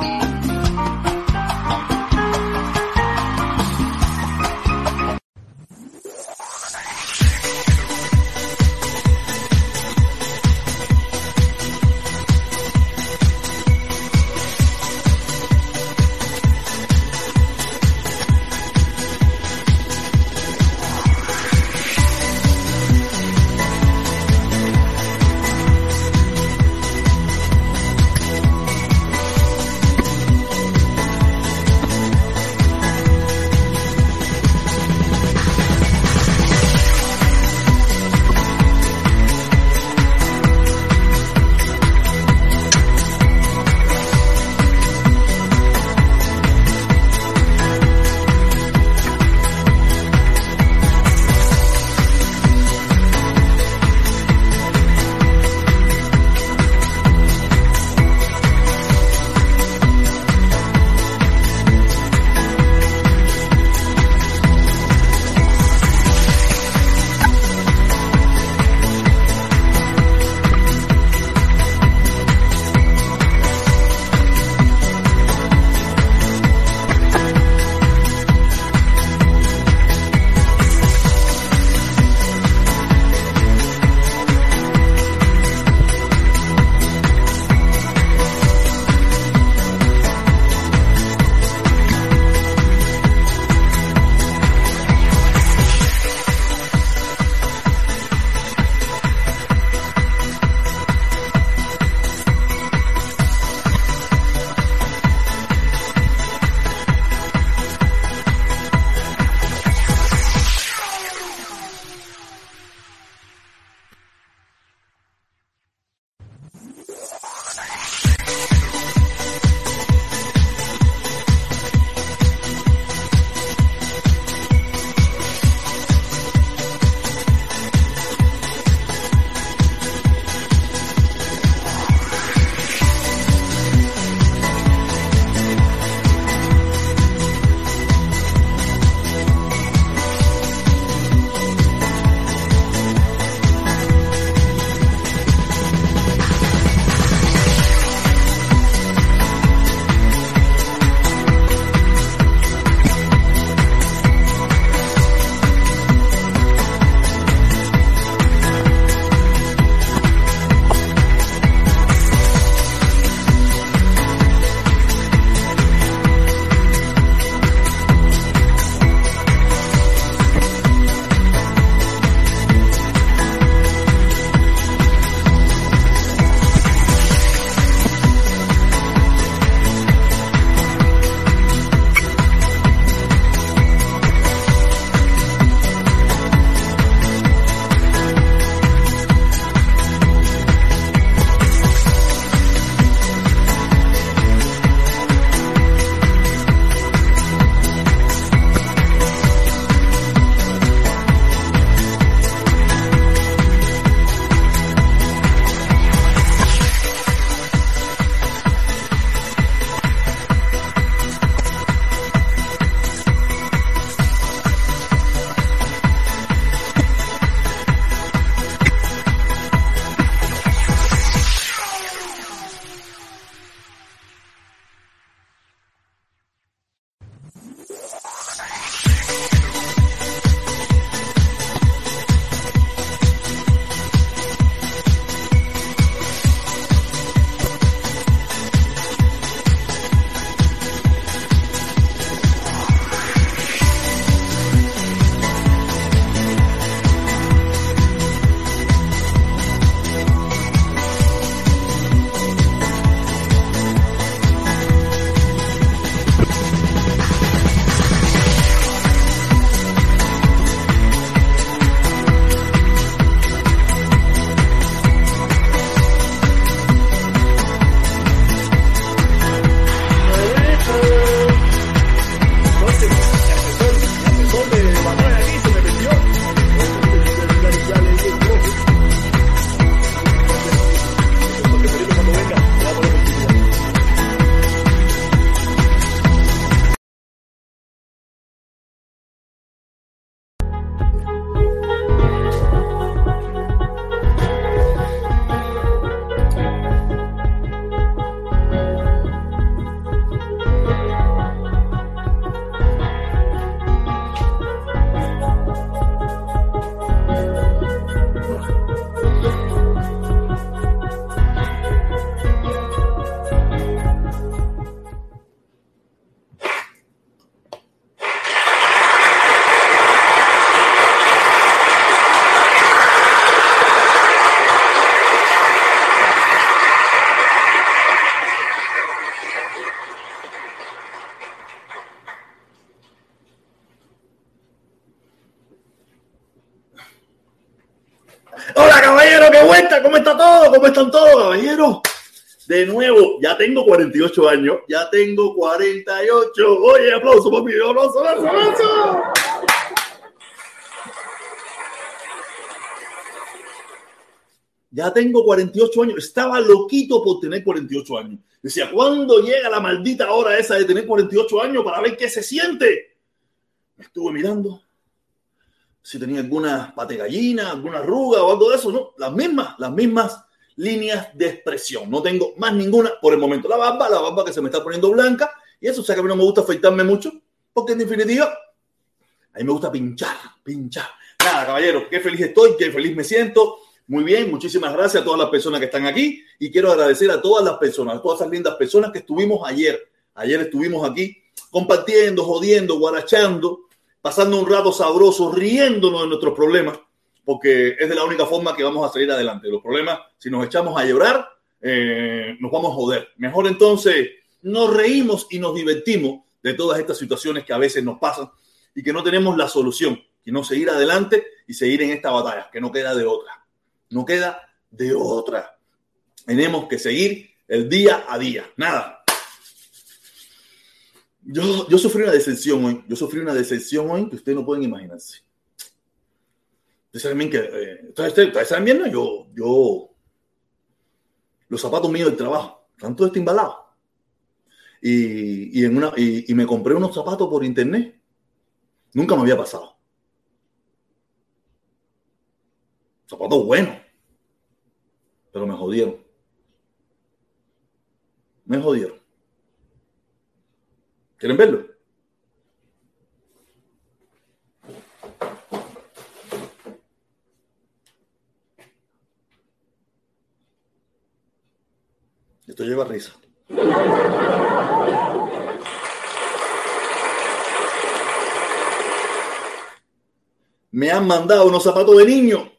Bye. ¿Cómo está todo? ¿Cómo están todos, caballeros? De nuevo, ya tengo 48 años, ya tengo 48. Oye, aplauso, papi, aplauso, aplauso, aplauso. Ya tengo 48 años. Estaba loquito por tener 48 años. Decía, ¿cuándo llega la maldita hora esa de tener 48 años para ver qué se siente? Me estuve mirando si tenía alguna pate gallina, alguna arruga o algo de eso. No, las mismas, las mismas líneas de expresión. No tengo más ninguna por el momento. La barba, la barba que se me está poniendo blanca. Y eso, o sea que a mí no me gusta afeitarme mucho, porque en definitiva, a mí me gusta pinchar, pinchar. Nada, caballeros, qué feliz estoy, qué feliz me siento. Muy bien, muchísimas gracias a todas las personas que están aquí y quiero agradecer a todas las personas, a todas esas lindas personas que estuvimos ayer. Ayer estuvimos aquí compartiendo, jodiendo, guarachando, pasando un rato sabroso, riéndonos de nuestros problemas, porque es de la única forma que vamos a salir adelante. Los problemas, si nos echamos a llorar, eh, nos vamos a joder. Mejor entonces nos reímos y nos divertimos de todas estas situaciones que a veces nos pasan y que no tenemos la solución, sino seguir adelante y seguir en esta batalla, que no queda de otra. No queda de otra. Tenemos que seguir el día a día. Nada. Yo, yo sufrí una decepción hoy. Yo sufrí una decepción hoy que ustedes no pueden imaginarse. Ustedes saben que, eh, ustedes saben bien, ¿no? Yo, yo, los zapatos míos del trabajo, están todos embalados. Y, y, en una, y me compré unos zapatos por internet. Nunca me había pasado. Zapatos buenos pero me jodieron. Me jodieron. ¿Quieren verlo? Esto lleva risa. Me han mandado unos zapatos de niño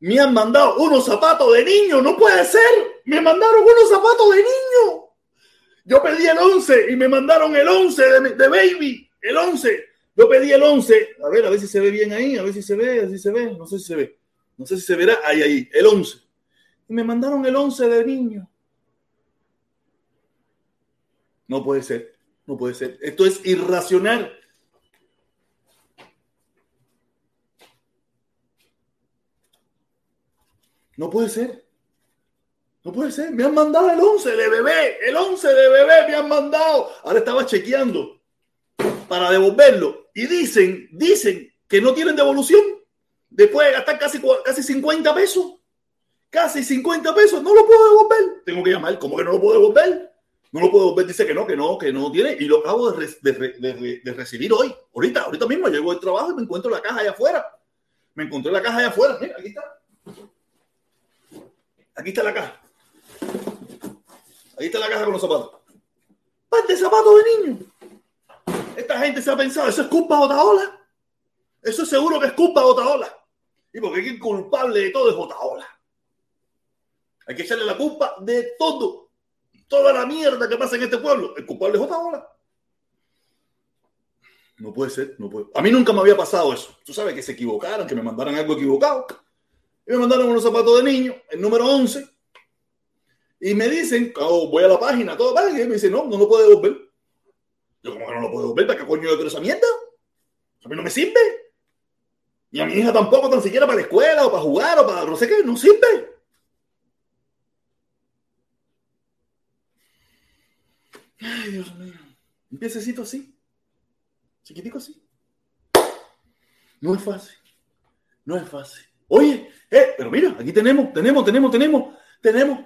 me han mandado unos zapatos de niño, no puede ser. Me mandaron unos zapatos de niño. Yo pedí el 11 y me mandaron el 11 de, de baby, el 11. Yo pedí el 11. A ver, a ver si se ve bien ahí, a ver si se ve, a si se ve. No sé si se ve. No sé si se verá. Ahí, ahí, el 11. Y me mandaron el 11 de niño. No puede ser, no puede ser. Esto es irracional. No puede ser. No puede ser. Me han mandado el 11 de bebé. El 11 de bebé me han mandado. Ahora estaba chequeando para devolverlo. Y dicen, dicen que no tienen devolución. Después de gastar casi, casi 50 pesos. Casi 50 pesos. No lo puedo devolver. Tengo que llamar. ¿Cómo que no lo puedo devolver? No lo puedo devolver. Dice que no, que no, que no tiene. Y lo acabo de, recibir hoy. Ahorita, ahorita mismo llego del trabajo y me encuentro la caja allá afuera. Me encontré la caja allá afuera. Mira, aquí está. Aquí está la caja. Aquí está la caja con los zapatos. Parte de zapatos de niño. Esta gente se ha pensado, eso es culpa de Otaola. Eso es seguro que es culpa de Otaola. Y porque el culpable de todo es Otaola. Hay que echarle la culpa de todo. Toda la mierda que pasa en este pueblo. El culpable es Otaola. No puede ser, no puede. A mí nunca me había pasado eso. Tú sabes que se equivocaron, que me mandaran algo equivocado. Y me mandaron unos zapatos de niño, el número 11. Y me dicen, oh, voy a la página, todo, ¿vale? Y me dicen, no, no lo puedo devolver. Yo, como que no lo puedo devolver? ¿Para qué coño yo quiero esa mierda? A mí no me sirve. Y a mi hija tampoco, tan siquiera para la escuela, o para jugar, o para no sé qué, no sirve. Ay, Dios mío. Un piececito así. Chiquitico así. No es fácil. No es fácil. Oye, eh, pero mira, aquí tenemos, tenemos, tenemos, tenemos, tenemos.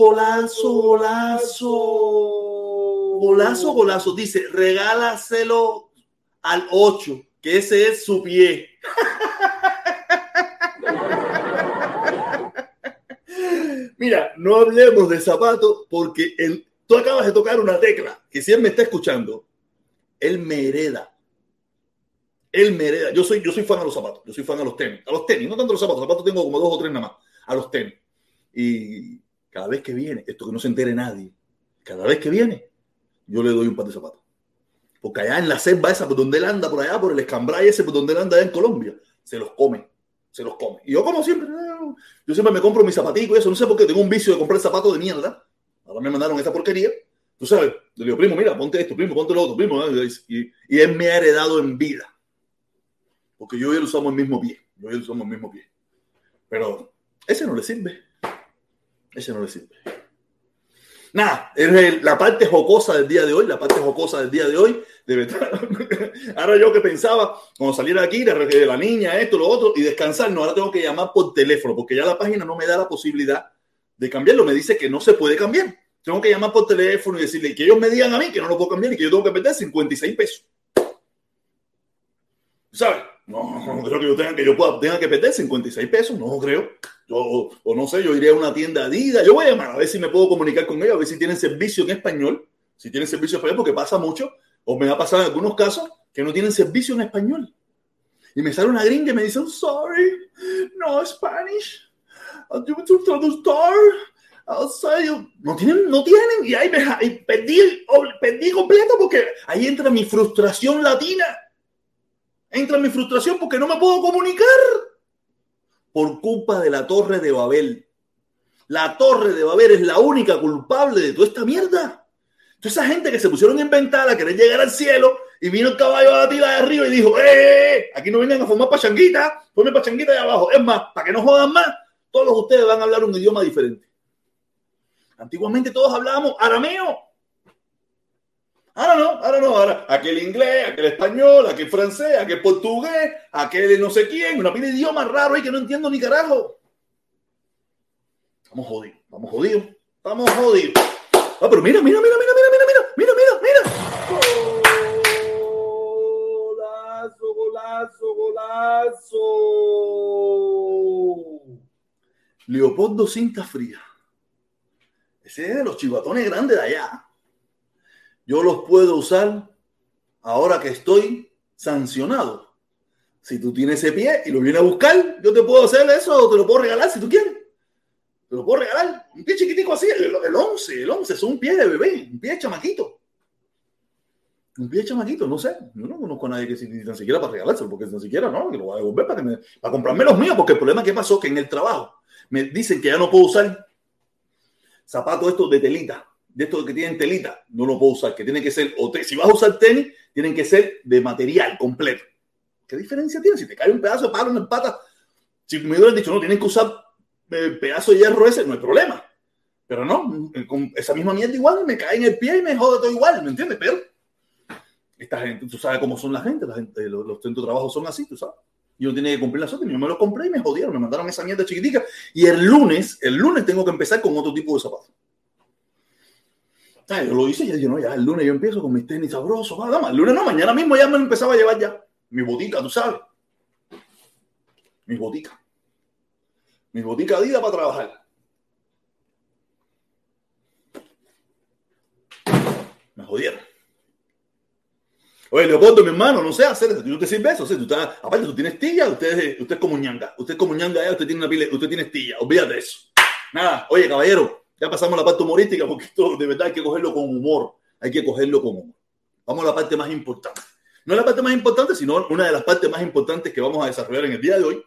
Golazo, golazo, golazo. Golazo. Dice, regálaselo al 8, que ese es su pie. Mira, no hablemos de zapatos porque el, tú acabas de tocar una tecla que si él me está escuchando, él me hereda. Él me hereda. Yo soy, yo soy fan a los zapatos, yo soy fan a los tenis. A los tenis, no tanto a los zapatos, los zapatos tengo como dos o tres nada más. A los tenis. Y cada vez que viene, esto que no se entere nadie, cada vez que viene, yo le doy un par de zapatos. Porque allá en la selva esa, por donde él anda, por allá, por el escambray ese, por donde él anda allá en Colombia, se los come. Se los come. Y yo, como siempre, yo siempre me compro mis zapatitos y eso. No sé por qué tengo un vicio de comprar zapatos de mierda. Ahora me mandaron esa porquería. Tú sabes, le digo, primo, mira, ponte esto, primo, ponte lo otro, primo. Y, y él me ha heredado en vida. Porque yo y él usamos el mismo pie. Yo y él usamos el mismo pie. Pero ese no le sirve. Ese no le sirve. Nada, es la parte jocosa del día de hoy, la parte jocosa del día de hoy, de. Ahora yo que pensaba, cuando saliera de aquí, de la niña, esto, lo otro, y descansar, no, ahora tengo que llamar por teléfono, porque ya la página no me da la posibilidad de cambiarlo, me dice que no se puede cambiar. Tengo que llamar por teléfono y decirle que ellos me digan a mí que no lo puedo cambiar y que yo tengo que perder 56 pesos. ¿Sabes? No, no creo que yo tenga que yo tenga que perder 56 pesos, no creo. Yo, o, no sé, yo iría a una tienda Adidas, yo voy a llamar a ver si me puedo comunicar con ellos, a ver si tienen servicio en español, si tienen servicio en español, porque pasa mucho, o me ha pasado en algunos casos que no tienen servicio en español. Y me sale una gringa y me dice, sorry, no Spanish, do it traductor. No tienen, no tienen, y ahí me y perdí, perdí completo porque ahí entra mi frustración latina entra mi frustración porque no me puedo comunicar por culpa de la torre de Babel. La torre de Babel es la única culpable de toda esta mierda. Toda esa gente que se pusieron a inventar a querer llegar al cielo y vino el caballo a la tira de arriba y dijo, ¡Eh, eh, eh! Aquí no vengan a formar pachanguita, formen pachanguita de abajo. Es más, para que no jodan más, todos ustedes van a hablar un idioma diferente. Antiguamente todos hablábamos arameo. Ahora no, ahora no, ahora aquel inglés, aquel español, aquel francés, aquel portugués, aquel no sé quién, una pila de idioma raro ahí que no entiendo ni carajo. Estamos jodidos, estamos jodidos, estamos jodidos. Ah, pero mira, mira, mira, mira, mira, mira, mira, mira, mira, Golazo, golazo, golazo. Leopoldo Cinta Fría. Ese es de los chivatones grandes de allá yo los puedo usar ahora que estoy sancionado. Si tú tienes ese pie y lo vienes a buscar, yo te puedo hacer eso o te lo puedo regalar si tú quieres. Te lo puedo regalar. Un pie chiquitico así, el, 11, el 11, es un pie de bebé, un pie de chamaquito. Un pie de chamaquito, no sé. Yo no conozco a nadie que ni siquiera para regalárselo, porque ni siquiera no, que lo voy a devolver para, que para comprarme los míos, porque el problema que pasó que en el trabajo me dicen que ya no puedo usar zapatos estos de telita de estos que tienen telita, no lo puedo usar, que tiene que ser, o si vas a usar tenis, tienen que ser de material completo. ¿Qué diferencia tiene? Si te cae un pedazo de palo en el pata, si me hubieran dicho, no, tienen que usar el pedazo de hierro ese, no hay problema. Pero no, con esa misma mierda igual me cae en el pie y me jode todo igual, ¿me entiendes? Pero esta gente, tú sabes cómo son la gente, la gente los, centros de trabajo son así, tú sabes. Yo tenía que cumplir las otras, yo me los compré y me jodieron, me mandaron esa mierda chiquitica. Y el lunes, el lunes tengo que empezar con otro tipo de zapatos. Yo lo hice y ya, no, ya el lunes yo empiezo con mis tenis sabrosos. Nada más. El lunes no, mañana mismo ya me lo empezaba a llevar ya. Mi botica, tú sabes. Mi botica. Mi botica día para trabajar. Me jodieron. Oye, Leopoldo, mi hermano, no sé hacer eso. Tú te sirves eso. tú estás, aparte, tú tienes tilla, usted, usted es como ñanga. Usted es como ñanga, usted tiene una pila, usted tiene tilla. Olvídate de eso. Nada, oye, caballero, ya pasamos la parte humorística porque esto de verdad hay que cogerlo con humor. Hay que cogerlo con humor. Vamos a la parte más importante. No la parte más importante, sino una de las partes más importantes que vamos a desarrollar en el día de hoy.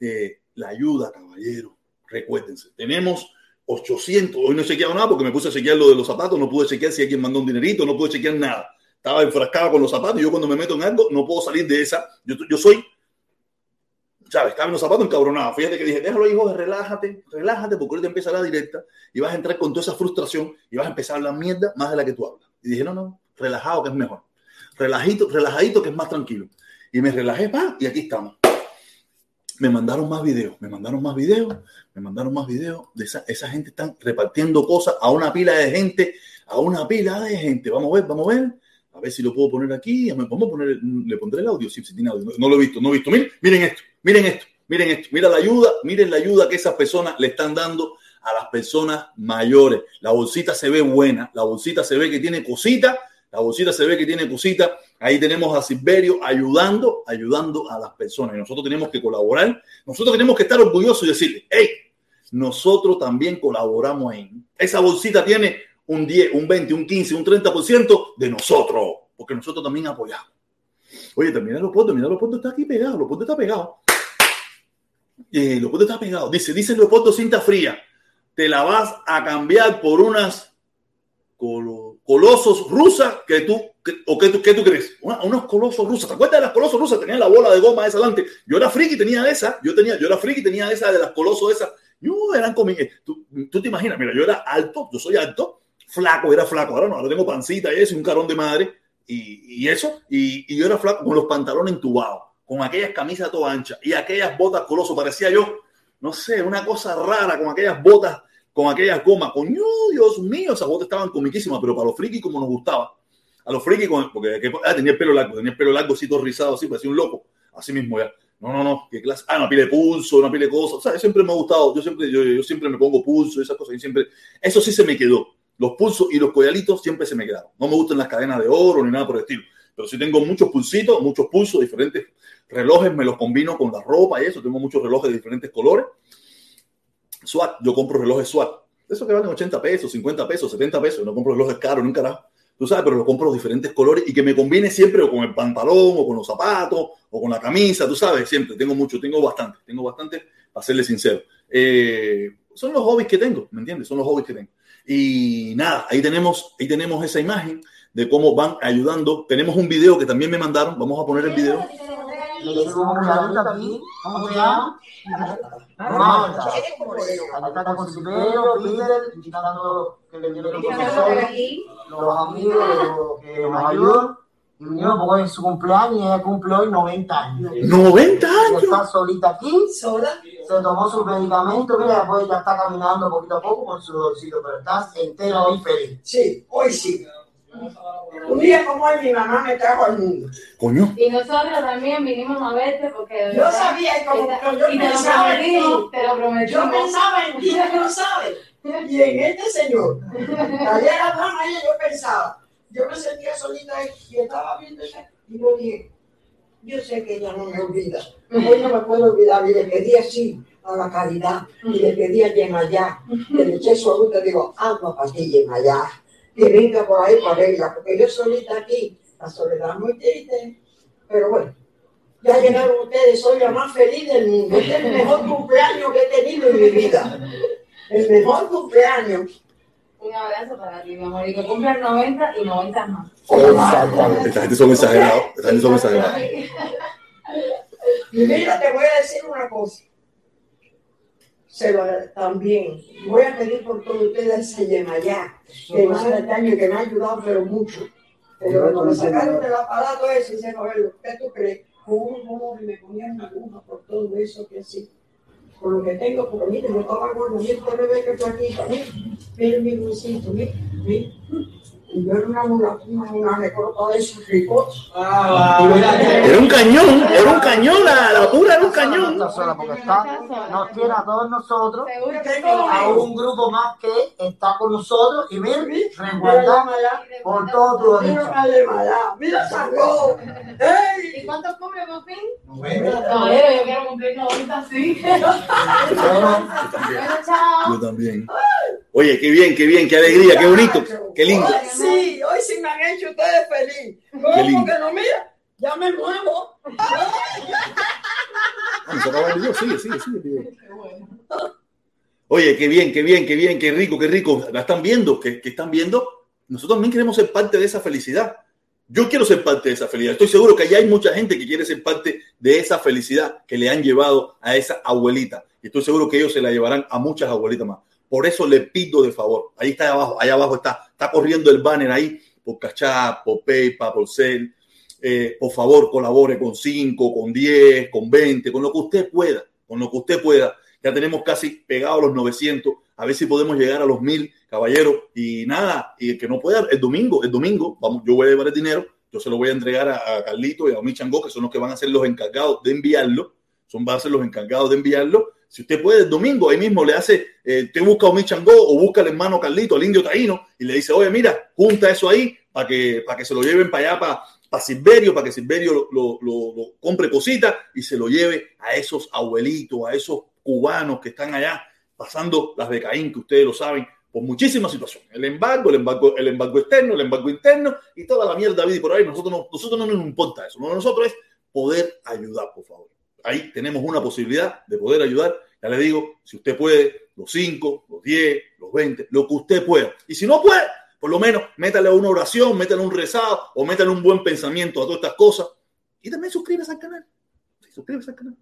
Eh, la ayuda, caballero. Recuérdense, tenemos 800. Hoy no he chequeado nada porque me puse a chequear lo de los zapatos. No pude chequear si alguien mandó un dinerito. No pude chequear nada. Estaba enfrascado con los zapatos. Yo cuando me meto en algo no puedo salir de esa. Yo, yo soy ¿sabes? Estaba en los zapatos encabronado. Fíjate que dije, déjalo, hijo, relájate, relájate, porque ahorita empieza la directa y vas a entrar con toda esa frustración y vas a empezar la mierda más de la que tú hablas. Y dije, no, no, relajado que es mejor. Relajito, relajadito que es más tranquilo. Y me relajé, pa, y aquí estamos. Me mandaron más videos, me mandaron más videos, me mandaron más videos. De esa, esa gente están repartiendo cosas a una pila de gente, a una pila de gente. Vamos a ver, vamos a ver. A ver si lo puedo poner aquí. Vamos a poner, le pondré el audio, si, tiene audio. No, lo he visto, no he visto. Miren, miren esto. Miren esto, miren esto, mira la ayuda, miren la ayuda que esas personas le están dando a las personas mayores. La bolsita se ve buena, la bolsita se ve que tiene cosita, la bolsita se ve que tiene cosita. Ahí tenemos a Silverio ayudando, ayudando a las personas. Y nosotros tenemos que colaborar, nosotros tenemos que estar orgullosos y decirle, hey, nosotros también colaboramos ahí. Esa bolsita tiene un 10, un 20, un 15, un 30% de nosotros. porque nosotros también apoyamos. Oye, termina los puntos, mira, los puntos está aquí pegado, los puntos está pegado. Eh, puntos está pegado. Dice, dice Leopoldo cinta fría, te la vas a cambiar por unas colosos rusas que tú, o que tú, ¿qué tú crees? unos colosos rusas. ¿Te acuerdas de las colosos rusas? Tenían la bola de goma esa adelante. Yo era friki, tenía esa. Yo tenía, yo era friki, tenía esa de las colosos esas. Yo eran como, tú, tú te imaginas, mira, yo era alto, yo soy alto, flaco, era flaco. Ahora no, ahora tengo pancita y eso, un carón de madre y, y eso. Y, y, yo era flaco con los pantalones entubados, con aquellas camisas toda ancha y aquellas botas colosos. Parecía yo, no sé, una cosa rara con aquellas botas con aquellas gomas. Coño, Dios mío, esas botas estaban comiquísimas, pero para los frikis como nos gustaba. A los frikis, porque ah, tenía el pelo largo, tenía el pelo largo, así todo rizado, así, parecía un loco. Así mismo ya. No, no, no, qué clase. Ah, una pile de pulso, una pile de cosas. O siempre me ha gustado. Yo siempre, yo, yo siempre me pongo pulso esas cosas. Y siempre, eso sí se me quedó. Los pulsos y los collalitos siempre se me quedaron. No me gustan las cadenas de oro ni nada por el estilo. Pero sí tengo muchos pulsitos, muchos pulsos, diferentes relojes, me los combino con la ropa y eso. Tengo muchos relojes de diferentes colores. SWAT, yo compro relojes SWAT eso que valen 80 pesos, 50 pesos, 70 pesos. No compro relojes caros, nunca carajo. Tú sabes, pero lo compro los diferentes colores y que me combine siempre o con el pantalón o con los zapatos o con la camisa. Tú sabes, siempre tengo mucho, tengo bastante, tengo bastante, para serle sincero. Eh, son los hobbies que tengo, ¿me entiendes? Son los hobbies que tengo. Y nada, ahí tenemos, ahí tenemos esa imagen de cómo van ayudando. Tenemos un video que también me mandaron. Vamos a poner el video los amigos que nos ayudan. Y vinieron porque es su cumpleaños ella cumple hoy 90 años. ¡90 años! Está solita aquí. ¿Sola? Se tomó su medicamento, mira, después ya está caminando poquito a poco con su dolorcito, pero está entera hoy feliz. Sí, hoy sí. Un día como hoy mi mamá me trajo al mundo. Coño. Y nosotros también vinimos a verte porque... Yo sabía, como yo y te lo prometimos, te lo prometimos. Yo pensaba en ti, que lo sabes. Y en este señor. Ayer hablamos ella, yo pensaba. Yo me sentía solita y estaba viendo. Y yo dije, yo sé que ella no me olvida. Hoy no me puedo olvidar. Y le pedí así a la caridad. Y le pedí a Yemayá. Que le eché su luz. digo, alma para ti, Yemayá que venga por ahí para verla, porque yo solita aquí, la soledad muy triste, pero bueno, ya llegaron ustedes, soy la más feliz del mundo, este es el mejor cumpleaños que he tenido en mi vida, el mejor cumpleaños. Un abrazo para ti, mi amor, y que cumplan 90 y 90 más. Exactamente, esta gente son exagerados, esta gente son exagerados. Y mira, te voy a decir una cosa se lo también. Voy a pedir por todos ustedes ese Yemayá, que no hace daño y que me ha ayudado, pero mucho. Pero cuando me sacaron del aparato ese, dice, a ver, ¿qué tú crees? ¿Cómo, me ponían una aguja por todo eso que así? Por lo que tengo, porque mire, yo estaba gordo, mira, usted me que estoy aquí, mira, mira mi huesito, mira, mira. Y yo era una una, de esos ricos. era un cañón, era un cañón, la, la pura era un cañón. No sola porque está, nos tiene a todos nosotros, a un grupo más que está con nosotros y mira, resguardamos por todo tu Mira, mira, sacó. ¿Y cuántos cumple por fin? No, yo quiero cumplir 90 sí. Yo también. Oye, qué bien, qué bien, qué alegría, qué bonito, qué lindo. Sí, hoy sí me han hecho ustedes feliz. ¿Cómo que no? Mira, ya me muevo. sigue, sigue, sigue. Oye, qué bien, qué bien, qué bien, qué rico, qué rico. ¿La están viendo? ¿Qué, ¿Qué, están viendo? Nosotros también queremos ser parte de esa felicidad. Yo quiero ser parte de esa felicidad. Estoy seguro que allá hay mucha gente que quiere ser parte de esa felicidad que le han llevado a esa abuelita. Y estoy seguro que ellos se la llevarán a muchas abuelitas más. Por eso le pido de favor, ahí está abajo, allá abajo está, está corriendo el banner ahí, por Cachá, por PayPal, por Cel. Eh, por favor, colabore con 5, con 10, con 20, con lo que usted pueda, con lo que usted pueda. Ya tenemos casi pegados los 900, a ver si podemos llegar a los 1000, caballeros. Y nada, y el que no pueda, el domingo, el domingo, vamos, yo voy a llevar el dinero, yo se lo voy a entregar a, Carlito y a Omi Changó, que son los que van a ser los encargados de enviarlo, son van a ser los encargados de enviarlo si usted puede el domingo, ahí mismo le hace, eh, te busca un Michangó o busca al hermano Carlito, el indio taíno, y le dice, oye, mira, junta eso ahí para que, para que se lo lleven para allá, para, para Silverio, para que Silverio lo, lo, compre cositas y se lo lleve a esos abuelitos, a esos cubanos que están allá pasando las de Caín, que ustedes lo saben, por muchísimas situaciones. El embargo, el embargo, el embargo externo, el embargo interno y toda la mierda David por ahí. Nosotros no, nosotros no nos importa eso. nosotros es poder ayudar, por favor. Ahí tenemos una posibilidad de poder ayudar. Ya le digo, si usted puede, los 5, los 10, los 20, lo que usted pueda. Y si no puede, por lo menos métale una oración, métale un rezado o métale un buen pensamiento a todas estas cosas. Y también suscríbase al canal. suscríbase al canal.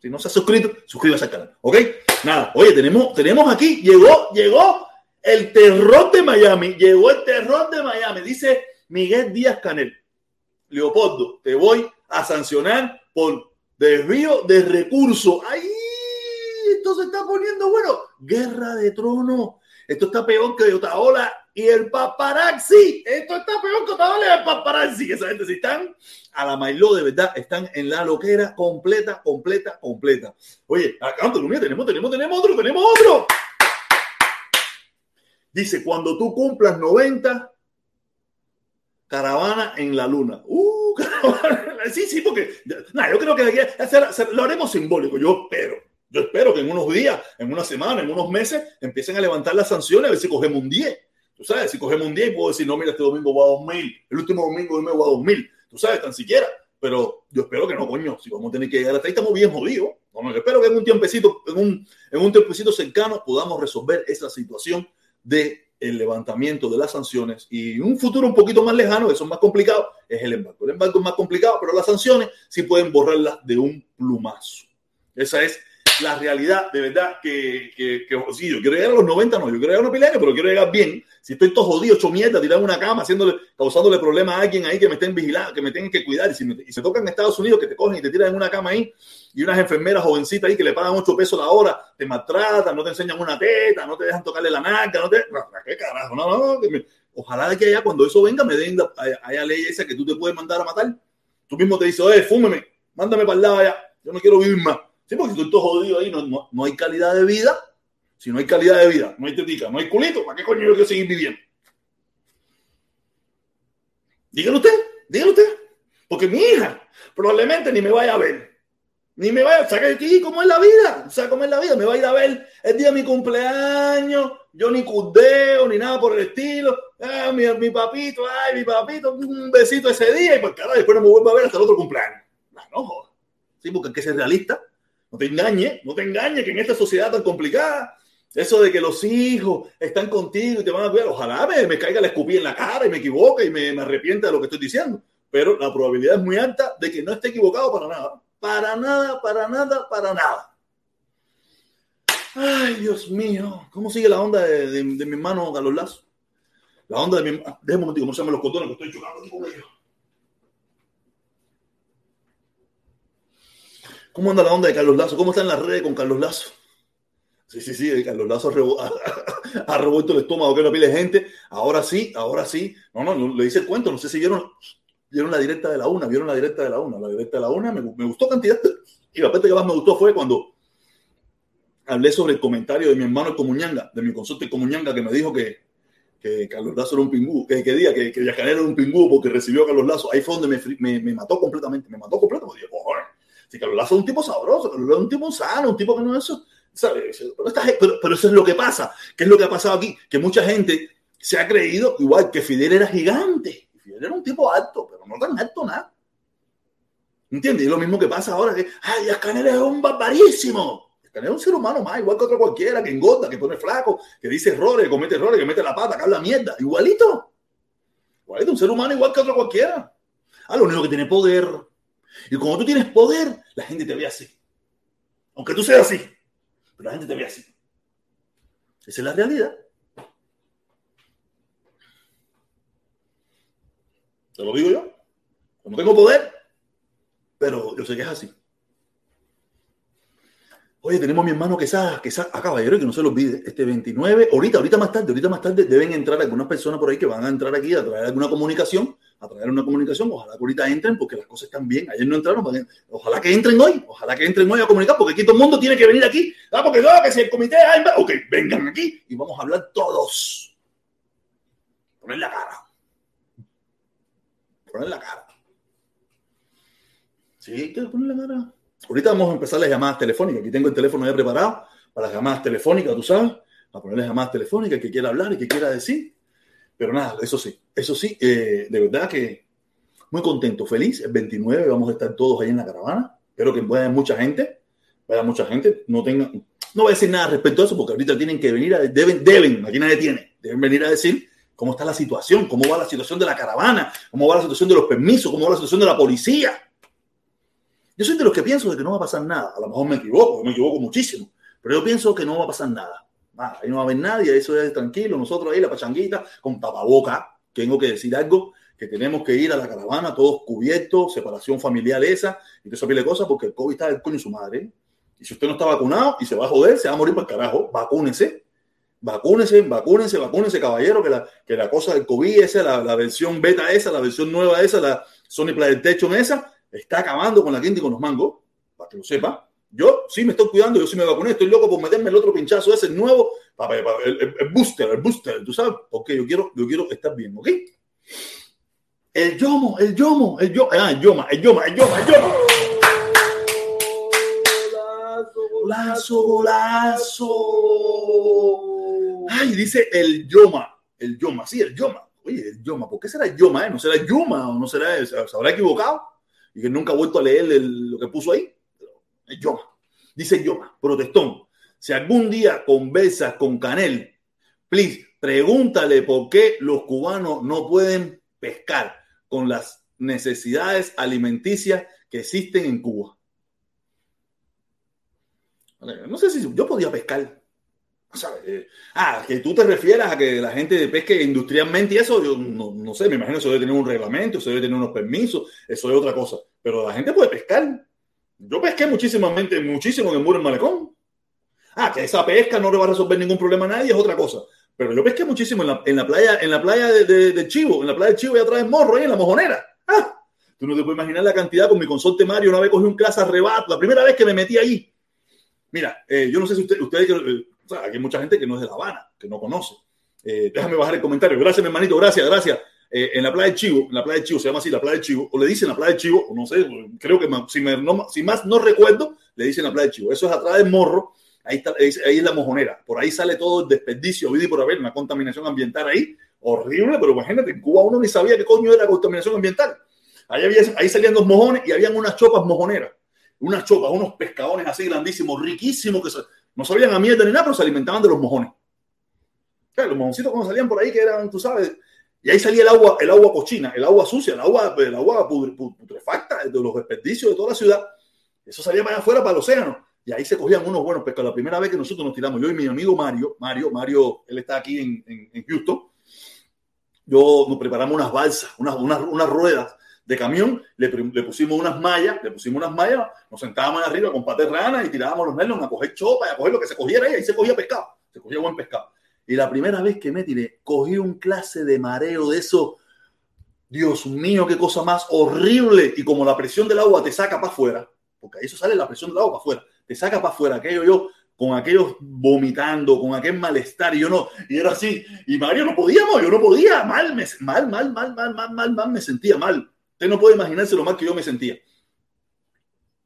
Si no se ha suscrito, suscríbase al canal. ¿Ok? Nada. Oye, tenemos, tenemos aquí, llegó, llegó el terror de Miami. Llegó el terror de Miami. Dice Miguel Díaz Canel. Leopoldo, te voy a sancionar por desvío de recursos. ¡Ay! Esto se está poniendo bueno. Guerra de trono. Esto está peor que Otaola y el paparazzi. Esto está peor que Otaola y el paparazzi. Esa gente, si están a la Mailó, de verdad, están en la loquera completa, completa, completa. Oye, acá tenemos, tenemos, tenemos otro, tenemos otro. Dice, cuando tú cumplas 90, caravana en la luna. Uh, Sí, sí, porque nada, yo creo que lo haremos simbólico, yo espero. Yo espero que en unos días, en una semana, en unos meses, empiecen a levantar las sanciones a ver si cogemos un 10. Tú sabes, si cogemos un 10 puedo decir, no, mira, este domingo voy a 2000, el último domingo me voy a 2000. Tú sabes, tan siquiera. Pero yo espero que no, coño. Si vamos a tener que llegar hasta ahí, estamos bien jodidos. No, yo espero que en un tiempecito, en un, en un tiempecito cercano, podamos resolver esa situación de el levantamiento de las sanciones y un futuro un poquito más lejano, eso es más complicado, es el embargo. El embargo es más complicado, pero las sanciones sí pueden borrarlas de un plumazo. Esa es la realidad, de verdad, que, que, que yo quiero llegar a los 90, no, yo quiero llegar a una pila pero quiero llegar bien. Si estoy todo jodido, hecho mierda, tirado en una cama, haciéndole, causándole problemas a alguien ahí que me estén vigilando, que me tengan que cuidar, y si, se toca en Estados Unidos, que te cogen y te tiran en una cama ahí, y unas enfermeras jovencitas ahí que le pagan 8 pesos la hora, te maltratan, no te enseñan una teta, no te dejan tocarle la naca, no te... ¿Qué carajo? No, no, no. Ojalá que allá cuando eso venga me den, haya ley esa que tú te puedes mandar a matar. Tú mismo te dices, oye, fúmeme, mándame para el lado allá, yo no quiero vivir más. Sí, porque si tú estás jodido ahí, no, no, hay calidad de vida. Si no hay calidad de vida, no hay tetica, no hay culito, ¿para qué coño yo quiero seguir viviendo? Dígalo usted, dígalo usted. Porque mi hija probablemente ni me vaya a ver. Ni me vaya, o aquí cómo es la vida, o sea, cómo es la vida, me va a ir a ver el día de mi cumpleaños, yo ni cudeo, ni nada por el estilo, ah, mi, mi, papito, ay, mi papito, un besito ese día, y pues cara, después no me vuelvo a ver hasta el otro cumpleaños. No, no. Sí, porque hay que ser realista. No te engañes, no te engañes que en esta sociedad tan complicada, eso de que los hijos están contigo y te van a cuidar, ojalá me, caiga la escupí en la cara y me equivoque y me, me arrepienta de lo que estoy diciendo. Pero la probabilidad es muy alta de que no esté equivocado para nada. Para nada, para nada, para nada. Ay, Dios mío. ¿Cómo sigue la onda de, de, mi hermano Carlos Lazo? La onda de mi... Déjame un momento, ¿cómo se llaman los cotones que estoy chocando con ellos? ¿Cómo anda la onda de Carlos Lazo? ¿Cómo está en las redes con Carlos Lazo? Sí, sí, sí, Carlos Lazo ha, revuelto el estómago que no pide gente. Ahora sí, ahora sí. No, no, le dice el cuento. No sé si vieron, vieron la directa de la una, vieron la directa de la una. La directa de la una me, me gustó cantidad. Y la parte que más me gustó fue cuando hablé sobre el comentario de mi hermano Comuñanga, de mi consorte Comuñanga, que me dijo que, que Carlos Lazo era un pingú, que, que diga que, que era un pingú porque recibió a Carlos Lazo. Ahí fue donde me, me, me mató completamente, me mató completamente. Dije, si Carlos Lazo es un tipo sabroso, Carlos Lazo es un tipo sano, un tipo que no es eso. Pero, pero, eso es lo que pasa. ¿Qué es lo que ha pasado aquí? Que mucha gente se ha creído igual que Fidel era gigante. Era un tipo alto, pero no tan alto nada. ¿Entiendes? Y lo mismo que pasa ahora que, ay, Canel es un barbarísimo. Canel es un ser humano más, igual que otro cualquiera, que engorda, que pone flaco, que dice errores, que comete errores, que mete la pata, que habla mierda. Igualito. Igualito, un ser humano igual que otro cualquiera. Ah, lo único que tiene poder. Y como tú tienes poder, la gente te ve así. Aunque tú seas así, pero la gente te ve así. Esa es la realidad. Te lo digo yo. No tengo poder, pero yo sé que es así. Oye, tenemos a mi hermano que está, que está, a caballero, que no se lo olvide, este 29, ahorita, ahorita más tarde, ahorita más tarde deben entrar algunas personas por ahí que van a entrar aquí a traer alguna comunicación a traer una comunicación. Ojalá que ahorita entren porque las cosas están bien. Ayer no entraron. Ojalá que entren hoy. Ojalá que entren hoy a comunicar porque aquí todo el mundo tiene que venir aquí. Ah, porque no, que si el comité. ok, vengan aquí y vamos a hablar todos. Poner la cara. Poner la cara. Sí, que poner la cara. Ahorita vamos a empezar las llamadas telefónicas. Aquí tengo el teléfono ya preparado para las llamadas telefónicas, tú sabes a ponerle llamadas telefónicas, que quiera hablar y que quiera decir. Pero nada, eso sí, eso sí, eh, de verdad que muy contento, feliz. El 29 vamos a estar todos ahí en la caravana. Espero que vaya mucha gente, vaya mucha gente. No tenga, no voy a decir nada respecto a eso porque ahorita tienen que venir, a, deben, deben, aquí nadie tiene, deben venir a decir cómo está la situación, cómo va la situación de la caravana, cómo va la situación de los permisos, cómo va la situación de la policía. Yo soy de los que pienso de que no va a pasar nada. A lo mejor me equivoco, me equivoco muchísimo, pero yo pienso que no va a pasar nada. ahí no va a haber nadie, eso es tranquilo. Nosotros ahí, la pachanguita, con tapaboca, tengo que decir algo, que tenemos que ir a la caravana todos cubiertos, separación familiar esa, y todo eso de cosas, porque el COVID está del coño su madre. Y si usted no está vacunado y se va a joder, se va a morir para el carajo, vacúnese vacúnense, vacúnense, vacúnense, caballero, que la, que la cosa del COVID, esa, la, versión beta esa, la versión nueva esa, la Sony PlayStation esa, está acabando con la gente y con los mangos, para que lo sepa. Yo sí me estoy cuidando, yo sí me vacuné, estoy loco por meterme el otro pinchazo ese nuevo, el, el, booster, el booster, tú sabes, porque yo quiero, yo quiero estar bien, ¿ok? El yomo, el yomo, el yomo, ah, el yoma, el yoma, el yoma, el yoma. Golazo, golazo. Ay, dice el Yoma. El Yoma, sí, el Yoma. Oye, el Yoma, ¿por qué será el Yoma? Eh? ¿No será Yuma o no será, se habrá equivocado? Y que nunca ha vuelto a leer lo que puso ahí. El Yoma. Dice Yoma, protestón. Si algún día conversas con Canel, please, pregúntale por qué los cubanos no pueden pescar con las necesidades alimenticias que existen en Cuba. No sé si yo podía pescar, eh, ah, que tú te refieras a que la gente pesque industrialmente y eso, yo no, sé, me imagino eso debe tener un reglamento, eso debe tener unos permisos, eso es otra cosa. Pero la gente puede pescar. Yo pesqué muchísimamente, muchísimo en el muro en Malecón. Ah, que esa pesca no le va a resolver ningún problema a nadie es otra cosa. Pero yo pesqué muchísimo en la, playa, en la playa de, Chivo, en la playa de Chivo y atrás de Morro, ahí en la mojonera. Ah, tú no te puedes imaginar la cantidad con mi consorte Mario. Una vez cogí un clase arrebato, la primera vez que me metí ahí. Mira, eh, yo no sé si usted, ustedes eh, o sea, aquí hay mucha gente que no es de La Habana, que no conoce. Eh, déjame bajar el comentario. Gracias, mi hermanito, gracias, gracias. Eh, en la playa de Chivo, en la playa de Chivo, se llama así la playa de Chivo, o le dicen la playa de Chivo, o no sé, creo que si, más no recuerdo, le dicen la playa de Chivo. Eso es atrás del morro, ahí, está, ahí es la mojonera. Por ahí sale todo el desperdicio, y por haber una contaminación ambiental ahí, horrible, pero imagínate, en Cuba uno ni sabía qué coño era contaminación ambiental. Ahí, había, ahí salían los mojones y habían unas chopas mojoneras, unas chopas, unos pescadores así grandísimos, riquísimos, que no sabían a mierda ni nada, pero se alimentaban de los mojones. los mojoncitos cuando salían por ahí, que eran, tú sabes, y ahí salía el agua, el agua cochina, el agua sucia, el agua, el agua putrefacta de los desperdicios de toda la ciudad. Eso salía para afuera, para el océano. Y ahí se cogían unos buenos pescados. La primera vez que nosotros nos tiramos, yo y mi amigo Mario, Mario, Mario, él está aquí en, Houston, yo nos preparamos unas balsas, unas, unas ruedas de camión, le, pusimos unas mallas, le pusimos unas mallas, nos sentábamos arriba con patas rana y tirábamos los nelos a coger chopa y a coger lo que se cogiera ahí, ahí se cogía pescado, se cogía buen pescado. Y la primera vez que me tiré, cogí un clase de mareo de eso. Dios mío, qué cosa más horrible. Y como la presión del agua te saca para afuera, porque ahí eso sale la presión del agua para afuera, te saca para afuera, aquello yo con aquellos vomitando, con aquel malestar, y yo no, y era así, y Mario no podíamos, yo no podía, mal, me, mal, mal, mal, mal, mal, mal, mal, me sentía mal. Usted no puede imaginarse lo mal que yo me sentía.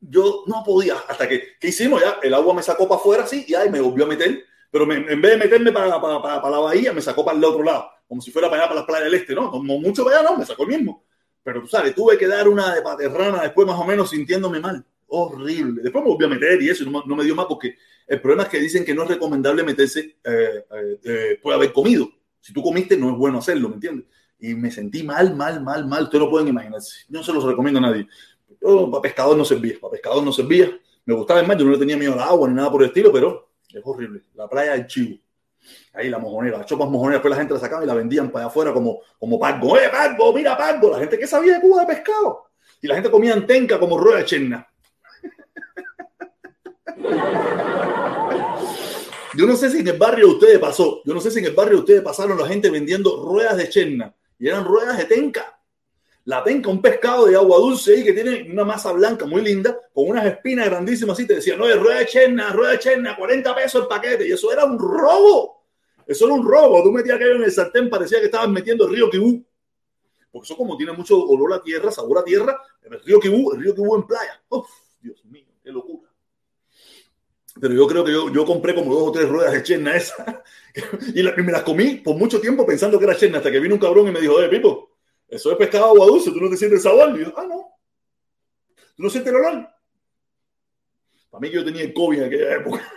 Yo no podía, hasta que, ¿qué hicimos? Ya el agua me sacó para afuera, sí, y ahí me volvió a meter, pero en vez de meterme para, para, para, la bahía, me sacó para el otro lado, como si fuera para allá, para las playas del este, ¿no? Como mucho para allá, no, me sacó el mismo. Pero tú sabes, tuve que dar una de paterrana después, más o menos, sintiéndome mal. Horrible. Después me volví a meter y eso no, me dio más porque el problema es que dicen que no es recomendable meterse eh, eh, eh haber comido. Si tú comiste, no es bueno hacerlo, ¿me entiendes? Y me sentí mal, mal, mal, mal. Ustedes no pueden imaginarse. No se los recomiendo a nadie. Yo para pescador no servía, para pescador no servía. Me gustaba más, yo no le tenía miedo al agua ni nada por el estilo, pero es horrible. La playa del Chivo. Ahí la mojonera, las chopas mojoneras, después la gente la sacaba y la vendían para afuera como, como pango. ¡Eh, pango! ¡Mira, pango! La gente que sabía de Cuba de pescado. Y la gente comía antenca como rueda de cherna. Yo no sé si en el barrio ustedes pasó, yo no sé si en el barrio ustedes pasaron la gente vendiendo ruedas de cherna y eran ruedas de tenca. La tenca, un pescado de agua dulce ahí que tiene una masa blanca muy linda, con unas espinas grandísimas y te decía, no, es rueda de cherna, rueda de cherna, 40 pesos el paquete. Y eso era un robo. Eso era un robo. Tú metías aquello en el sartén, parecía que estabas metiendo el río Kibú. Porque eso como tiene mucho olor a tierra, sabor a tierra, el río Kibú, el río Kibú en playa. Uf, Dios mío, qué locura. Pero yo creo que yo, yo compré como dos o tres ruedas de cherna esa y, me las comí por mucho tiempo pensando que era cherna hasta que vino un cabrón y me dijo, oye, Pipo, eso es pescado agua dulce, tú no te sientes sabor. Y yo, ah, no. ¿Tú no sientes el olor? Para mí que yo tenía el COVID en aquella época,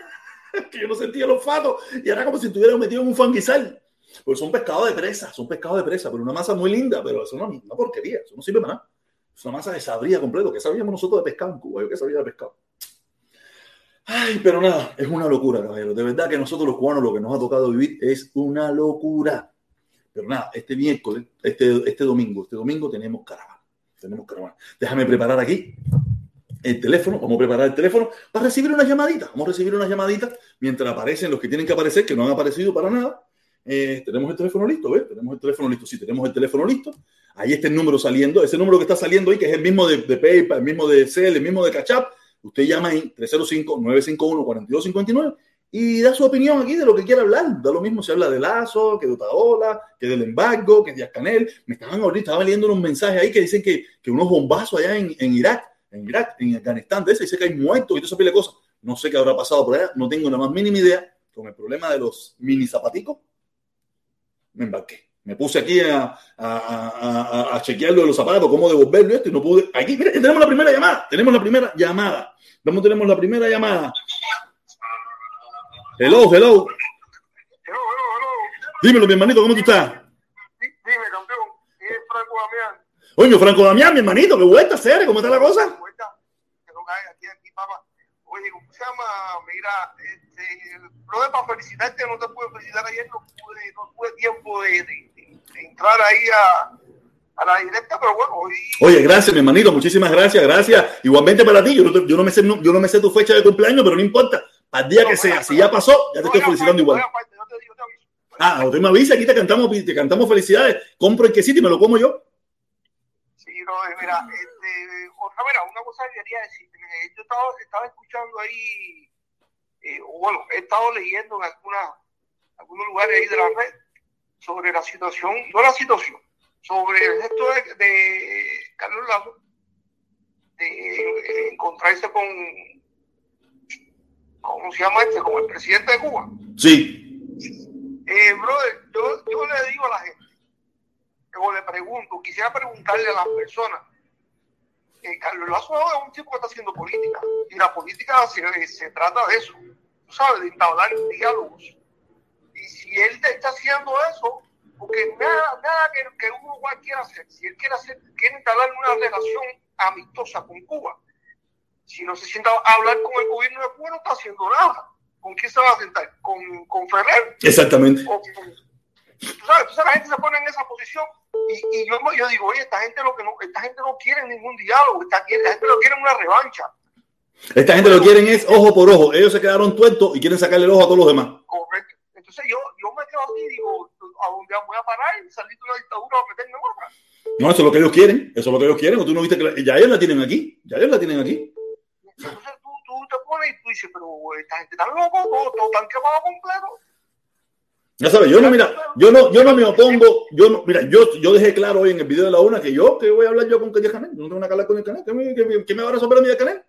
que yo no sentía el olfato y era como si estuviera metido en un fanguizal. Pues son pescados de presa, son pescados de presa, pero una masa muy linda, pero es una, porquería, eso no sirve para nada. Es una masa de sabría completo. ¿Qué sabíamos nosotros de pescado en Cuba? Yo que sabía de pescado. Ay, pero nada, es una locura, caballero. De verdad que nosotros los cubanos lo que nos ha tocado vivir es una locura. Pero nada, este miércoles, este, este domingo, este domingo tenemos caravana. Tenemos caravana. Déjame preparar aquí el teléfono, vamos a preparar el teléfono para recibir una llamadita. Vamos a recibir una llamadita mientras aparecen los que tienen que aparecer, que no han aparecido para nada. Eh, tenemos el teléfono listo, ¿ves? Tenemos el teléfono listo. Sí, tenemos el teléfono listo. Ahí está el número saliendo. Ese número que está saliendo ahí, que es el mismo de, PayPal, el mismo de Cel, el mismo de Cachap. Usted llama ahí 305-951-4259 y da su opinión aquí de lo que quiera hablar. Da lo mismo si habla de Lazo, que de Otaola, que del embargo, que de Canel. Me estaban ahorita, estaba leyendo unos mensajes ahí que dicen que, que unos bombazos allá en, en, Irak, en Irak, en Afganistán, de ese, dice que hay muertos y todo ese de cosas. No sé qué habrá pasado por allá, no tengo la más mínima idea. Con el problema de los mini zapaticos, me embarqué. Me puse aquí a, a, a, a chequear lo de los zapatos, cómo devolverlo esto y no pude. Aquí, mira, tenemos la primera llamada. Tenemos la primera llamada. Vamos, tenemos la primera llamada. Hello, hello. Hello, hello, hello. Dímelo, mi hermanito, ¿cómo tú estás? Dime, campeón. Es Franco Damián. Oye, Franco Damián, mi hermanito, qué vuelta, hacer? ¿Cómo está la cosa? Vuelta. Aquí, aquí, papá. Oye, ¿cómo se llama? Mira, este, brother, para felicitarte, no te pude felicitar ayer, no pude, no tuve tiempo de, de entrar ahí a, a la directa, pero bueno, hoy... Oye, gracias, mi hermanito, muchísimas gracias, gracias. Igualmente para ti, yo no, te, yo no, me, sé, no, yo no me sé tu fecha de cumpleaños, pero no importa. Al día que sea, si ya pasó, ya te estoy felicitando igual. Ah, usted me avisa, aquí te cantamos, te cantamos felicidades. Compro el quesito y me lo como yo. Sí, no, mira, este, otra, mira, una cosa que quería decir. Yo estaba, estaba escuchando ahí, eh, bueno, he estado leyendo en alguna, algunos lugares ahí de la red sobre la situación, no la situación, sobre el gesto de, de Carlos Lazo de, encontrarse con, ¿cómo se llama este? Con el presidente de Cuba. Sí. Eh, brother, yo, yo le digo a la gente, o le pregunto, quisiera preguntarle a las personas, eh, Carlos Lazo es un tipo que está haciendo política, y la política se, se trata de eso, tú sabes, de entablar diálogos y si él está haciendo eso, porque nada, nada que, que uno quiera hacer, si él quiere hacer, quiere instalar una relación amistosa con Cuba, si no se sienta a hablar con el gobierno de Cuba, no está haciendo nada. ¿Con quién se va a sentar? ¿Con, con Ferrer? Exactamente. O, tú sabes, sabes, la gente se pone en esa posición y, y yo, yo digo, oye, esta gente lo que no, esta gente no quiere ningún diálogo, esta, esta gente lo quiere una revancha. Esta gente lo quieren es ojo por ojo. Ellos se quedaron tuertos y quieren sacarle el ojo a todos los demás. Correcto. Entonces yo, yo me quedo así y digo, ¿a dónde voy a parar? ¿Salir de una dictadura o meterme en otra? No, eso es lo que ellos quieren. Eso es lo que ellos quieren. ¿O tú no viste que la, ya ellos la tienen aquí? Ya ellos la tienen aquí. Entonces tú, tú te pones y tú dices, pero esta gente está loco, todo, todo tan quemado completo. Ya sabes, yo no, mira, yo no, yo no me opongo, yo no, mira, yo, yo dejé claro hoy en el video de la una que yo, que voy a hablar yo con Calle Canel, no tengo una que hablar con el Canel, ¿qué me, me va a resolver a mí de Canel?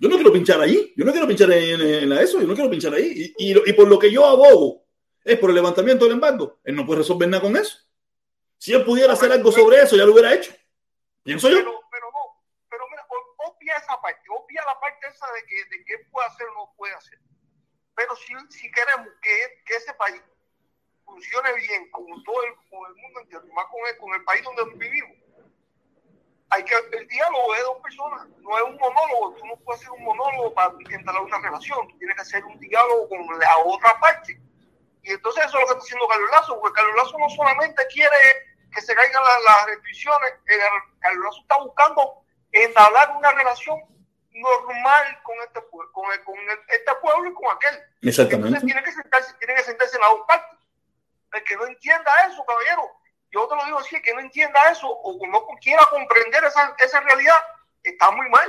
Yo no quiero pinchar ahí, yo no quiero pinchar en, en, en eso, yo no quiero pinchar ahí. Y, y, y, por lo que yo abogo es por el levantamiento del embargo. Él no puede resolver nada con eso. Si él pudiera hacer algo sobre eso, ya lo hubiera hecho. Pienso yo. Pero, no, pero mira, obvia esa parte, obvia la parte esa de que, de puede hacer o no puede hacer. Pero si, si queremos que, que ese país funcione bien con todo el, con el mundo entero, más con el, con el país donde vivimos, hay que el diálogo es dos personas, no es un monólogo, tú no puedes hacer un monólogo para instalar una relación, tú tienes que hacer un diálogo con la otra parte. Y entonces eso es lo que está haciendo Carlos Lazo, porque Carlos Lazo no solamente quiere que se caigan las, las restricciones, Carlos Lazo está buscando entablar una relación normal con este pueblo, con, el, con el, este pueblo y con aquel. Exactamente. Entonces tiene que sentarse, tiene que sentarse en las dos partes. El que no entienda eso, caballero, yo te lo digo así, que no entienda eso o no quiera comprender esa, esa realidad, está muy mal.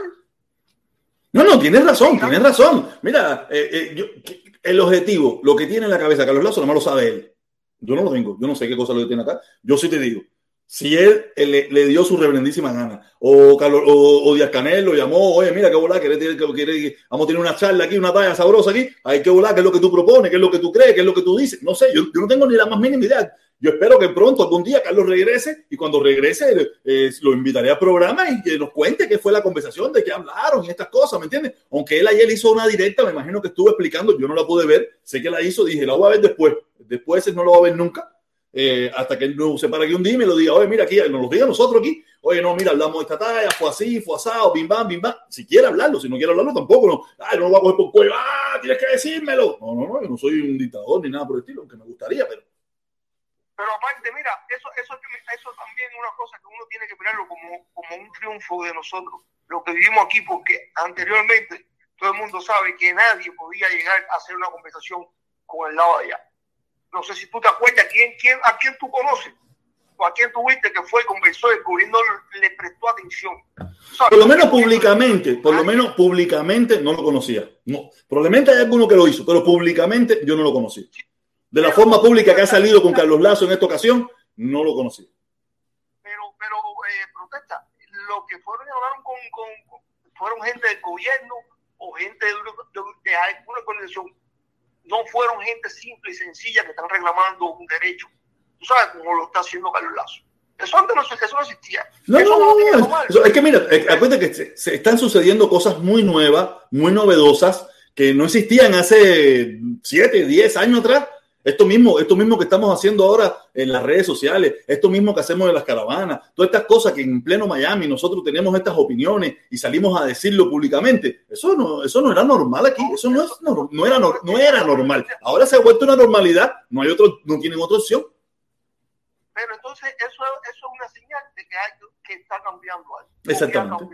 No, no, tienes razón, tienes razón. Mira, eh, eh, yo, el objetivo, lo que tiene en la cabeza Carlos Lazo, no lo sabe él. Yo no lo tengo, yo no sé qué cosa lo tiene acá. Yo sí te digo, si él, le, dio su reverendísima gana. O, o, o Díaz Canel lo llamó, oye, mira, qué volá, quiere, quiere, vamos a tener una charla aquí, una talla sabrosa aquí, hay que volar, qué es lo que tú propones, qué es lo que tú crees, qué es lo que tú dices. No sé, yo, yo no tengo ni la más mínima idea. Yo espero que pronto, algún día, Carlos regrese y cuando regrese eh, lo invitaré al programa y que nos cuente qué fue la conversación, de qué hablaron y estas cosas, ¿me entiendes? Aunque él ayer hizo una directa, me imagino que estuvo explicando, yo no la pude ver, sé que la hizo, dije, la voy a ver después. Después no lo va a ver nunca eh, hasta que él no se para aquí un día y me lo diga, oye, mira aquí, nos lo diga nosotros aquí, oye, no, mira, hablamos de esta talla, fue así, fue asado, bim bam, bim bam, si quiere hablarlo, si no quiere hablarlo tampoco, no, ay, no lo va a coger por cuello, ah, tienes que decírmelo, no, no, no, yo no soy un dictador ni nada por el estilo, aunque me gustaría, pero... Pero aparte, mira, eso, eso, eso también es una cosa que uno tiene que mirarlo como, como un triunfo de nosotros, lo que vivimos aquí, porque anteriormente todo el mundo sabe que nadie podía llegar a hacer una conversación con el lado de allá no sé si tú te acuerdas quién, quién, a quién tú conoces o a quién tuviste que fue, conversó, el gobierno le prestó atención. Por lo menos públicamente, por lo menos públicamente no lo conocía. No, probablemente hay alguno que lo hizo, pero públicamente yo no lo conocí. De la forma pública que ha salido con Carlos Lazo en esta ocasión, no lo conocí. Pero, pero eh, protesta, lo que fueron hablaron con, con, fueron gente del gobierno o gente de, de, de alguna organización no fueron gente simple y sencilla que están reclamando un derecho. Tú sabes cómo lo está haciendo Carlos Lazo. Eso antes no, eso no existía. No, no, no, no es que mira, eh, acuérdate que se, se, están sucediendo cosas muy nuevas, muy novedosas, que no existían hace 7, 10 años atrás. Esto mismo, esto mismo que estamos haciendo ahora en las redes sociales, esto mismo que hacemos en las caravanas, todas estas cosas que en pleno Miami nosotros tenemos estas opiniones y salimos a decirlo públicamente, eso no, eso no era normal aquí, eso no, es, no, no era, no, era normal. Ahora se ha vuelto una normalidad, no hay otro, no tienen otra opción. Pero entonces eso, eso es una señal de que, hay, que está cambiando algo. Exactamente.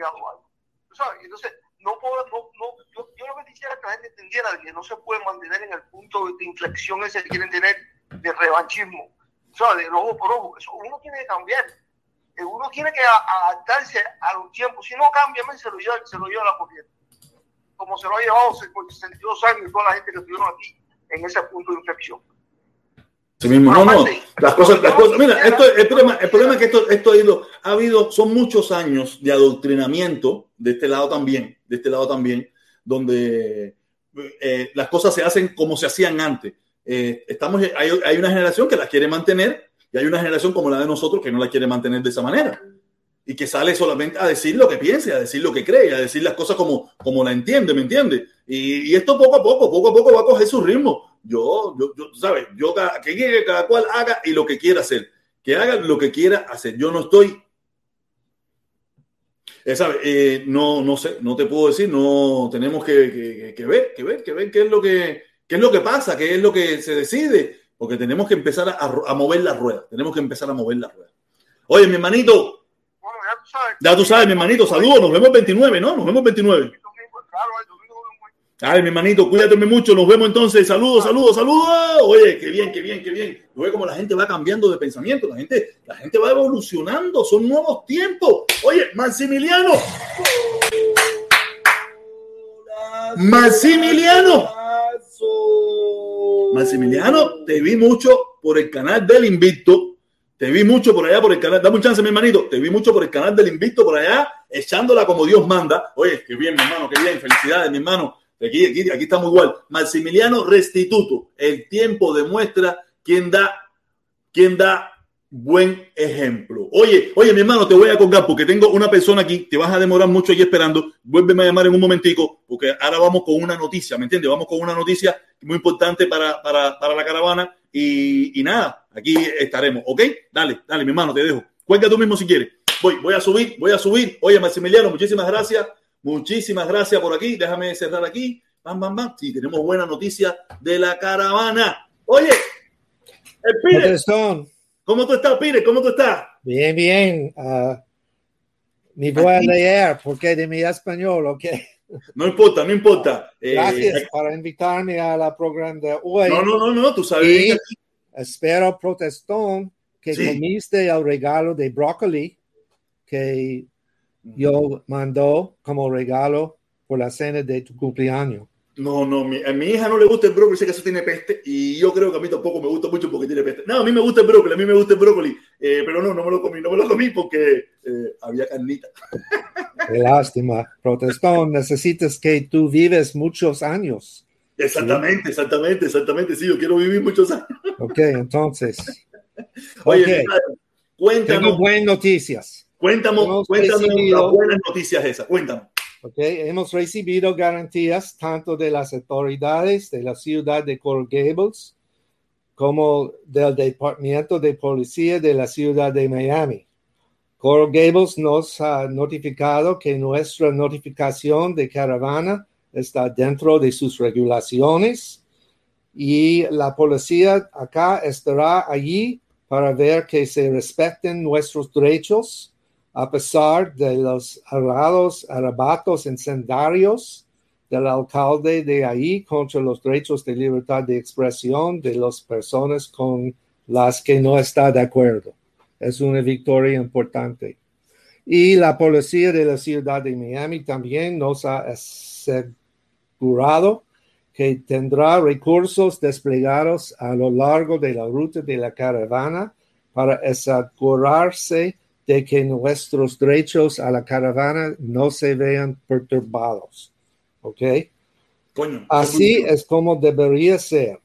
Entonces, no puedo, no, no, yo, yo, lo que quisiera que la gente entendiera que no se puede mantener en el punto de inflexión ese que quieren tener de revanchismo, ¿sabes? De ojo por ojo. Eso uno tiene que cambiar. Eh, uno tiene que adaptarse a los tiempos. Si no cambia, se lo lleva, se lo lleva la corriente. Como se lo ha llevado por 62 años toda la gente que estuvieron aquí en ese punto de inflexión. Sí mismo, no, no, las cosas, las cosas, mira, esto, el problema, el problema es que esto, esto ha habido, son muchos años de adoctrinamiento de este lado también, de este lado también, donde eh, las cosas se hacen como se hacían antes. Eh, estamos, hay, hay, una generación que las quiere mantener y hay una generación como la de nosotros que no la quiere mantener de esa manera y que sale solamente a decir lo que piensa, a decir lo que cree, a decir las cosas como, como la entiende, ¿me entiende? Y, esto poco a poco, poco a poco va a coger su ritmo yo, yo, yo ¿sabes? Yo, que cada cual haga y lo que quiera hacer. Que haga lo que quiera hacer. Yo no estoy eh, ¿sabes? Eh, no, no sé, no te puedo decir, no tenemos que, que, que, ver, que ver, que ver qué es lo que qué es lo que pasa, qué es lo que se decide, porque tenemos que empezar a, a mover la rueda, tenemos que empezar a mover la rueda. Oye, mi hermanito, bueno, ya, tú sabes, ya tú sabes, mi hermanito, saludos, nos vemos el 29, ¿no? Nos vemos el 29. Ay, mi hermanito, cuídate mucho. Nos vemos entonces. Saludos, saludos, saludos. Oye, qué bien, qué bien, qué bien. Oye, como la gente va cambiando de pensamiento, la gente, la gente va evolucionando. Son nuevos tiempos. Oye, Maximiliano. Maximiliano. Maximiliano, te vi mucho por el canal del Invicto. Te vi mucho por allá por el canal. Dame un chance, mi hermanito. Te vi mucho por el canal del Invicto por allá, echándola como Dios manda. Oye, qué bien, mi hermano, qué bien. Felicidades, mi hermano Aquí, aquí, aquí estamos igual. Maximiliano Restituto. El tiempo demuestra quién da, quién da buen ejemplo. Oye, oye, mi hermano, te voy a colgar porque tengo una persona aquí. Te vas a demorar mucho aquí esperando. Vuélveme a llamar en un momentico porque ahora vamos con una noticia, ¿me entiendes? Vamos con una noticia muy importante para, para, para la caravana. Y, y, nada, aquí estaremos, ¿ok? Dale, dale, mi hermano, te dejo. Cuelga tú mismo si quieres. Voy, voy a subir, voy a subir. Oye, Maximiliano, muchísimas gracias. Muchísimas gracias por aquí. Déjame cerrar aquí. Bam, bam, bam. Sí, tenemos buena noticia de la caravana. Oye, el Pire. ¿Cómo tú estás, Pire? ¿Cómo tú estás? Bien, bien. Uh, ni voy a leer porque de mi español, ¿ok? No importa, no importa. Eh, gracias eh, por invitarme a la programa de hoy. No, no, no, no, tú sabes. Y espero, protestón, que sí. comiste el regalo de brócoli que yo mandó como regalo por la cena de tu cumpleaños. No, no, a mi hija no le gusta el brócoli, dice que eso tiene peste y yo creo que a mí tampoco me gusta mucho porque tiene peste. No, a mí me gusta el brócoli, a mí me gusta el brócoli, eh, pero no, no me lo comí, no me lo comí porque eh, había carnita. Qué lástima, protestón, necesitas que tú vives muchos años. Exactamente, exactamente, exactamente, sí, yo quiero vivir muchos años. Ok, entonces. Oye, okay. cuéntanos. Tengo buenas noticias. Cuéntanos, cuéntanos las buenas noticias esas, cuéntanos. Okay. Hemos recibido garantías tanto de las autoridades de la ciudad de Coral Gables como del Departamento de Policía de la ciudad de Miami. Coral Gables nos ha notificado que nuestra notificación de caravana está dentro de sus regulaciones y la policía acá estará allí para ver que se respeten nuestros derechos a pesar de los arrados, arrebatos incendarios del alcalde de ahí contra los derechos de libertad de expresión de las personas con las que no está de acuerdo. Es una victoria importante. Y la policía de la ciudad de Miami también nos ha asegurado que tendrá recursos desplegados a lo largo de la ruta de la caravana para asegurarse de que nuestros derechos a la caravana no se vean perturbados. ¿Ok? Así es como debería ser.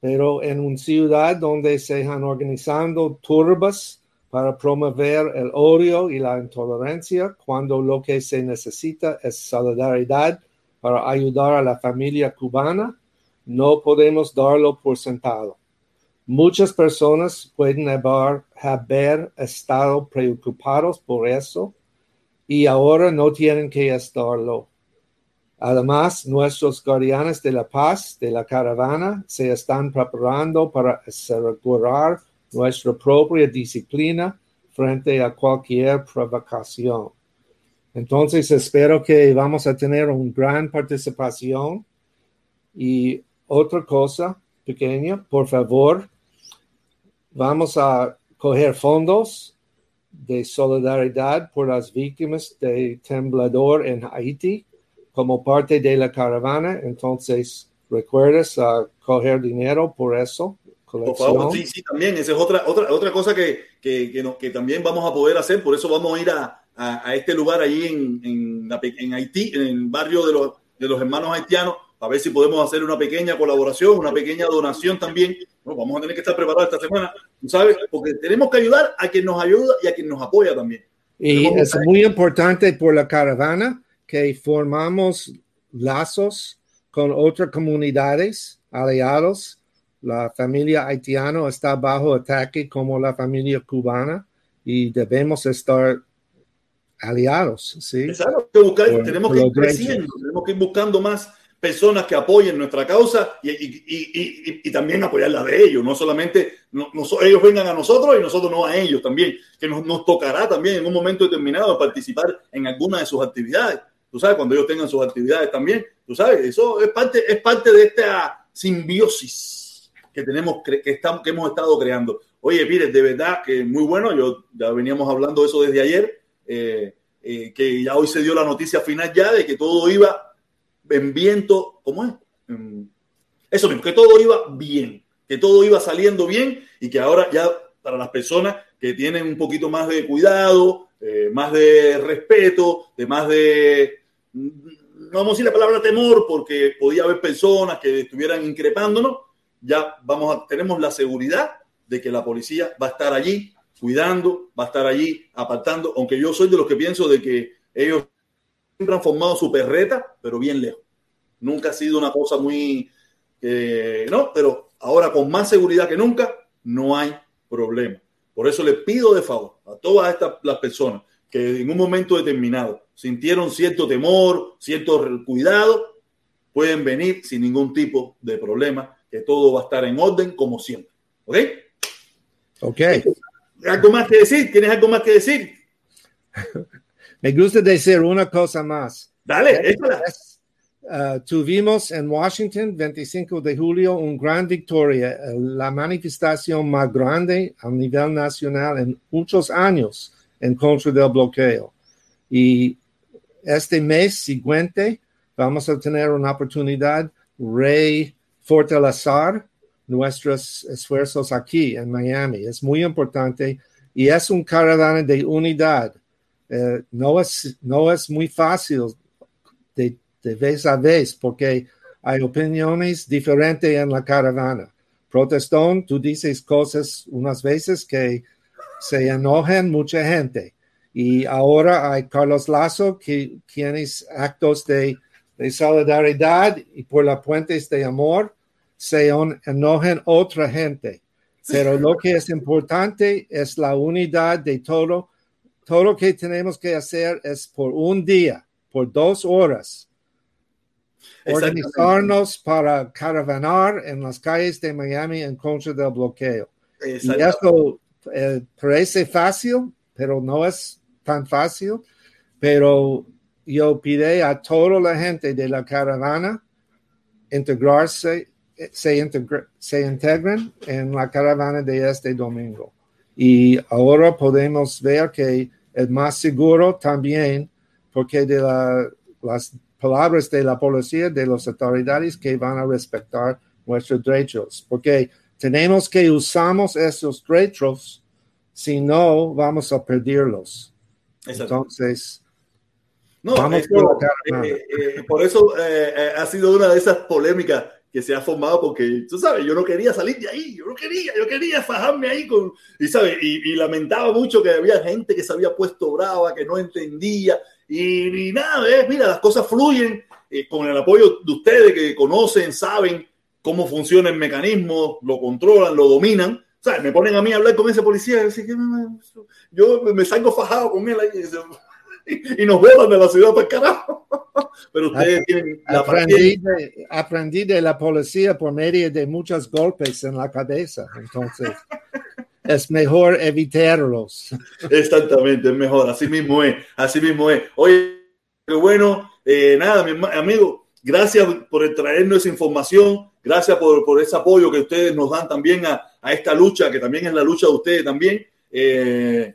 Pero en una ciudad donde se están organizando turbas para promover el odio y la intolerancia, cuando lo que se necesita es solidaridad para ayudar a la familia cubana, no podemos darlo por sentado. Muchas personas pueden haber, estado preocupados por eso y ahora no tienen que estarlo. Además, nuestros guardianes de la paz de la caravana se están preparando para asegurar nuestra propia disciplina frente a cualquier provocación. Entonces, espero que vamos a tener una gran participación. Y otra cosa pequeña, por favor, Vamos a coger fondos de solidaridad por las víctimas de temblador en Haití como parte de la caravana. Entonces, recuerdes a coger dinero por eso. Por favor, sí, sí, también. Esa es otra, otra, otra cosa que, que, que, también vamos a poder hacer. Por eso vamos a ir a, a, este lugar allí en, en, en, Haití, en el barrio de los, de los hermanos haitianos, a ver si podemos hacer una pequeña colaboración, una pequeña donación también. vamos a tener que estar preparados esta semana, ¿sabes? Porque tenemos que ayudar a quien nos ayuda y a quien nos apoya también. Y es muy importante por la caravana que formamos lazos con otras comunidades aliados. La familia haitiana está bajo ataque como la familia cubana y debemos estar aliados, ¿sí? tenemos que ir creciendo, tenemos que ir buscando más personas que apoyen nuestra causa y, y, y, y también apoyar la de ellos, no solamente no, ellos vengan a nosotros y nosotros no a ellos también, que nos, nos tocará también en un momento determinado participar en alguna de sus actividades, tú sabes, cuando ellos tengan sus actividades también, tú sabes, eso es parte, es parte de esta simbiosis que tenemos, que, estamos, que hemos estado creando. Oye, mire, de verdad que muy bueno, yo ya veníamos hablando de eso desde ayer, eh, eh, que ya hoy se dio la noticia final ya de que todo iba en viento, ¿cómo es? Eso mismo, que todo iba bien, que todo iba saliendo bien y que ahora ya para las personas que tienen un poquito más de cuidado, eh, más de respeto, de más de, no vamos a decir la palabra temor, porque podía haber personas que estuvieran increpándonos, ya vamos a, tenemos la seguridad de que la policía va a estar allí cuidando, va a estar allí apartando, aunque yo soy de los que pienso de que ellos siempre han formado su perreta, pero bien lejos. Nunca ha sido una cosa muy, eh, no, pero ahora con más seguridad que nunca, no hay problema. Por eso le pido de favor a todas estas las personas que en un momento determinado sintieron cierto temor, cierto cuidado, pueden venir sin ningún tipo de problema, que todo va a estar en orden como siempre. ¿Ok? Ok. ¿Algo más que decir? ¿Tienes algo más que decir? Me gusta decir una cosa más. Dale, uh, tuvimos en Washington, 25 de julio, una gran victoria, la manifestación más grande a nivel nacional en muchos años en contra del bloqueo. Y este mes siguiente vamos a tener una oportunidad refortalecer nuestros esfuerzos aquí en Miami. Es muy importante y es un caravana de unidad. Eh, no, es, no es muy fácil de, de vez a vez porque hay opiniones diferentes en la caravana. Protestón, tú dices cosas unas veces que se enojan mucha gente. Y ahora hay Carlos Lazo, que quienes actos de, de solidaridad y por las puentes de amor se enojan otra gente. Pero lo que es importante es la unidad de todo. Todo lo que tenemos que hacer es por un día, por dos horas, organizarnos para caravanar en las calles de Miami en contra del bloqueo. Y esto eh, parece fácil, pero no es tan fácil. Pero yo pide a toda la gente de la caravana integrarse, eh, se, se integren en la caravana de este domingo. Y ahora podemos ver que es más seguro también porque de las palabras de la policía, de las autoridades que van a respetar nuestros derechos, porque tenemos que usamos esos derechos, si no vamos a perderlos. Entonces, no, eh, eh, por eso eh, ha sido una de esas polémicas que se ha formado porque, tú sabes, yo no quería salir de ahí, yo no quería, yo quería fajarme ahí con, y sabes, y, lamentaba mucho que había gente que se había puesto brava, que no entendía, y, nada, mira, las cosas fluyen con el apoyo de ustedes que conocen, saben cómo funciona el mecanismo, lo controlan, lo dominan, ¿sabes? Me ponen a mí a hablar con ese policía, y yo me salgo fajado con él ahí, y, nos botan de la ciudad para carajo. Pero ustedes tienen la aprendí de, aprendí de la policía por medio de muchos golpes en la cabeza, entonces es mejor evitarlos. Exactamente, es mejor, así mismo es, así mismo es. Oye, qué bueno, eh, nada, mi amigo, gracias por traernos esa información, gracias por, por, ese apoyo que ustedes nos dan también a, a, esta lucha, que también es la lucha de ustedes también. Eh,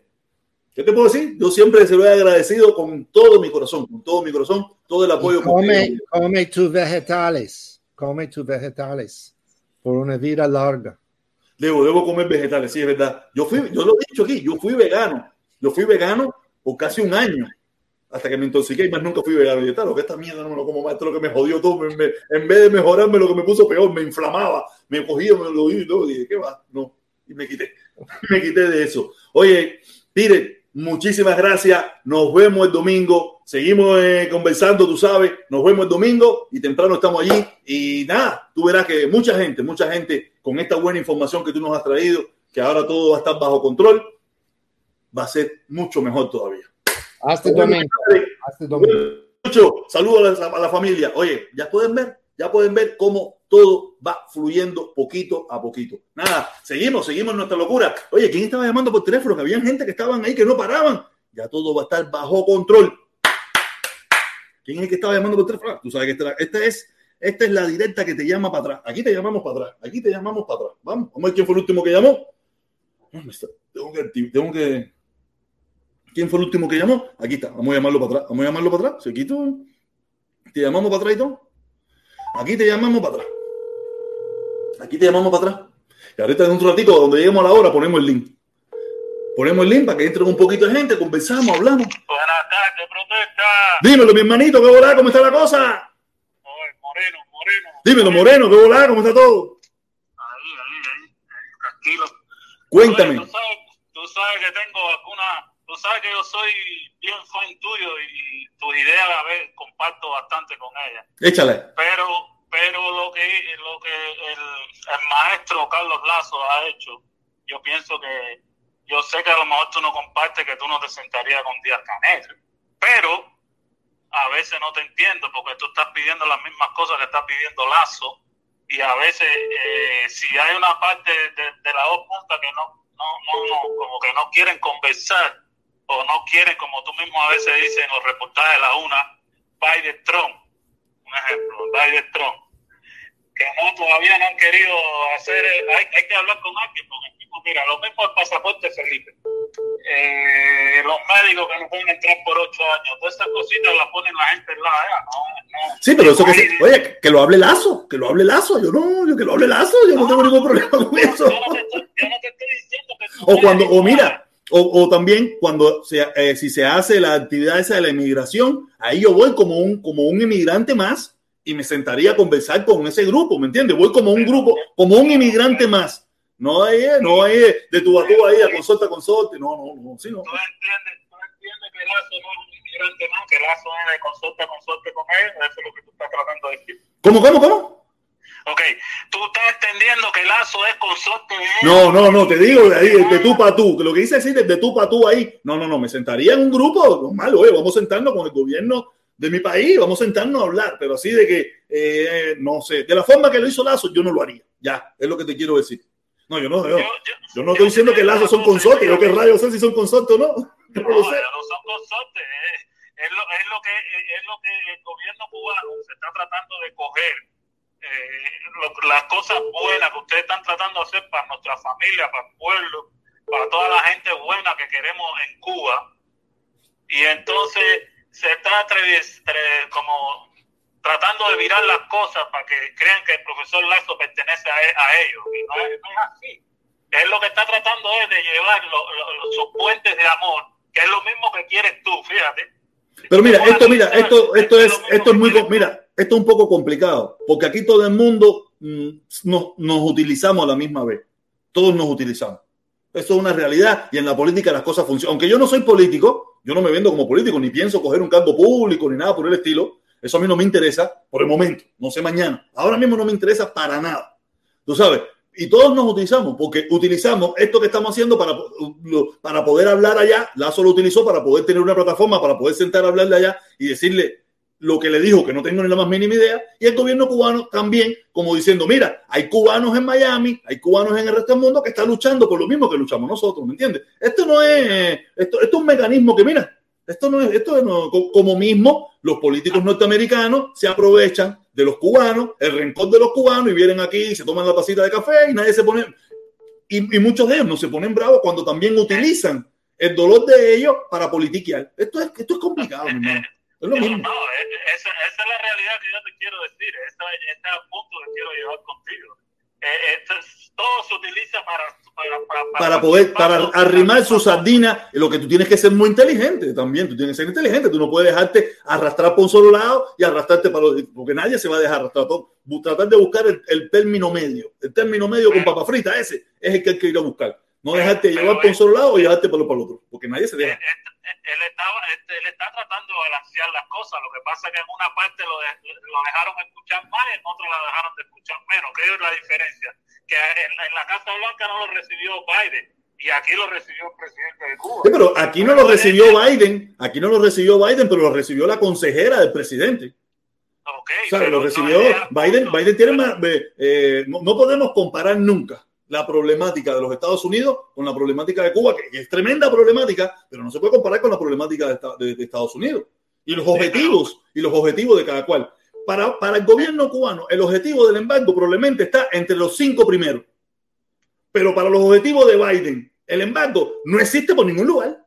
¿Qué te puedo decir? Yo siempre se lo he agradecido con todo mi corazón, con todo mi corazón, todo el apoyo. come, come tus vegetales, come tus vegetales por una vida larga. Debo, debo comer vegetales, sí, es verdad. Yo fui, yo lo he dicho aquí, yo fui vegano. Yo fui vegano por casi un año, hasta que me intoxiqué y más nunca fui vegano. Y lo que esta mierda no me lo como más, esto es lo que me jodió todo. Me, en vez de mejorarme, lo que me puso peor, me inflamaba, me cogía, me lo y todo. Y dije, ¿qué va? No. Y me quité, me quité de eso. Oye, mire, Muchísimas gracias. Nos vemos el domingo. Seguimos eh, conversando, tú sabes. Nos vemos el domingo y temprano estamos allí. Y nada, tú verás que mucha gente, mucha gente con esta buena información que tú nos has traído, que ahora todo va a estar bajo control, va a ser mucho mejor todavía. Hasta el domingo. Hasta el domingo. Saludos a la familia. Oye, ya pueden ver, ya pueden ver cómo todo va fluyendo poquito a poquito. Nada, seguimos, seguimos nuestra locura. Oye, ¿quién estaba llamando por teléfono? Que había gente que estaban ahí que no paraban. Ya todo va a estar bajo control. ¿Quién es el que estaba llamando por teléfono? Tú sabes que esta, es, esta es la directa que te llama para atrás. Aquí te llamamos para atrás. Aquí te llamamos para atrás. Vamos, vamos a ver quién fue el último que llamó. Tengo que, tengo que. ¿Quién fue el último que llamó? Aquí está. Vamos a llamarlo para atrás. Vamos a llamarlo para atrás. Se quito. Te llamamos para atrás y todo. Aquí te llamamos para atrás. Aquí te llamamos para atrás. Y ahorita en un ratito, donde lleguemos a la hora, ponemos el link. Ponemos el link para que entre un poquito de gente, conversamos, hablamos. Buenas tardes, protesta. Dímelo, mi hermanito, ¿qué volá? ¿Cómo está la cosa? moreno, moreno. Dímelo, Moreno, ¿qué volá? ¿Cómo está todo? Ahí, ahí, ahí, tranquilo. Cuéntame. tú, sabes, tú sabes que tengo alguna, tú sabes que yo soy bien fan tuyo y tus ideas a ver, comparto bastante con ella. Échale. Pero pero lo que lo que el, maestro Carlos Lazo ha hecho, yo pienso que yo sé que a lo mejor tú no compartes que tú no te sentarías con Díaz Canel, pero a veces no te entiendo porque tú estás pidiendo las mismas cosas que está pidiendo Lazo y a veces eh, si hay una parte de, las dos puntas que no, no, no, no, como que no quieren conversar o no quieren, como tú mismo a veces dices en los reportajes de la una, Biden Trump un ejemplo, Biden Trump, que no, todavía no han querido hacer, hay, hay que hablar con alguien, porque mira, lo mismo el pasaporte Felipe. eh, los médicos que no pueden entrar por ocho años, todas esas cositas las ponen la gente en la no, Sí, pero eso que se, oye, que lo hable Lazo, que lo hable Lazo, yo no, yo que lo hable Lazo, yo no, tengo ningún problema con eso. Yo no te estoy, yo no te estoy diciendo que o cuando, o mira, o, o, también cuando se, eh, si se hace la actividad esa de la inmigración, ahí yo voy como un, como un inmigrante más y me sentaría a conversar con ese grupo, ¿me entiendes? Voy como un grupo, como un inmigrante más no hay, no hay de tu a ahí a consulta, consulta. No, no, no. Sí, no. ¿Tú entiendes, tú entiendes que Lazo no es un inmigrante más, que Lazo es de consulta, consulta con él. Eso es lo que tú estás tratando de decir. ¿Cómo, cómo, cómo? Ok, tú estás entendiendo que Lazo es consorte. No, no, no, te digo de ahí, de tú para tú, que lo que dice decir de tú para tú ahí. No, no, no, me sentaría en un grupo normal, oye, vamos a sentarnos con el gobierno de mi país, vamos a sentarnos a hablar, pero así de que, eh, no sé, de la forma que lo hizo Lazo, yo no lo haría. Ya, es lo que te quiero decir. No, yo no, yo, yo, no estoy diciendo que Lazo son consortes, yo que rayos sé si son consortes o no. No, no, son consortes, es, es, lo, es, lo que, es lo que el gobierno cubano se está tratando de coger. Eh, lo, las cosas buenas que ustedes están tratando de hacer para nuestra familia, para el pueblo, para toda la gente buena que queremos en Cuba. Y entonces se está como tratando de virar las cosas para que crean que el profesor Lazo pertenece a, a ellos. Y no es, no es, así. Él lo que está tratando es de llevar lo, lo, sus puentes de amor, que es lo mismo que quieres tú, fíjate. Pero mira, esto, mira, esto, esto es, esto es muy, mira, esto es un poco complicado, porque aquí todo el mundo mm, nos, utilizamos a la misma vez. Todos nos utilizamos. Eso es una realidad y en la política las cosas funcionan. Aunque yo no soy político, yo no me vendo como político, ni pienso coger un cargo público, ni nada por el estilo. Eso a mí no me interesa por el momento, no sé mañana. Ahora mismo no me interesa para nada. Tú sabes, y todos nos utilizamos, porque utilizamos esto que estamos haciendo para, para poder hablar allá. Lazo lo utilizó para poder tener una plataforma, para poder sentar a hablarle allá y decirle lo que le dijo, que no tengo ni la más mínima idea. Y el gobierno cubano también, como diciendo, mira, hay cubanos en Miami, hay cubanos en el resto del mundo que están luchando por lo mismo que luchamos nosotros, ¿me entiendes? Esto no es, esto, esto es un mecanismo que, mira, esto no es, esto no, como mismo los políticos norteamericanos se aprovechan de los cubanos, el rencor de los cubanos y vienen aquí y se toman la pasita de café y nadie se pone, y, y muchos de ellos no se ponen bravos cuando también utilizan el dolor de ellos para politiquear. Esto es, esto es complicado, mi hermano. Es lo mismo. No, esa, esa, es la realidad que yo te quiero decir. Ese es el punto que quiero llevar contigo. Eh, esto es, todo se utiliza para para, para, para, poder, para arrimar su sardina, lo que tú tienes que ser muy inteligente también, tú tienes que ser inteligente, tú no puedes dejarte arrastrar por un solo lado y arrastrarte para los, porque nadie se va a dejar arrastrar, todo, tratar de buscar el, el, término medio, el término medio con papa frita, ese es el que hay que ir a buscar, no dejarte llevar por un solo lado y dejarte por, por el otro, porque nadie se deja. Él, él, está, él, está tratando de balancear las cosas, lo que pasa es que en una parte lo, de, lo dejaron escuchar más y en otra la dejaron de escuchar menos, ¿qué es la diferencia? que en, en, la Casa Blanca no lo recibió Biden y aquí lo recibió el presidente de Cuba. Sí, pero aquí no lo recibió Biden, aquí no lo recibió Biden, pero lo recibió la consejera del presidente. Okay, o sea, lo recibió no Biden. Biden tiene más, eh, no, no, podemos comparar nunca la problemática de los Estados Unidos con la problemática de Cuba, que es tremenda problemática, pero no se puede comparar con la problemática de, de, de Estados Unidos y los objetivos y los objetivos de cada cual para, para el gobierno cubano, el objetivo del embargo probablemente está entre los cinco primeros. Pero para los objetivos de Biden, el embargo no existe por ningún lugar.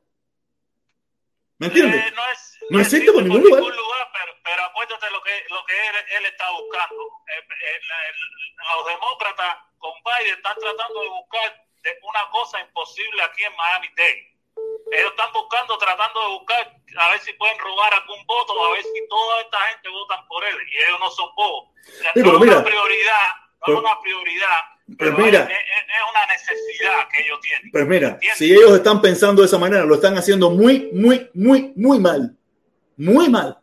¿Me entiendes? Eh, no, es, no, no, existe por ningún por lugar. Ningún acuérdate lo que, lo que él, él está buscando. Eh, eh, los demócratas con Biden están tratando de buscar una cosa imposible aquí en Miami-Dade ellos están buscando, tratando de buscar a ver si pueden robar algún voto, a ver si toda esta gente votan por él y ellos no son bobos. Sí, pero no mira, es una prioridad, no pero, es una prioridad. Pero mira, es, es, una necesidad que ellos tienen. Pues mira, ¿entiendes? si ellos están pensando de esa manera, lo están haciendo muy, muy, muy, muy mal. Muy mal.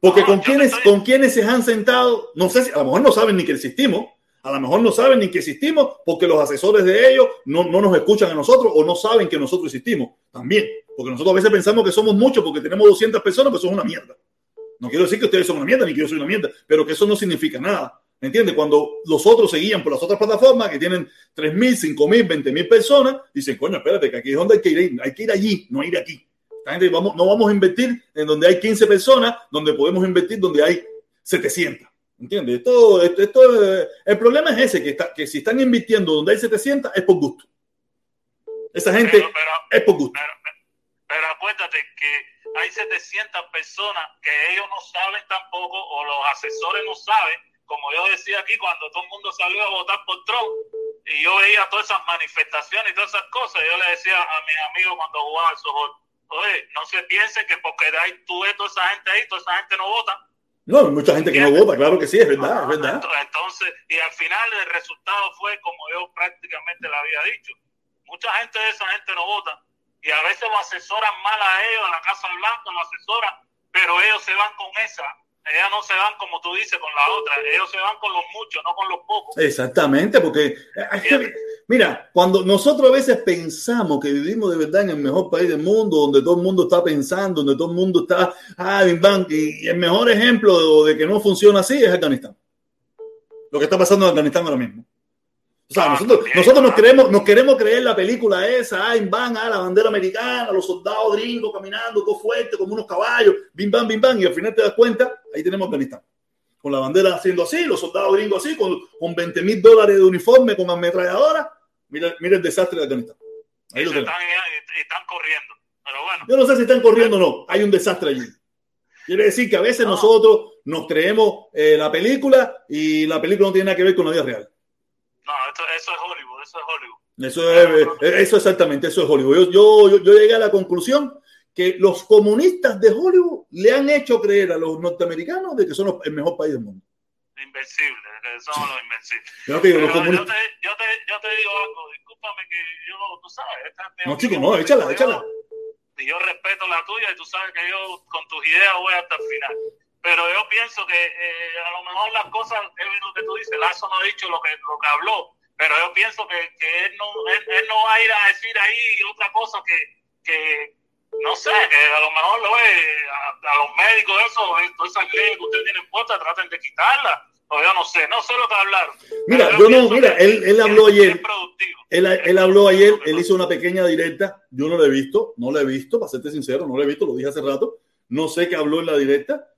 Porque no, con, quienes, estoy... con quienes se han sentado, no sé si a lo mejor no saben ni que existimos, a lo mejor no saben ni que existimos porque los asesores de ellos no, no, nos escuchan a nosotros o no saben que nosotros existimos también. Porque nosotros a veces pensamos que somos muchos porque tenemos 200 personas, pero eso es una mierda. No quiero decir que ustedes son una mierda ni que yo soy una mierda, pero que eso no significa nada. ¿Me entiendes? Cuando los otros se guían por las otras plataformas que tienen 3.000, 5.000, 20.000 personas, dicen, coño, espérate, que aquí es donde hay que ir, hay que ir allí, no ir aquí. Gente, vamos, no vamos a invertir en donde hay 15 personas, donde podemos invertir donde hay 700. ¿Entiendes? Esto, esto, esto, el problema es ese, que, está, que si están invirtiendo donde hay 700 es por gusto. Esa gente es por gusto. Pero, acuérdate que hay 700 personas que ellos no saben tampoco, o los asesores no saben, como yo decía aquí, cuando todo el mundo salió a votar por Trump, y yo veía todas esas manifestaciones y todas esas cosas, yo le decía a mis amigos cuando jugaba al softball, oye, no se piense que porque hay, tú ves toda esa gente ahí, toda esa gente no vota. No, hay mucha gente que no vota, claro que sí, es verdad, es verdad. Entonces, y al final el resultado fue como yo prácticamente le había dicho. Mucha gente de esa gente no vota y a veces lo asesoran mal a ellos, a la Casa Blanca, lo asesoran, pero ellos se van con esa ellas no se van como tú dices con la otra, ellos se van con los muchos, no con los pocos. Exactamente, porque mira, cuando nosotros a veces pensamos que vivimos de verdad en el mejor país del mundo, donde todo el mundo está pensando, donde todo el mundo está, ah, y el mejor ejemplo de que no funciona así es Afganistán. Lo que está pasando en Afganistán ahora mismo. O sea, nosotros, nosotros nos, queremos, nos queremos creer la película esa, ah, en van, ah, la bandera americana, los soldados gringos caminando, todo fuerte, como unos caballos, bim, bam, bim, bam, y al final te das cuenta, ahí tenemos Afganistán. Con la bandera haciendo así, los soldados gringos así, con, con 20 mil dólares de uniforme, con ametralladora. Mira, mira el desastre de Afganistán. Ahí lo están, están corriendo. Pero bueno. Yo no sé si están corriendo o no, hay un desastre allí. Quiere decir que a veces nosotros nos creemos eh, la película y la película no tiene nada que ver con la vida real. No, eso es Hollywood, eso es Hollywood. Eso es, eso exactamente, eso es Hollywood. Yo, yo, yo, llegué a la conclusión que los comunistas de Hollywood le han hecho creer a los norteamericanos de que son el mejor país del mundo. Invencibles, que son los invencibles. Yo te, yo, te, yo, te, yo te digo algo, discúlpame que yo, tú sabes. no, chico, no, échala, échala. Y yo respeto la tuya y tú sabes que yo con tus ideas voy hasta el final pero yo pienso que eh, a lo mejor las cosas, es lo que tú dices, Lazo no ha dicho lo que, lo que habló, pero yo pienso que, que él, no, él, no va a ir a decir ahí otra cosa que, que no sé, que a lo mejor lo ve a, los médicos, eso, todas esas leyes que ustedes tienen puestas, traten de quitarlas. O yo no sé, no sé lo que hablaron. Mira, yo, no, mira, él, él habló ayer. Él, él, habló ayer, él hizo una pequeña directa. Yo no lo he visto, no lo he visto, para serte sincero, no lo he visto, lo dije hace rato. No sé qué habló en la directa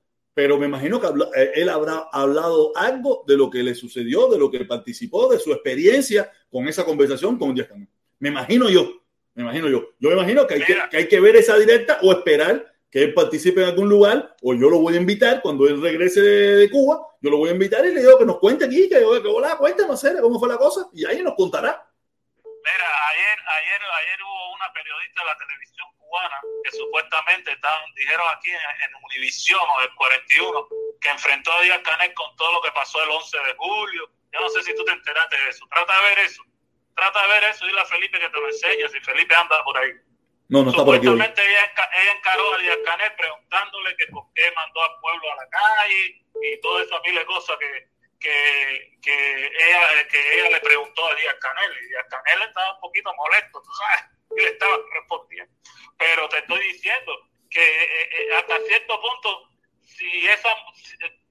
pero me imagino que eh, él habrá hablado algo de lo que le sucedió, de lo que participó, de su experiencia con esa conversación con Díaz Canel. Me imagino yo, me imagino yo. Yo me imagino que hay que, que hay que ver esa directa o esperar que él participe en algún lugar, o yo lo voy a invitar cuando él regrese de, Cuba, yo lo voy a invitar y le digo que nos cuente aquí, que, que hola, cuéntanos, cómo fue la cosa, y ahí nos contará. Mira, ayer, ayer, ayer hubo una periodista de la televisión que supuestamente están, dijeron aquí en, Univisión o el 41, que enfrentó a Díaz Canel con todo lo que pasó el 11 de julio. Yo no sé si tú te enteraste de eso. Trata de ver eso. Trata de ver eso y dile a Felipe que te lo enseñe si Felipe anda por ahí. No, no está por aquí. Supuestamente ella, ella, encaró a Díaz Canel preguntándole que por qué mandó al pueblo a la calle y toda esa mil de cosas que, que, que, ella, que ella le preguntó a Díaz Canel. Y Díaz Canel estaba un poquito molesto, tú sabes, y le estaba respondiendo. Pero te estoy diciendo que eh, eh, hasta cierto punto, si esa,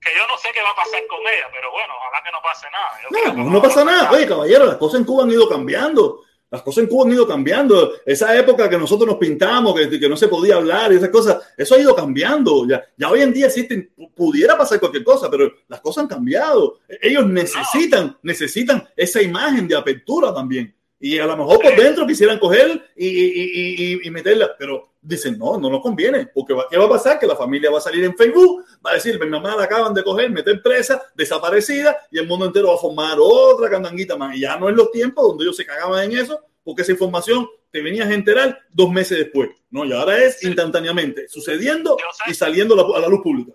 que yo no sé qué va a pasar con ella, pero bueno, ojalá que no pase nada. no, no, pasa nada. Oye, caballero, las cosas en Cuba han ido cambiando. Las cosas en Cuba han ido cambiando. Esa época que nosotros nos pintamos, que, que no se podía hablar y esas cosas, eso ha ido cambiando. Ya, ya hoy en día existen, pudiera pasar cualquier cosa, pero las cosas han cambiado. Ellos necesitan, necesitan esa imagen de apertura también. Y a lo mejor por dentro quisieran coger y, y, y, meterla, pero dicen, no, no nos conviene, porque ¿qué va a pasar? Que la familia va a salir en Facebook, va a decir, mi mamá la acaban de coger, meter presa, desaparecida, y el mundo entero va a formar otra candanguita más. Y ya no es los tiempos donde ellos se cagaban en eso, porque esa información te venías a enterar dos meses después, ¿no? Y ahora es instantáneamente, sucediendo y saliendo a la, luz pública.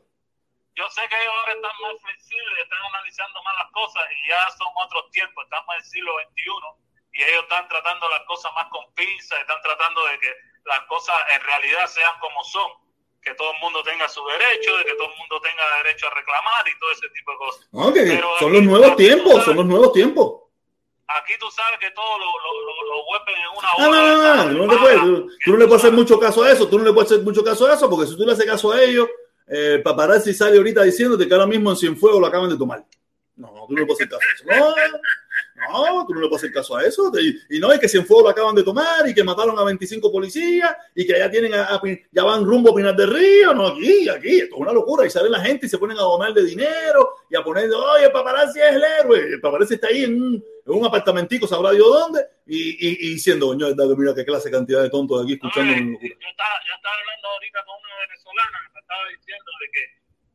Yo sé que ellos ahora están más flexibles, están analizando más las cosas y ya son otros tiempos, estamos en el siglo XXI y ellos están tratando las cosas más con pinzas, están tratando de que las cosas en realidad sean como son, que todo el mundo tenga su derecho, de que todo el mundo tenga derecho a reclamar y todo ese tipo de cosas. Okay. son los nuevos tiempos, son los nuevos tiempos. Aquí tú sabes que todo lo, lo, lo, vuelven en una hora. No, no, no, no, no, puedes, tú, no le puedes hacer mucho caso a eso, tú no le puedes hacer mucho caso a eso, porque si tú le haces caso a ellos, eh, paparazzi sale ahorita diciéndote que ahora mismo en Cienfuegos lo acaban de tomar. No, tú no le puedes hacer caso a eso. No, no, tú no le puedes hacer caso a eso. Y, no, es que Cienfuegos lo acaban de tomar y que mataron a 25 policías y que ya tienen ya van rumbo a Pinar del Río. No, aquí, aquí, esto es una locura. Y sale la gente y se ponen a donarle dinero y a poner, oye, el paparazzi es el héroe. El paparazzi está ahí en un, en un apartamentico, sabrá Dios dónde, y, y, y diciendo, coño, mira qué clase de cantidad de tontos de aquí escuchando. yo, estaba, yo estaba hablando ahorita con una venezolana que me estaba diciendo de que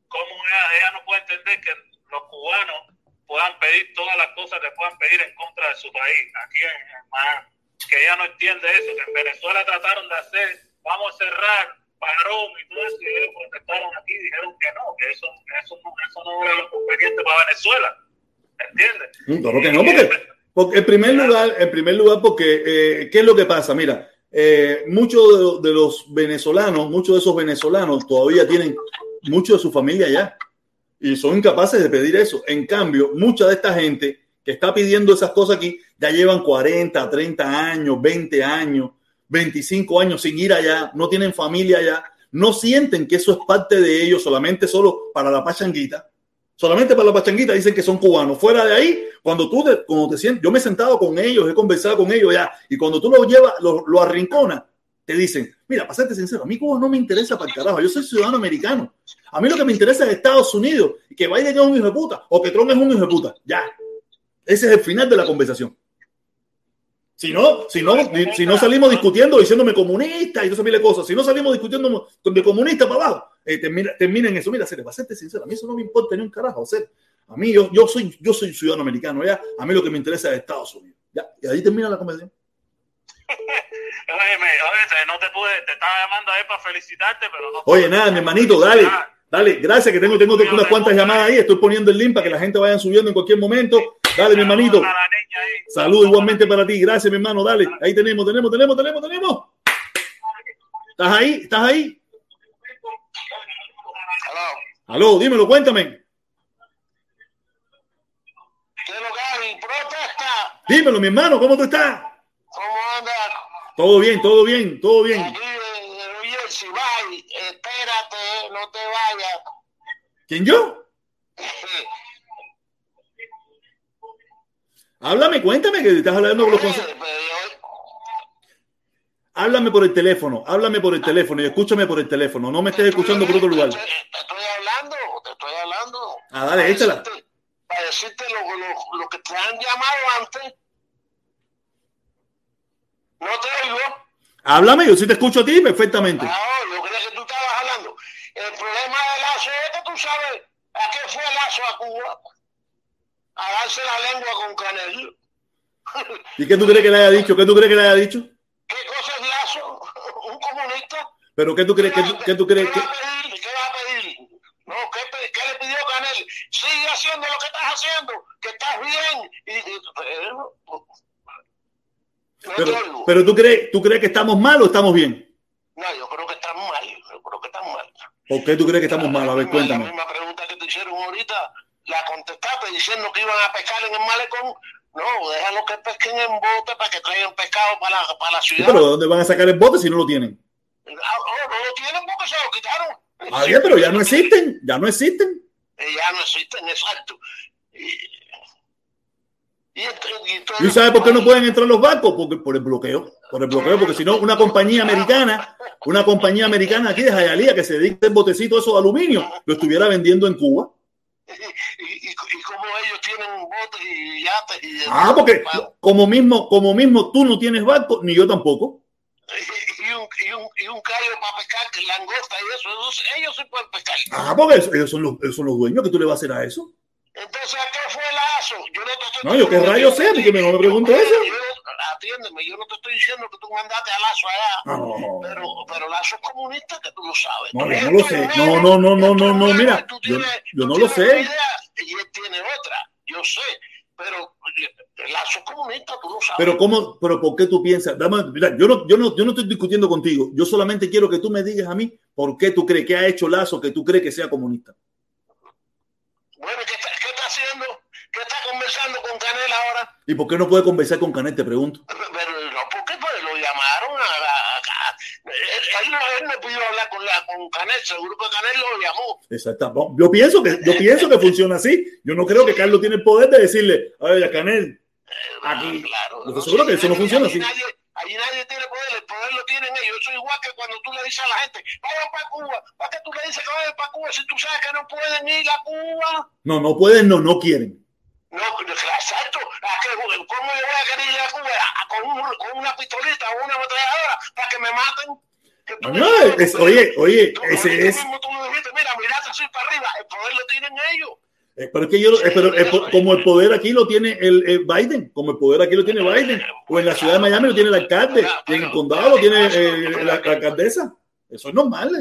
cómo ella, ella no puede entender que los cubanos puedan pedir todas las cosas que puedan pedir en contra de su país, aquí en, en que ella no entiende eso, que en Venezuela trataron de hacer, vamos a cerrar paró y todo eso, y ellos protestaron aquí y dijeron que no, que eso, eso, no, eso no era lo conveniente para Venezuela. ¿Entiendes? Claro que no, porque, porque en primer lugar, en primer lugar, porque eh, ¿qué es lo que pasa? Mira, eh, muchos de, de, los venezolanos, muchos de esos venezolanos todavía tienen mucho de su familia allá y son incapaces de pedir eso. En cambio, mucha de esta gente que está pidiendo esas cosas aquí ya llevan 40, 30 años, 20 años 25 años sin ir allá, no tienen familia allá, no sienten que eso es parte de ellos, solamente solo para la pachanguita. Solamente para la pachanguita dicen que son cubanos. Fuera de ahí, cuando tú te, cuando te sientes, yo me he sentado con ellos, he conversado con ellos ya, y cuando tú lo llevas, lo, lo arrinconas, te dicen, mira, para serte sincero, a mí Cuba no me interesa para el carajo, yo soy ciudadano americano. A mí lo que me interesa es Estados Unidos, y que Biden es un hijo de puta, o que Trump es un hijo de puta. Ya. Ese es el final de la conversación. Si no, si no, si no salimos discutiendo diciéndome comunista y no se cosas, si no salimos discutiendo de comunista para abajo, eh, termina, termina, en eso. Mira, para serte sincero, a mí eso no me importa ni un carajo. Hacer. A mí, yo, yo, soy, yo soy ciudadano americano, ya. A mí lo que me interesa es Estados Unidos. Ya. Y ahí termina la conversación. Oye, oye, no te pude, te estaba llamando ahí para felicitarte, pero no. Oye, nada, mi hermanito, dale. Dale, gracias que tengo, tengo unas cuantas llamadas ahí. Estoy poniendo el link para que la gente vaya subiendo en cualquier momento. Dale, mi hermanito. Salud igualmente para ti. Gracias, mi hermano. Dale. Ahí tenemos, tenemos, tenemos, tenemos, tenemos. ¿Estás ahí? ¿Estás ahí? Aló, dímelo, cuéntame. Dímelo, mi hermano, ¿cómo tú estás? Todo bien, todo bien, todo bien. Aquí vai, espérate, no te vayas. ¿Quién yo? Háblame, cuéntame que estás hablando con los consejos. Háblame por el teléfono, háblame por el teléfono y escúchame por el teléfono. No me estés escuchando por otro lugar. Te estoy hablando, te estoy hablando. Ah, dale, échala. Para decirte lo, lo, lo que te han llamado antes. No te oigo. Háblame, yo sí te escucho a ti perfectamente. No, yo creo que tú estabas hablando. El problema del Lazo es que tú sabes a qué fue el Lazo a Cuba. A darse la lengua con Canel. ¿Y qué tú crees que le haya dicho? ¿Qué tú crees que le haya dicho? ¿Qué cosa es Lazo? ¿Un comunista? ¿Pero qué tú crees? ¿Qué, qué tú crees? ¿Qué, va a pedir? ¿Qué va a pedir? No, ¿qué, ¿qué, le pidió Canel? Sigue haciendo lo que estás haciendo, que estás bien. Y, y, pero, pero, pero tú crees, ¿tú crees que estamos mal o estamos bien? No, yo creo que estamos mal. Yo creo que estamos mal. ¿Por qué tú crees que estamos mal? A ver, cuéntame. La misma pregunta que te hicieron ahorita, la contestaste diciendo que iban a pescar en el malecón. No, déjalo que pesquen en bote para que traigan pescado para la, para la ciudad. Sí, pero ¿dónde van a sacar el bote si no lo tienen? No, no, no lo tienen porque se lo quitaron. Ah, bien, pero ya no existen, ya no existen. Ya no existen, exacto. Y, y, y, ¿Y sabes por qué no pueden entrar los barcos? Porque, por el bloqueo. Por el bloqueo, porque si no, una compañía americana, una compañía americana aquí de Jayalía que se dedica el botecito eso de aluminio, lo estuviera vendiendo en Cuba. Y, y, y como ellos tienen botes y yates. Y ah, porque como mismo, como mismo tú no tienes barco, ni yo tampoco. Y un, y un, y un callo para pescar, langosta y eso, ellos, ellos sí pueden pescar. Ah, porque ellos son los, ellos son los dueños, ¿qué tú le vas a hacer a eso? Entonces, ¿a qué fue el lazo? Yo no te estoy No, yo qué rayos sé, que me, me preguntes eso. Yo, atiéndeme, yo no te estoy diciendo que tú mandaste a Lazo allá, no. pero, pero Lazo es comunista, que tú lo sabes. No, yo no lo sé. No, no, no, no, no, no, mira, yo, yo no lo sé. y él tiene otra, yo sé, pero el Lazo es comunista, tú lo sabes. Pero cómo, pero ¿por qué tú piensas? Dame, mira, yo no, yo no, yo no estoy discutiendo contigo. Yo solamente quiero que tú me digas a mí por qué tú crees que ha hecho Lazo que tú crees que sea comunista. Bueno, ¿qué está, qué está haciendo? ¿Qué está conversando con Canel ahora? ¿Y por qué no puede conversar con Canel? Te pregunto. Pero, no, ¿por qué? Pues lo llamaron a, a, a él, él, no pidió hablar con, la, con Canel, seguro que Canel lo llamó. Exacto. Yo pienso que, yo pienso que funciona así. Yo no creo que Carlos tiene el poder de decirle, oye, a Canel, aquí. Claro, no, seguro que eso no funciona así. Nadie, Allí nadie tiene poder, el poder lo tienen ellos. Eso es igual que cuando tú le dices a la gente, vayan para Cuba. ¿Para qué tú le dices que vayan para Cuba si tú sabes que no pueden ir a Cuba? No, no pueden, no, no quieren. No, exacto. ¿A qué ¿cómo yo voy a querer ir a Cuba con, un, con una pistolita o una ametralladora para que me maten? No, es, oye, oye, ese es. Mismo tú dijiste, mira, mirate así para arriba, el poder lo tienen ellos. Eh, pero es que yo, eh, pero, eh, como el poder aquí lo tiene el, el, Biden, como el poder aquí lo tiene Biden, o en la ciudad de Miami lo tiene el alcalde, y en el condado lo tiene eh, la, la, alcaldesa. Eso es normal,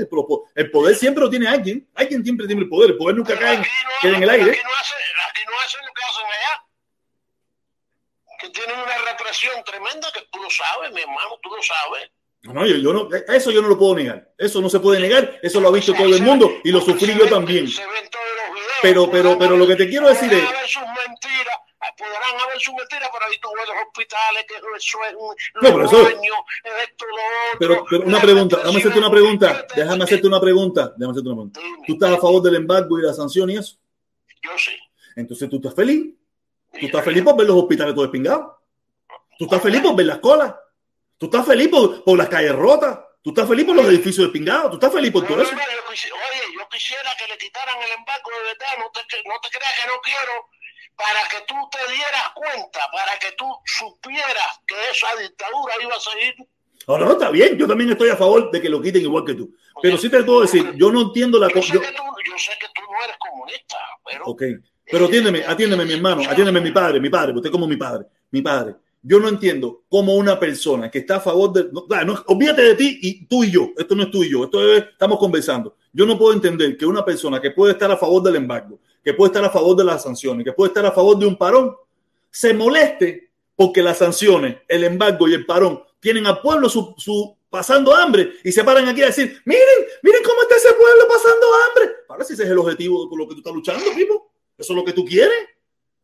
el poder siempre lo tiene alguien, alguien siempre tiene el poder, el poder nunca cae, no, queda en el aire. Aquí no, hacen, aquí no hacen lo que hacen allá, que tienen una represión tremenda que tú lo sabes, mi hermano, tú lo sabes. No, yo, yo, no, eso yo no lo puedo negar. Eso no se puede negar. Eso lo ha visto todo el mundo y lo sufrí yo también. Pero, pero, pero lo que te quiero decir es. Podrán haber sus mentiras, pero ahí tú ves los hospitales, que eso es un no, pero eso, baños, esto, lo. Pero, pero una pregunta, déjame hacerte una pregunta. Déjame hacerte una pregunta. Déjame hacerte una pregunta. ¿Tú estás a favor del embargo y la sanción y eso? Yo sí. Entonces tú estás feliz. Tú estás feliz por ver los hospitales todos despingados. Tú estás feliz por ver las colas. Tú estás feliz por, por las calles rotas. Tú estás feliz por los edificios despingados. Tú estás feliz por todo eso. Oye, yo quisiera que le quitaran el embargo de verdad. No te, no te creas que no quiero. Para que tú te dieras cuenta, para que tú supieras que esa dictadura iba a seguir. No, no, está bien. Yo también estoy a favor de que lo quiten igual que tú. Pero sí te puedo decir, yo no entiendo la cosa. Yo, yo, sé que tú no eres comunista, pero. Ok. Pero atiéndeme, atiéndeme, mi hermano, atiéndeme, mi padre, mi padre, usted como mi padre, mi padre yo no entiendo cómo una persona que está a favor de. No, no, olvídate de ti y tú y yo. Esto no es tú y yo. Esto es, estamos conversando. Yo no puedo entender que una persona que puede estar a favor del embargo, que puede estar a favor de las sanciones, que puede estar a favor de un parón, se moleste porque las sanciones, el embargo y el parón tienen al pueblo su, pasando hambre y se paran aquí a decir: Miren, miren cómo está ese pueblo pasando hambre. Ahora, si ese es el objetivo por lo que tú estás luchando, tipo, eso es lo que tú quieres.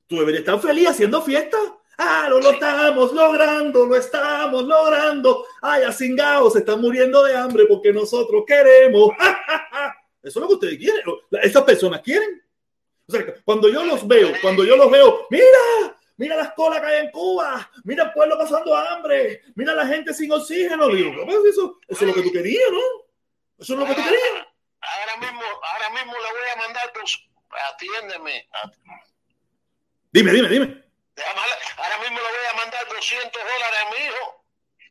Tú deberías estar feliz haciendo fiesta Ah, lo, lo estamos logrando, lo estamos logrando. Ay, asingados se están muriendo de hambre porque nosotros queremos. Eso es lo que ustedes quieren. Esas personas quieren. O sea, cuando yo los veo, cuando yo los veo, mira, mira las colas que hay en Cuba, mira el pueblo pasando hambre, mira la gente sin oxígeno. Digo, eso, eso es lo que tú querías, ¿no? Eso es lo que tú querías. Ahora mismo, ahora mismo le voy a mandar, pues, atiéndeme. Dime, dime, dime. Ahora mismo le voy a mandar 200 dólares a mi hijo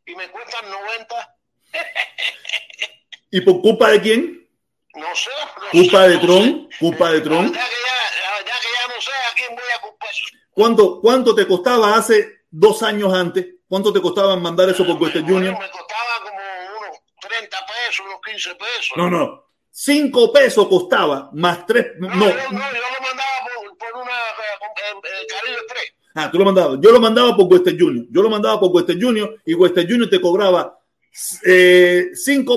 y me cuestan 90. ¿Y por culpa de quién? No sé. No ¿Culpa sé, de no Tron? sé. ¿Culpa de Tron? Ya que ya, ya que ya no sé a quién voy a culpar. ¿Cuánto, ¿Cuánto te costaba hace dos años antes? ¿Cuánto te costaba mandar eso por Western Junior? Me costaba como unos 30 pesos, unos 15 pesos. No, no. 5 pesos costaba, más 3. No, no, no, yo lo mandaba por, por una eh, Caribe 3. Ah, tú lo mandabas. Yo lo mandaba por Western Junior. Yo lo mandaba por Western Junior y Western Junior te cobraba 5 eh,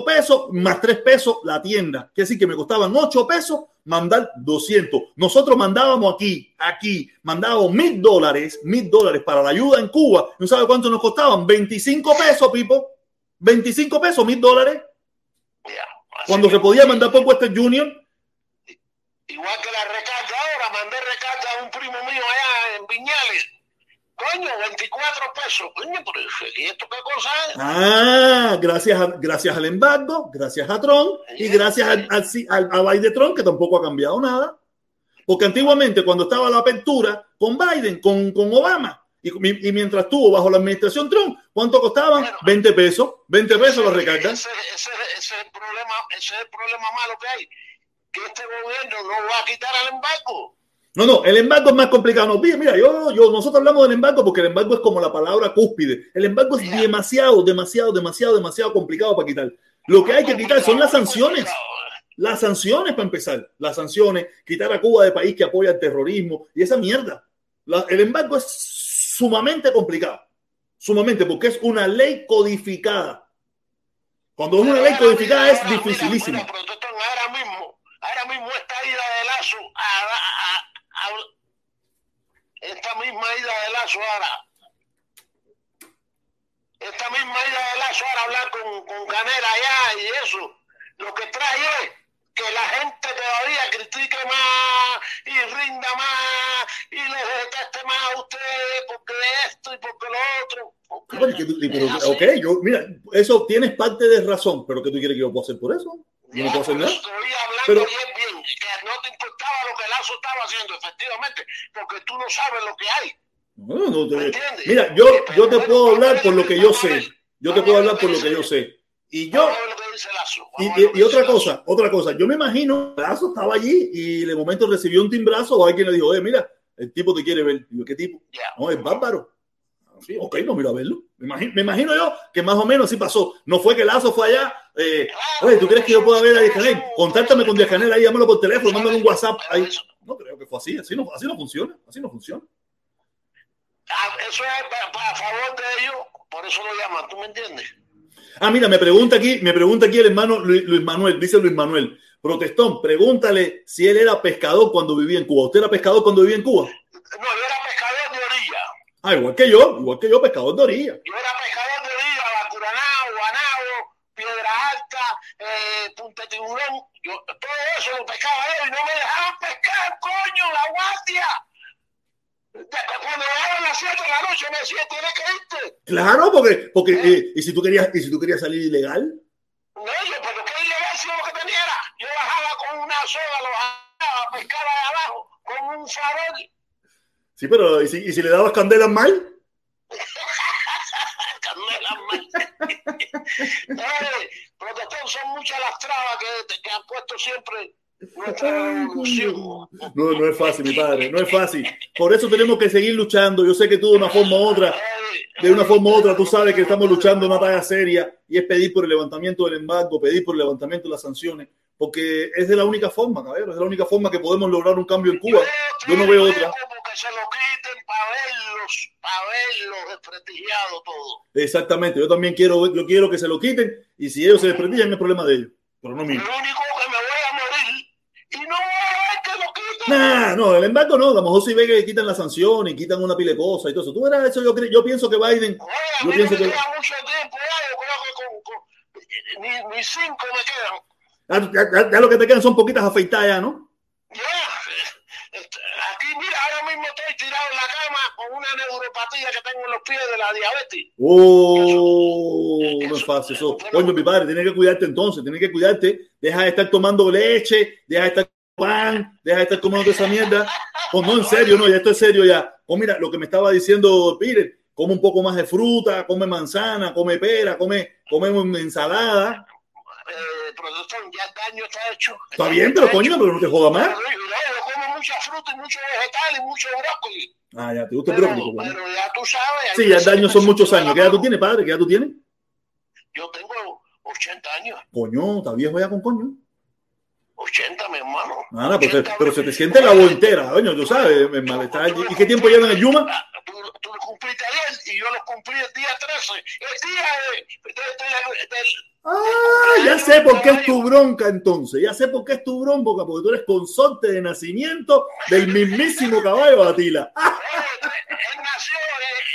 pesos más 3 pesos la tienda. Que decir que me costaban 8 pesos mandar 200. Nosotros mandábamos aquí, aquí, mandábamos mil dólares, mil dólares para la ayuda en Cuba. ¿No sabe cuánto nos costaban? 25 pesos, Pipo. 25 pesos, mil dólares. Yeah, Cuando se podía mandar por Western Junior. Igual que la recarga ahora, mandé recarga a un primo mío allá en Viñales. Coño, 24 pesos. Coño, pero ¿y esto qué cosa es? Ah, gracias, a, gracias al embargo, gracias a Trump y gracias al, al, al, a Biden Trump, que tampoco ha cambiado nada. Porque antiguamente, cuando estaba la apertura con Biden, con, con Obama, y, y, mientras estuvo bajo la administración Trump, ¿cuánto costaban? Bueno, 20 pesos. 20 pesos los recargan. Ese, ese, ese, es el problema, ese es el problema malo que hay. Que este gobierno no va a quitar al embargo. No, no, el embargo es más complicado. No, mira, yo, yo, nosotros hablamos del embargo porque el embargo es como la palabra cúspide. El embargo es demasiado, demasiado, demasiado, demasiado complicado para quitar. Lo que hay que quitar son las sanciones. Las sanciones para empezar. Las sanciones, quitar a Cuba de país que apoya el terrorismo y esa mierda. La, el embargo es sumamente complicado. Sumamente, porque es una ley codificada. Cuando es una ley codificada es dificilísimo. Mira, mira, ahora mismo, ahora mismo esta ida de lazo a, a, a, esta misma ida de lazo ahora esta misma ida de lazo ahora hablar con, con Canera allá y eso lo que trae es que la gente todavía critique más y rinda más y les deteste más a ustedes porque esto y porque lo otro. Porque pero, ok, yo, mira, eso tienes parte de razón, pero ¿qué tú quieres que yo pueda hacer por eso? Yo no puedo hacer nada. Estoy hablando Pero- bien, bien, que no te importaba lo que Lazo estaba haciendo, efectivamente, porque tú no sabes lo que hay. mira, yo, yo te puedo hablar por lo que yo sé. Yo te puedo hablar por lo que yo sé. Y yo. Y, otra cosa, otra cosa. Yo me imagino, Lazo estaba allí y de momento recibió un timbrazo o alguien le dijo, oye, mira, el tipo te quiere ver. Digo, ¿qué tipo? No, es bárbaro. Sí, ok, no miro a verlo. Me imagino, me imagino, yo que más o menos así pasó. No fue que Lazo fue allá. Eh, oye, ¿tú crees que yo pueda ver a Díaz? Contáctame con Díaz Canel ahí, llámalo por teléfono, mándame un WhatsApp. Ahí. No creo que fue así. Así no, así no funciona. Así no funciona. Ah, eso es para, favor de ellos, por eso lo llaman, ¿tú me entiendes? Ah, mira, me pregunta aquí, me pregunta aquí el hermano Luis, Manuel, dice Luis Manuel. Protestón, pregúntale si él era pescador cuando vivía en Cuba. ¿Usted era pescador cuando vivía en Cuba? No, yo era pescador de orilla. Ah, igual que yo, igual que yo, pescador de orilla. Yo era pescador de orilla, Bacuranao, Guanao, Piedra Alta, eh, Punta Tiburón. Yo, todo eso lo pescaba él y no me dejaban pescar, coño, la guardia. Cuando llegaron las 7 de la noche me decía, tienes que irte. Claro, porque, porque ¿Eh? eh, ¿y, si tú querías, ¿y si tú querías salir ilegal? No, yo, pero qué ilegal si lo que tenía era, yo bajaba con una soga, lo bajaba a pescar ahí abajo, con un farol. Sí, pero ¿y si, y si le dabas candelas mal? candelas mal. eh, protestón, son muchas las trabas que, que han puesto siempre no, no es fácil, mi padre, no es fácil. Por eso tenemos que seguir luchando. Yo sé que tú de una forma u otra, de una forma u otra, tú sabes que estamos luchando una batalla seria y es pedir por el levantamiento del embargo, pedir por el levantamiento de las sanciones, porque es de la única forma, cabrón, es de la única forma que podemos lograr un cambio en Cuba. Yo no veo otra. Exactamente, yo también quiero, yo quiero que se lo quiten y si ellos se desprestigian es problema de ellos, pero no mío. Nah, no, el embargo no, a lo mejor si ve que quitan la sanción y quitan una pile de cosas y todo eso. Tú verás eso, yo, yo pienso que Biden. Oye, yo pienso que. mucho tiempo, yo creo que con, con, ni, ni, cinco me quedan. Ya, ya, ya, lo que te quedan son poquitas afeitadas ya, ¿no? Ya. Este, aquí, mira, ahora mismo estoy tirado en la cama con una neuropatía que tengo en los pies de la diabetes. Oh, no es fácil eso. Oye, mi padre, tienes que cuidarte entonces, tienes que cuidarte. Deja de estar tomando leche, deja de estar pan, deja de estar tomando esa mierda. Pues no, en serio, no, ya esto es serio ya. Oh, mira, lo que me estaba diciendo Peter, come un poco más de fruta, come manzana, come pera, come, come ensalada. Eh, productor, ya el daño está hecho. Está bien, pero coño, pero no te joda más. Pero, mucha fruta y mucho vegetal y mucho brócoli. Ah, ya, te gusta el brócoli. Pero, pero ya tú sabes. Sí, ya el daño son muchos años. ¿Qué edad tú tienes, padre? ¿Qué edad tú tienes? Yo tengo 80 años. Coño, está viejo ya con coño. 80, mi hermano. Ah, pero, pero, se te siente la voz entera, coño, tú sabes, el malestar. ¿Y qué tiempo llevan en el Yuma? Ah, tú, tú, lo cumpliste ayer y yo lo cumplí el día 13. El día de, de, de, Ah, ya sé por qué es tu bronca entonces. Ya sé por qué es tu bronca, porque tú eres consorte de nacimiento del mismísimo caballo Atila. él nació,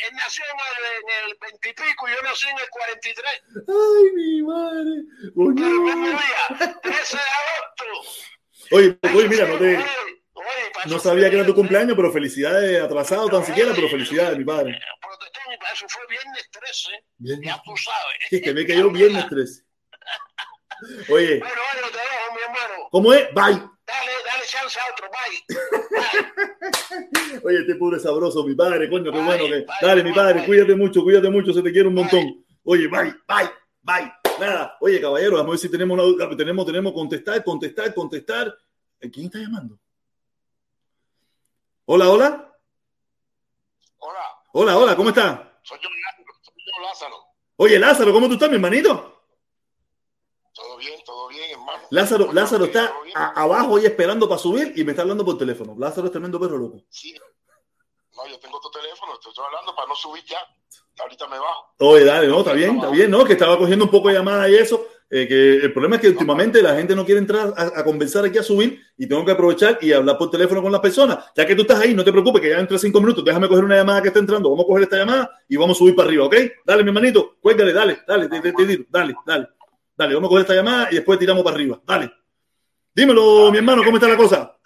él nació en el, 20 y yo nací en el 43. Ay, mi madre. Mismo día, 13 de agosto. Oye, oye, mira, no te. No sabía que era tu cumpleaños, pero felicidades atrasado tan siquiera, pero felicidades, mi padre. Eso fue viernes 13, viernes. ya tú sabes. Sí, que me cayó viernes 13. Oye. Bueno, bueno, te dejo, mi hermano. ¿Cómo es? Bye. Dale, dale chance a otro, bye. Oye, este puro sabroso, mi padre, coño, qué bueno que. dale, mi padre, cuídate mucho, cuídate mucho, se te quiere un montón. Oye, bye, bye, bye. Nada, oye, caballero, vamos a ver si tenemos una duda. Tenemos, tenemos contestar, contestar, contestar. ¿Quién está llamando? Hola, hola. Hola. Hola, hola, ¿cómo está? Soy yo, soy yo Lázaro. Oye, Lázaro, ¿cómo tú estás, mi hermanito? Todo bien, todo bien, hermano. Lázaro, Lázaro está a, abajo y esperando para subir y me está hablando por teléfono. Lázaro es tremendo perro loco. Sí. No, yo tengo tu teléfono, te estoy hablando para no subir ya. Ahorita me bajo. Oye, dale, no, está bien, está bien, ¿no? Que estaba cogiendo un poco de llamada y eso. Eh, que el problema es que últimamente la gente no quiere entrar a, a, convencer aquí a subir y tengo que aprovechar y hablar por teléfono con las personas. Ya que tú estás ahí, no te preocupes, que ya entre cinco minutos, déjame coger una llamada que está entrando. Vamos a coger esta llamada y vamos a subir para arriba, ¿ok? Dale, mi hermanito, cuélgale, dale, dale, te, te, te, dale, dale, dale, vamos a coger esta llamada y después tiramos para arriba. Dale. Dímelo, mi hermano, ¿cómo está la cosa?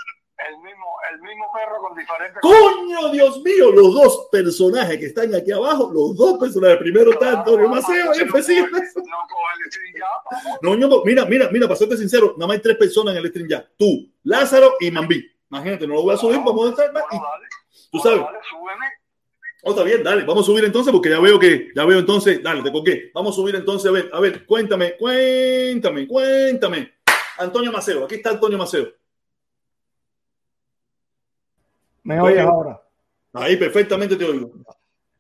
El mismo, el mismo perro con diferentes. ¡Coño, Dios mío! Los dos personajes que están aquí abajo, los dos personajes. Primero está Antonio Maceo y después sí. No, no, mira, mira, mira, para serte sincero, nada más hay tres personas en el stream ya. Tú, Lázaro y Mambí. Imagínate, no lo voy a subir, vamos a estar más. Tú sabes. Oh, está bien, dale, vamos a subir entonces porque ya veo que, ya veo entonces, dale, te qué? Vamos a subir entonces, a ver, a ver, cuéntame, cuéntame, cuéntame. Antonio Maceo, aquí está Antonio Maceo. ¿Me oyes ahora? Ahí perfectamente te oigo.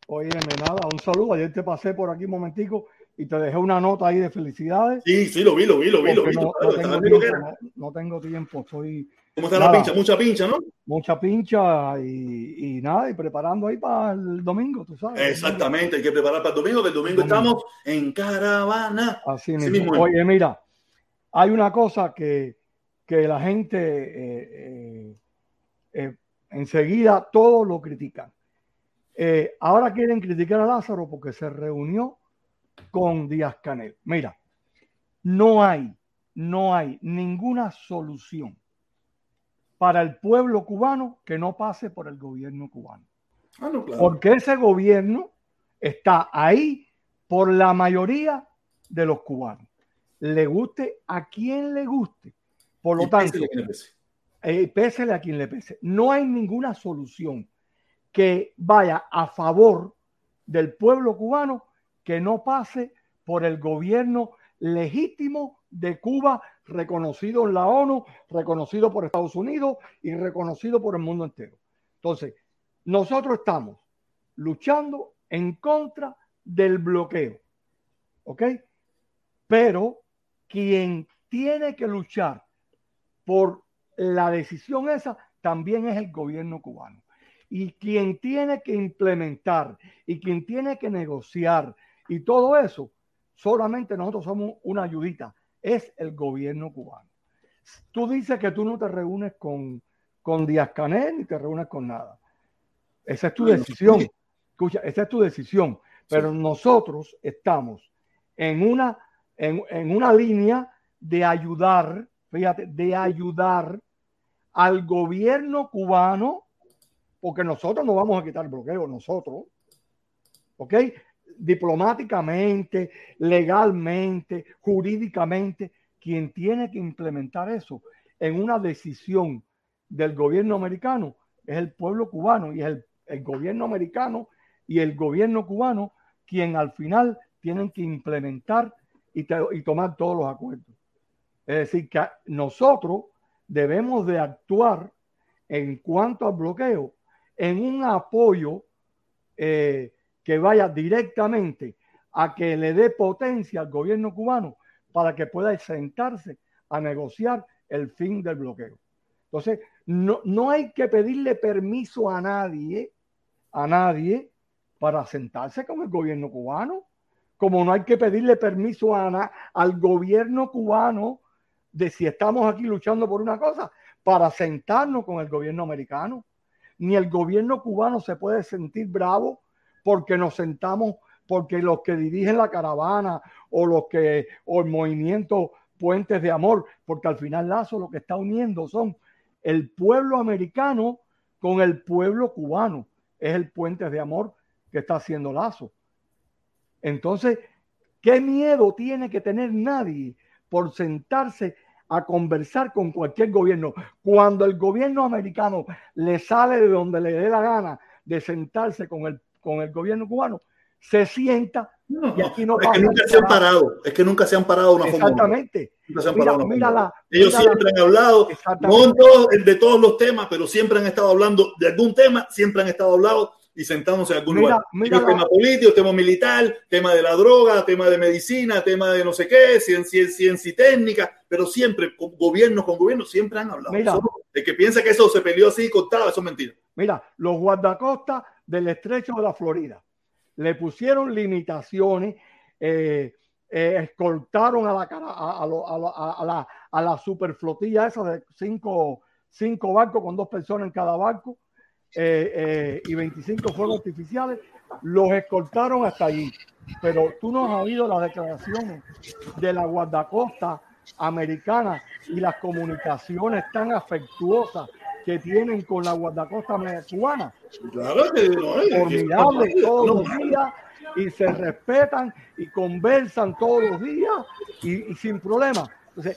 Óyeme, nada, un saludo. Ayer te pasé por aquí un momentico y te dejé una nota ahí de felicidades. Sí, sí, lo vi, lo vi, lo vi, lo vi. No, tengo tiempo, estoy... ¿Cómo está la pincha? Mucha pincha, ¿no? Mucha pincha y, nada, y preparando ahí para el domingo, tú sabes. Exactamente, hay que preparar para el domingo, el domingo, estamos en caravana. Así, mismo. Oye, mira, hay una cosa que, la gente eh, eh, eh, enseguida todos lo critican. ahora quieren criticar a Lázaro porque se reunió con Díaz Canel. Mira, no hay, no hay ninguna solución para el pueblo cubano que no pase por el gobierno cubano. Ah, Porque ese gobierno está ahí por la mayoría de los cubanos. Le guste a quien le guste. Por lo tanto, eh, pésele a quien le pese. No hay ninguna solución que vaya a favor del pueblo cubano que no pase por el gobierno legítimo de Cuba, reconocido en la ONU, reconocido por Estados Unidos y reconocido por el mundo entero. Entonces, nosotros estamos luchando en contra del bloqueo, ¿ok? Pero quien tiene que luchar por la decisión esa también es el gobierno cubano. Y quien tiene que implementar y quien tiene que negociar y todo eso, solamente nosotros somos una ayudita, es el gobierno cubano. Tú dices que tú no te reúnes con, con Díaz Canel ni te reúnes con nada. Esa es tu decisión. Escucha, esa es tu decisión. Pero nosotros estamos en una, en, en una línea de ayudar, fíjate, de ayudar al gobierno cubano, porque nosotros no vamos a quitar el bloqueo, nosotros, ¿ok? diplomáticamente, legalmente, jurídicamente, quien tiene que implementar eso en una decisión del gobierno americano es el pueblo cubano y es el, gobierno americano y el gobierno cubano quien al final tienen que implementar y, y tomar todos los acuerdos. Es decir, que nosotros debemos de actuar en cuanto al bloqueo en un apoyo eh, que vaya directamente a que le dé potencia al gobierno cubano para que pueda sentarse a negociar el fin del bloqueo. Entonces, no, no hay que pedirle permiso a nadie, a nadie, para sentarse con el gobierno cubano, como no hay que pedirle permiso a, al gobierno cubano de si estamos aquí luchando por una cosa, para sentarnos con el gobierno americano. Ni el gobierno cubano se puede sentir bravo porque nos sentamos, porque los que dirigen la caravana o los que, o el movimiento Puentes de Amor, porque al final Lazo lo que está uniendo son el pueblo americano con el pueblo cubano. Es el Puentes de Amor que está haciendo Lazo. Entonces, ¿qué miedo tiene que tener nadie por sentarse a conversar con cualquier gobierno? Cuando el gobierno americano le sale de donde le dé la gana de sentarse con el con el gobierno cubano, se sienta y aquí no es que nunca se han parado, es que nunca se han parado una Exactamente. Ellos siempre han hablado, no de todos los temas, pero siempre han estado hablando de algún tema, siempre han estado hablando y sentándose en algún lugar. tema político, tema militar, tema de la droga, tema de medicina, tema de no sé qué, ciencia, ciencia y técnica, pero siempre, con gobiernos con gobiernos, siempre han hablado. Mira, el que piensa que eso se peleó así cortado, eso es mentira. Mira, los guardacostas del estrecho de la Florida. Le pusieron limitaciones, eh, eh, escoltaron a la, a, a, a, la, a la superflotilla esa de cinco, cinco barcos con dos personas en cada barco eh, y 25 fuegos artificiales, los escoltaron hasta allí. Pero tú no has oído las declaraciones de la guardacosta americana y las comunicaciones tan afectuosas que tienen con la guardacosta cubana. Claro que no es. Formidable todos los días y se respetan y conversan todos los días y, sin problema. Entonces,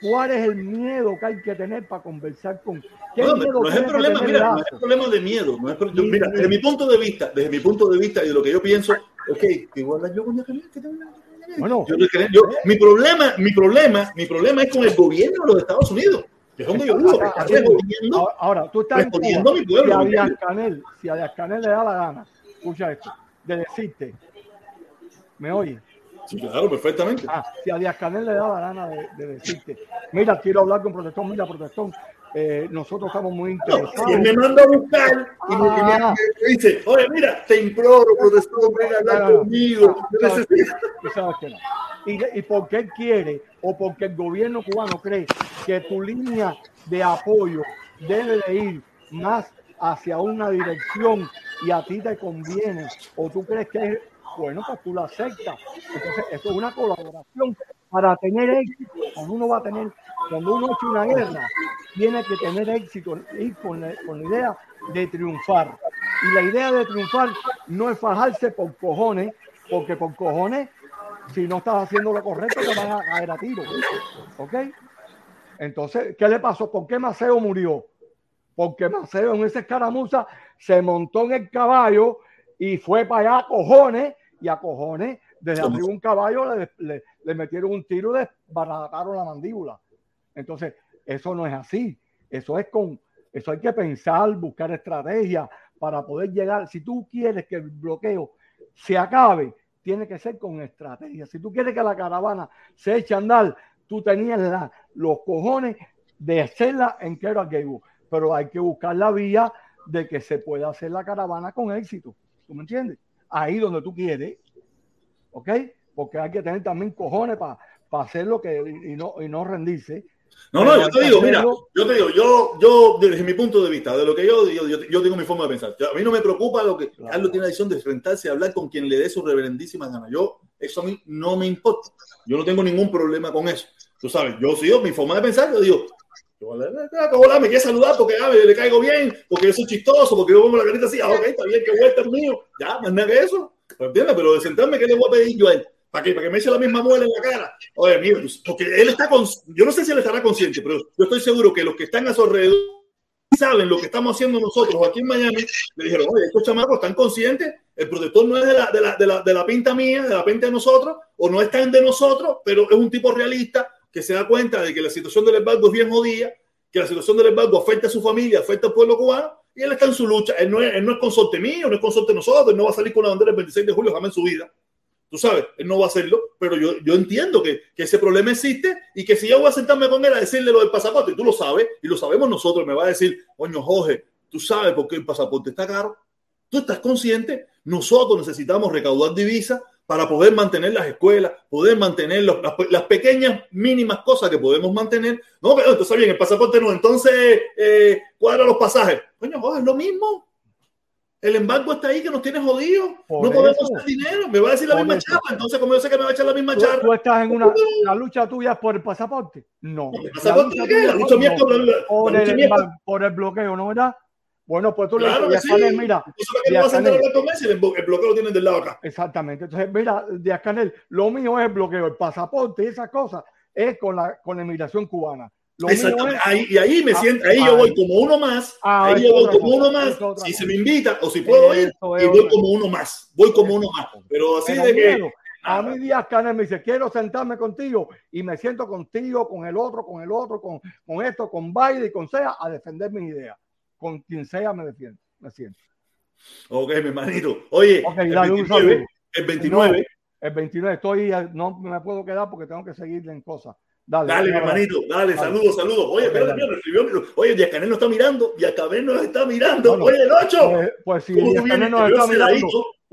¿Cuál es el miedo que hay que tener para conversar con? No, no, es el problema, mira, no es el problema de miedo. No es, mira, desde mi punto de vista, desde mi punto de vista y de lo que yo pienso, ok, igual yo con bueno, yo, yo, mi problema, mi problema, mi problema es con el gobierno de los Estados Unidos. Que es donde yo vivo, ahora, ahora, tú estás respondiendo a mi pueblo. Si a Díaz Canel, si a Díaz Canel le da la gana, escucha esto, de decirte, ¿me oye? Sí, claro, perfectamente. Ah, si a Díaz Canel le da la gana de, de decirte, mira, quiero hablar con protestón, mira, protestón, eh, nosotros estamos muy interesados. No, y me manda a buscar y me, ah. me, dice, oye, mira, te imploro, protestón, ven a hablar conmigo. sabes, sabes que no. Y, y porque él quiere, o porque el gobierno cubano cree que tu línea de apoyo debe de ir más hacia una dirección y a ti te conviene, o tú crees que es bueno, pues tú lo aceptas. Entonces, esto es una colaboración para tener éxito. Cuando uno va a tener, cuando uno echa una guerra, tiene que tener éxito y con la, con la idea de triunfar. Y la idea de triunfar no es fajarse por cojones, porque por cojones, si no estás haciendo lo correcto, te van a caer a tiro. ¿Ok? Entonces, ¿qué le pasó? ¿Por qué Maceo murió? Porque Maceo en esa escaramuza se montó en el caballo y fue para allá cojones y a cojones, desde arriba un caballo le, le, metieron un tiro y desbarataron la mandíbula. Entonces, eso no es así. Eso es con, eso hay que pensar, buscar estrategias para poder llegar. Si tú quieres que el bloqueo se acabe, tiene que ser con estrategia. Si tú quieres que la caravana se eche a andar, tú tenías la, los cojones de hacerla en Kera Gable. Pero hay que buscar la vía de que se pueda hacer la caravana con éxito. ¿Tú me entiendes? Ahí donde tú quieres, ¿ok? Porque hay que tener también cojones para hacer lo que y no, y no rendirse. No, no, yo te digo, mira, yo te digo, yo, yo, desde mi punto de vista, de lo que yo digo, yo, yo, tengo mi forma de pensar. A mí no me preocupa lo que claro. Carlos tiene la decisión de enfrentarse y hablar con quien le dé su reverendísima gana. Yo, eso a mí no me importa. Yo no tengo ningún problema con eso. Tú sabes, yo sigo mi forma de pensar, yo digo, Hola, me quiere saludar porque ah, le caigo bien, porque yo soy chistoso, porque yo pongo la carita así, ah, ok, está bien, que vuelta mío. Ya, más nada que eso. ¿Entiendes? Pero de sentarme, ¿qué le voy a pedir yo a él? ¿Para qué? ¿Para que me eche la misma muela en la cara? Oye, mira, porque él está con, yo no sé si él estará consciente, pero yo estoy seguro que los que están a su alrededor saben lo que estamos haciendo nosotros aquí en Miami, le dijeron, oye, estos chamacos están conscientes, el protector no es de la, de la, de la, de la pinta mía, de la pinta de nosotros, o no es tan de nosotros, pero es un tipo realista que se da cuenta de que la situación del embargo es bien jodida que la situación del embargo afecta a su familia, afecta al pueblo cubano, y él está en su lucha. Él no es, consorte mío, no es consorte de nosotros, él no va a salir con la bandera el 26 de julio jamás en su vida. Tú sabes, él no va a hacerlo, pero yo, yo entiendo que, que ese problema existe y que si yo voy a sentarme con él a decirle lo del pasaporte, y tú lo sabes, y lo sabemos nosotros, me va a decir, coño, Jorge, tú sabes por qué el pasaporte está caro, tú estás consciente, nosotros necesitamos recaudar divisas para poder mantener las escuelas, poder mantener los, las, las, pequeñas, mínimas cosas que podemos mantener. No, pero entonces bien, el pasaporte no, entonces eh, cuadra los pasajes. Coño, joder, es lo mismo. El embargo está ahí que nos tiene jodidos. No podemos hacer dinero. Me va a decir la misma charla. Entonces, como yo sé que me va a echar la misma charla. ¿Tú estás en una la lucha tuya por el pasaporte? No. ¿El pasaporte la lucha mía el, por el bloqueo, ¿no verdad? Bueno, pues tú claro le dices, sí. mira, Díaz Canel, el, el bloqueo lo tienen del lado acá. Exactamente. Entonces, mira, Díaz Canel, lo mío es el bloqueo, el pasaporte y esas cosas es con la, con la inmigración cubana. Lo Exactamente. Es, ahí, y ahí me ah, siento, ahí ah, yo voy como uno más, ah, ahí yo voy como cosa, uno más, si se me invita o si puedo ir, y voy como uno más, voy como uno más. Pero así Pero de que... A mí Díaz Canel me dice, quiero sentarme contigo y me siento contigo, con el otro, con el otro, con, con esto, con Biden y con SEA a defender mis ideas con quien sea me defiendo, me siento. Ok, mi hermanito. Oye, okay, el, 29, el 29. No, el 29 estoy, no me puedo quedar porque tengo que seguirle en cosas. Dale, dale, mi hermanito, dale, dale, saludos, saludos. Oye, okay, espérate, escribió, oye, Diacanel nos está mirando, Diacanel nos está mirando. Bueno, oye, el 8. Pues, pues si Diacanel nos está mirando,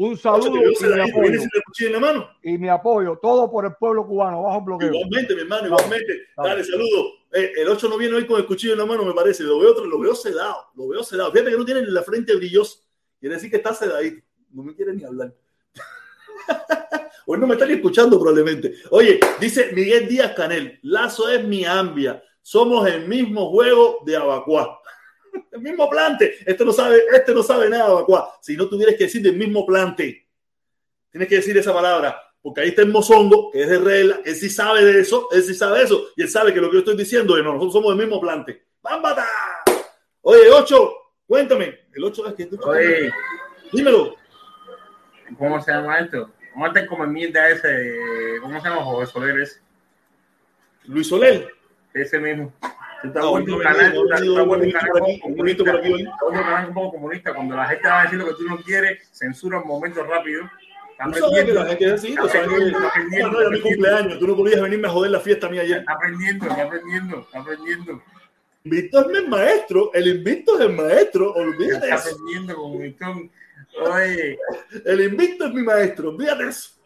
un saludo y mi, apoyo. En la mano. y mi apoyo, todo por el pueblo cubano, bajo bloqueo. Igualmente, mi hermano, igualmente. Dale, dale saludos. Eh, el 8 no viene hoy con el cuchillo en la mano, me parece. Lo veo, otro, lo veo sedado. Lo veo sedado. Fíjate que no tiene la frente brillosa. Quiere decir que está sedadito. No me quiere ni hablar. hoy no me están escuchando probablemente. Oye, dice Miguel Díaz Canel. Lazo es mi ambia. Somos el mismo juego de Abacuá. el mismo plante. Este no sabe, este no sabe nada de Abacuá. Si no tuvieras que decir del mismo plante. Tienes que decir esa palabra. porque ahí está el mozongo, que es de regla, él sí sabe de eso, él sí sabe de eso, y él sabe que lo que yo estoy diciendo es, no, nosotros somos del mismo plante. ¡Bámbata! Oye, Ocho, cuéntame. El Ocho es que tú... Oye. Dímelo. ¿Cómo se llama esto? ¿Cómo te como mierda ese? ¿Cómo se llama José Soler ese? Luis Soler. Ese mismo. Ah, vuelto un no, canal, no, no, un no, poco comunista. Cuando la gente va a decir lo que tú no quieres, censura un momento rápido. Tú sabes que la gente es así, aprendiendo, no, era mi cumpleaños, tú no podías venirme a joder la fiesta mía ayer. Está aprendiendo, está aprendiendo, está aprendiendo. Invicto es el maestro, el invicto es el maestro, olvídate Está eso. aprendiendo con. Oye, El invicto es mi maestro, olvídate eso.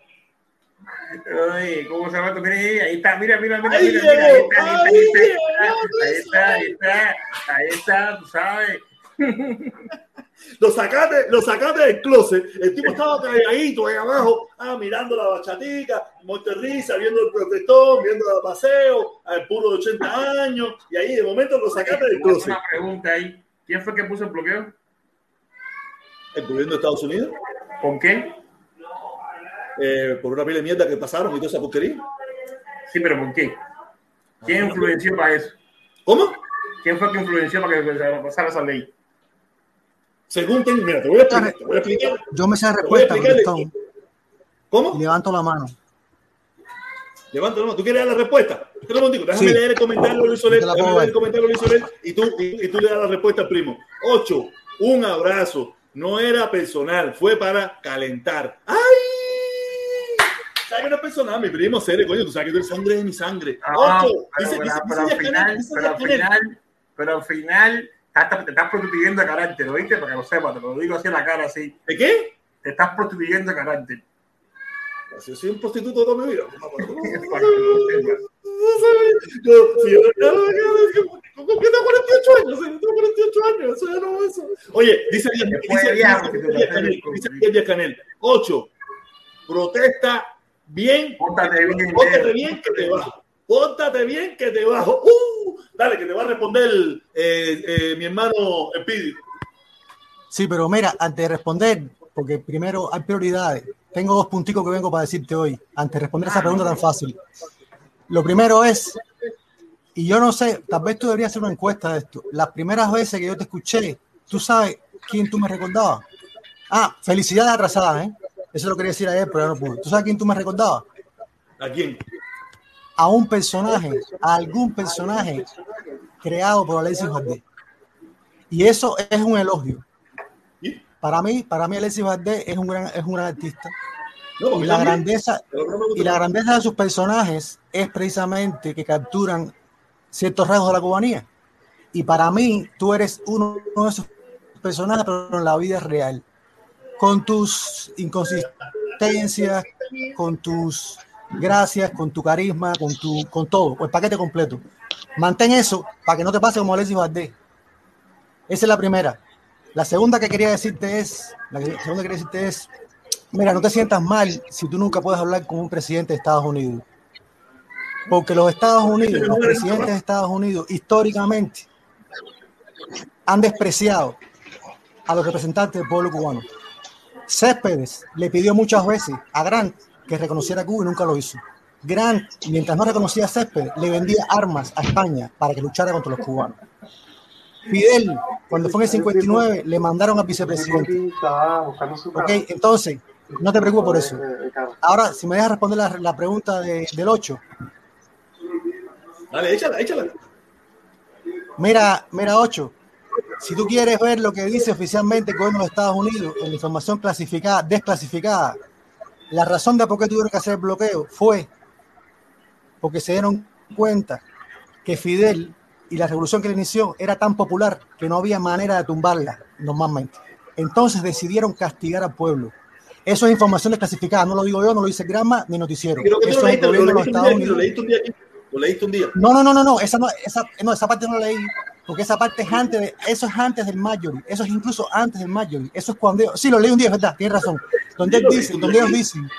Oye, ¿cómo se llama? Mira ahí, ahí está, mira, mira, mira, Ahí mira, mira, ahí llegó, está, ahí ahí está, ahí está, ahí está, ahí está, tú sabes. Lo sacaste, lo sacaste del closet, el tipo estaba calladito ahí abajo, ah, mirando la bachatica, Monterrisa, viendo el protestón, viendo el paseo, al puro de 80 años, y ahí de momento lo sacaste del closet. Una pregunta ahí. ¿Quién fue que puso el bloqueo? El gobierno de Estados Unidos, ¿Con qué? Eh, por una pila de mierda que pasaron y toda esa porquería. Sí, pero ¿por qué? ¿Quién influenció para eso? ¿Cómo? ¿Quién fue que influenció para que pasara esa ley? Según ten, mira, te voy a explicar, te voy a explicar. Yo me sé la respuesta, ¿Cómo? levanto la mano. Levanta la mano. ¿Tú quieres dar la respuesta? Déjame Sí. leer el comentario de Luis Soler. Déjame leer el comentario de Luis Soler y tú, y, y tú le das la respuesta al primo. Ocho, un abrazo. No era personal, fue para calentar. ¡Ay! ¿Sabes que no es personal, mi primo? Serio, coño, tú sabes que tú eres sangre de mi sangre. Ah, Ocho, pero, dice, pero- dice, pero dice al final, pero al final, pero al final estás- te estás prostituyendo de carácter, ¿oíste? Para que lo sepas, te lo digo así en la cara, así. ¿De qué? Te estás prostituyendo de carácter. Yo soy un prostituto toda mi vida. Para que lo sepas. Yo, si yo, ¿Con qué tengo 48 años? Sí, Tengo 48 años. Eso ya no eso. Oye, dice Díaz Canel. 8. Protesta bien. Pórtate bien, Pórtate bien que te bajo. Pórtate bien que te bajo. Uh, dale, que te va a responder eh, eh, mi hermano Epidio. Sí, pero mira, antes de responder, porque primero hay prioridades, tengo dos punticos que vengo para decirte hoy, antes de responder esa pregunta tan fácil. Lo primero es, y yo no sé, tal vez tú deberías hacer una encuesta de esto. Las primeras veces que yo te escuché, ¿tú sabes quién tú me recordabas? Ah, felicidades atrasadas, ¿eh? Eso lo quería decir ayer, pero no pude. ¿Tú sabes quién tú me recordabas? ¿A quién? A un personaje, a algún personaje creado por Alexis Valdés. Y eso es un elogio. Para mí, para mí Alexis Valdés es un gran, es un gran artista. No, Y la grandeza, y la grandeza de sus personajes es precisamente que capturan ciertos rasgos de la cubanía. Y para mí, tú eres uno de esos personajes, pero en la vida real. Con tus inconsistencias, con tus gracias, con tu carisma, con, tu, con todo, el paquete completo. Mantén eso para que no te pase como Alexis Valdés. Esa es la primera. La segunda que quería decirte es, la segunda que quería decirte es, mira, no te sientas mal si tú nunca puedes hablar con un presidente de Estados Unidos. Porque los Estados Unidos, los presidentes de Estados Unidos, históricamente, han despreciado a los representantes del pueblo cubano. Céspedes le pidió muchas veces a Grant que reconociera a Cuba y nunca lo hizo. Grant, mientras no reconocía a Céspedes, le vendía armas a España para que luchara contra los cubanos. Fidel, cuando fue en el 59, le mandaron al vicepresidente. Ok, entonces, no te preocupes por eso. Ahora, si me dejas responder la, la pregunta de- del 8. Dale, échala, échala. Mira, mira, 8. Si tú quieres ver lo que dice oficialmente el gobierno de Estados Unidos en información clasificada, desclasificada, la razón de por qué tuvieron que hacer el bloqueo fue porque se dieron cuenta que Fidel y la revolución que le inició era tan popular que no había manera de tumbarla normalmente. Entonces decidieron castigar al pueblo. Eso es información desclasificada, no lo digo yo, no lo dice Grama ni noticiero. Creo que tú lo leíste, lo lo leíste un día aquí. Lo leíste un día. No, no, no, no, no, esa no, esa, no, esa parte no la leí, porque esa parte es antes de, eso es antes del Marjorie, eso es incluso antes del Marjorie, eso es cuando, sí, lo leí un día, es verdad, tienes razón, donde, él dice, donde ellos dicen,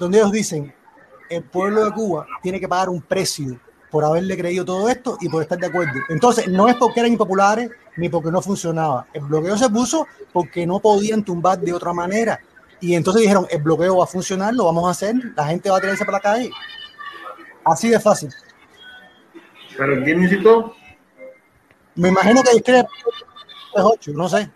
donde ellos dicen, el pueblo de Cuba tiene que pagar un precio por haberle creído todo esto y por estar de acuerdo. Entonces, no es porque eran impopulares ni porque no funcionaba. El bloqueo se puso porque no podían tumbar de otra manera. Y entonces dijeron, el bloqueo va a funcionar, lo vamos a hacer, la gente va a tirarse para la calle. Así de fácil. ¿Pero quién necesitó? Me imagino que es que es 8, no sé.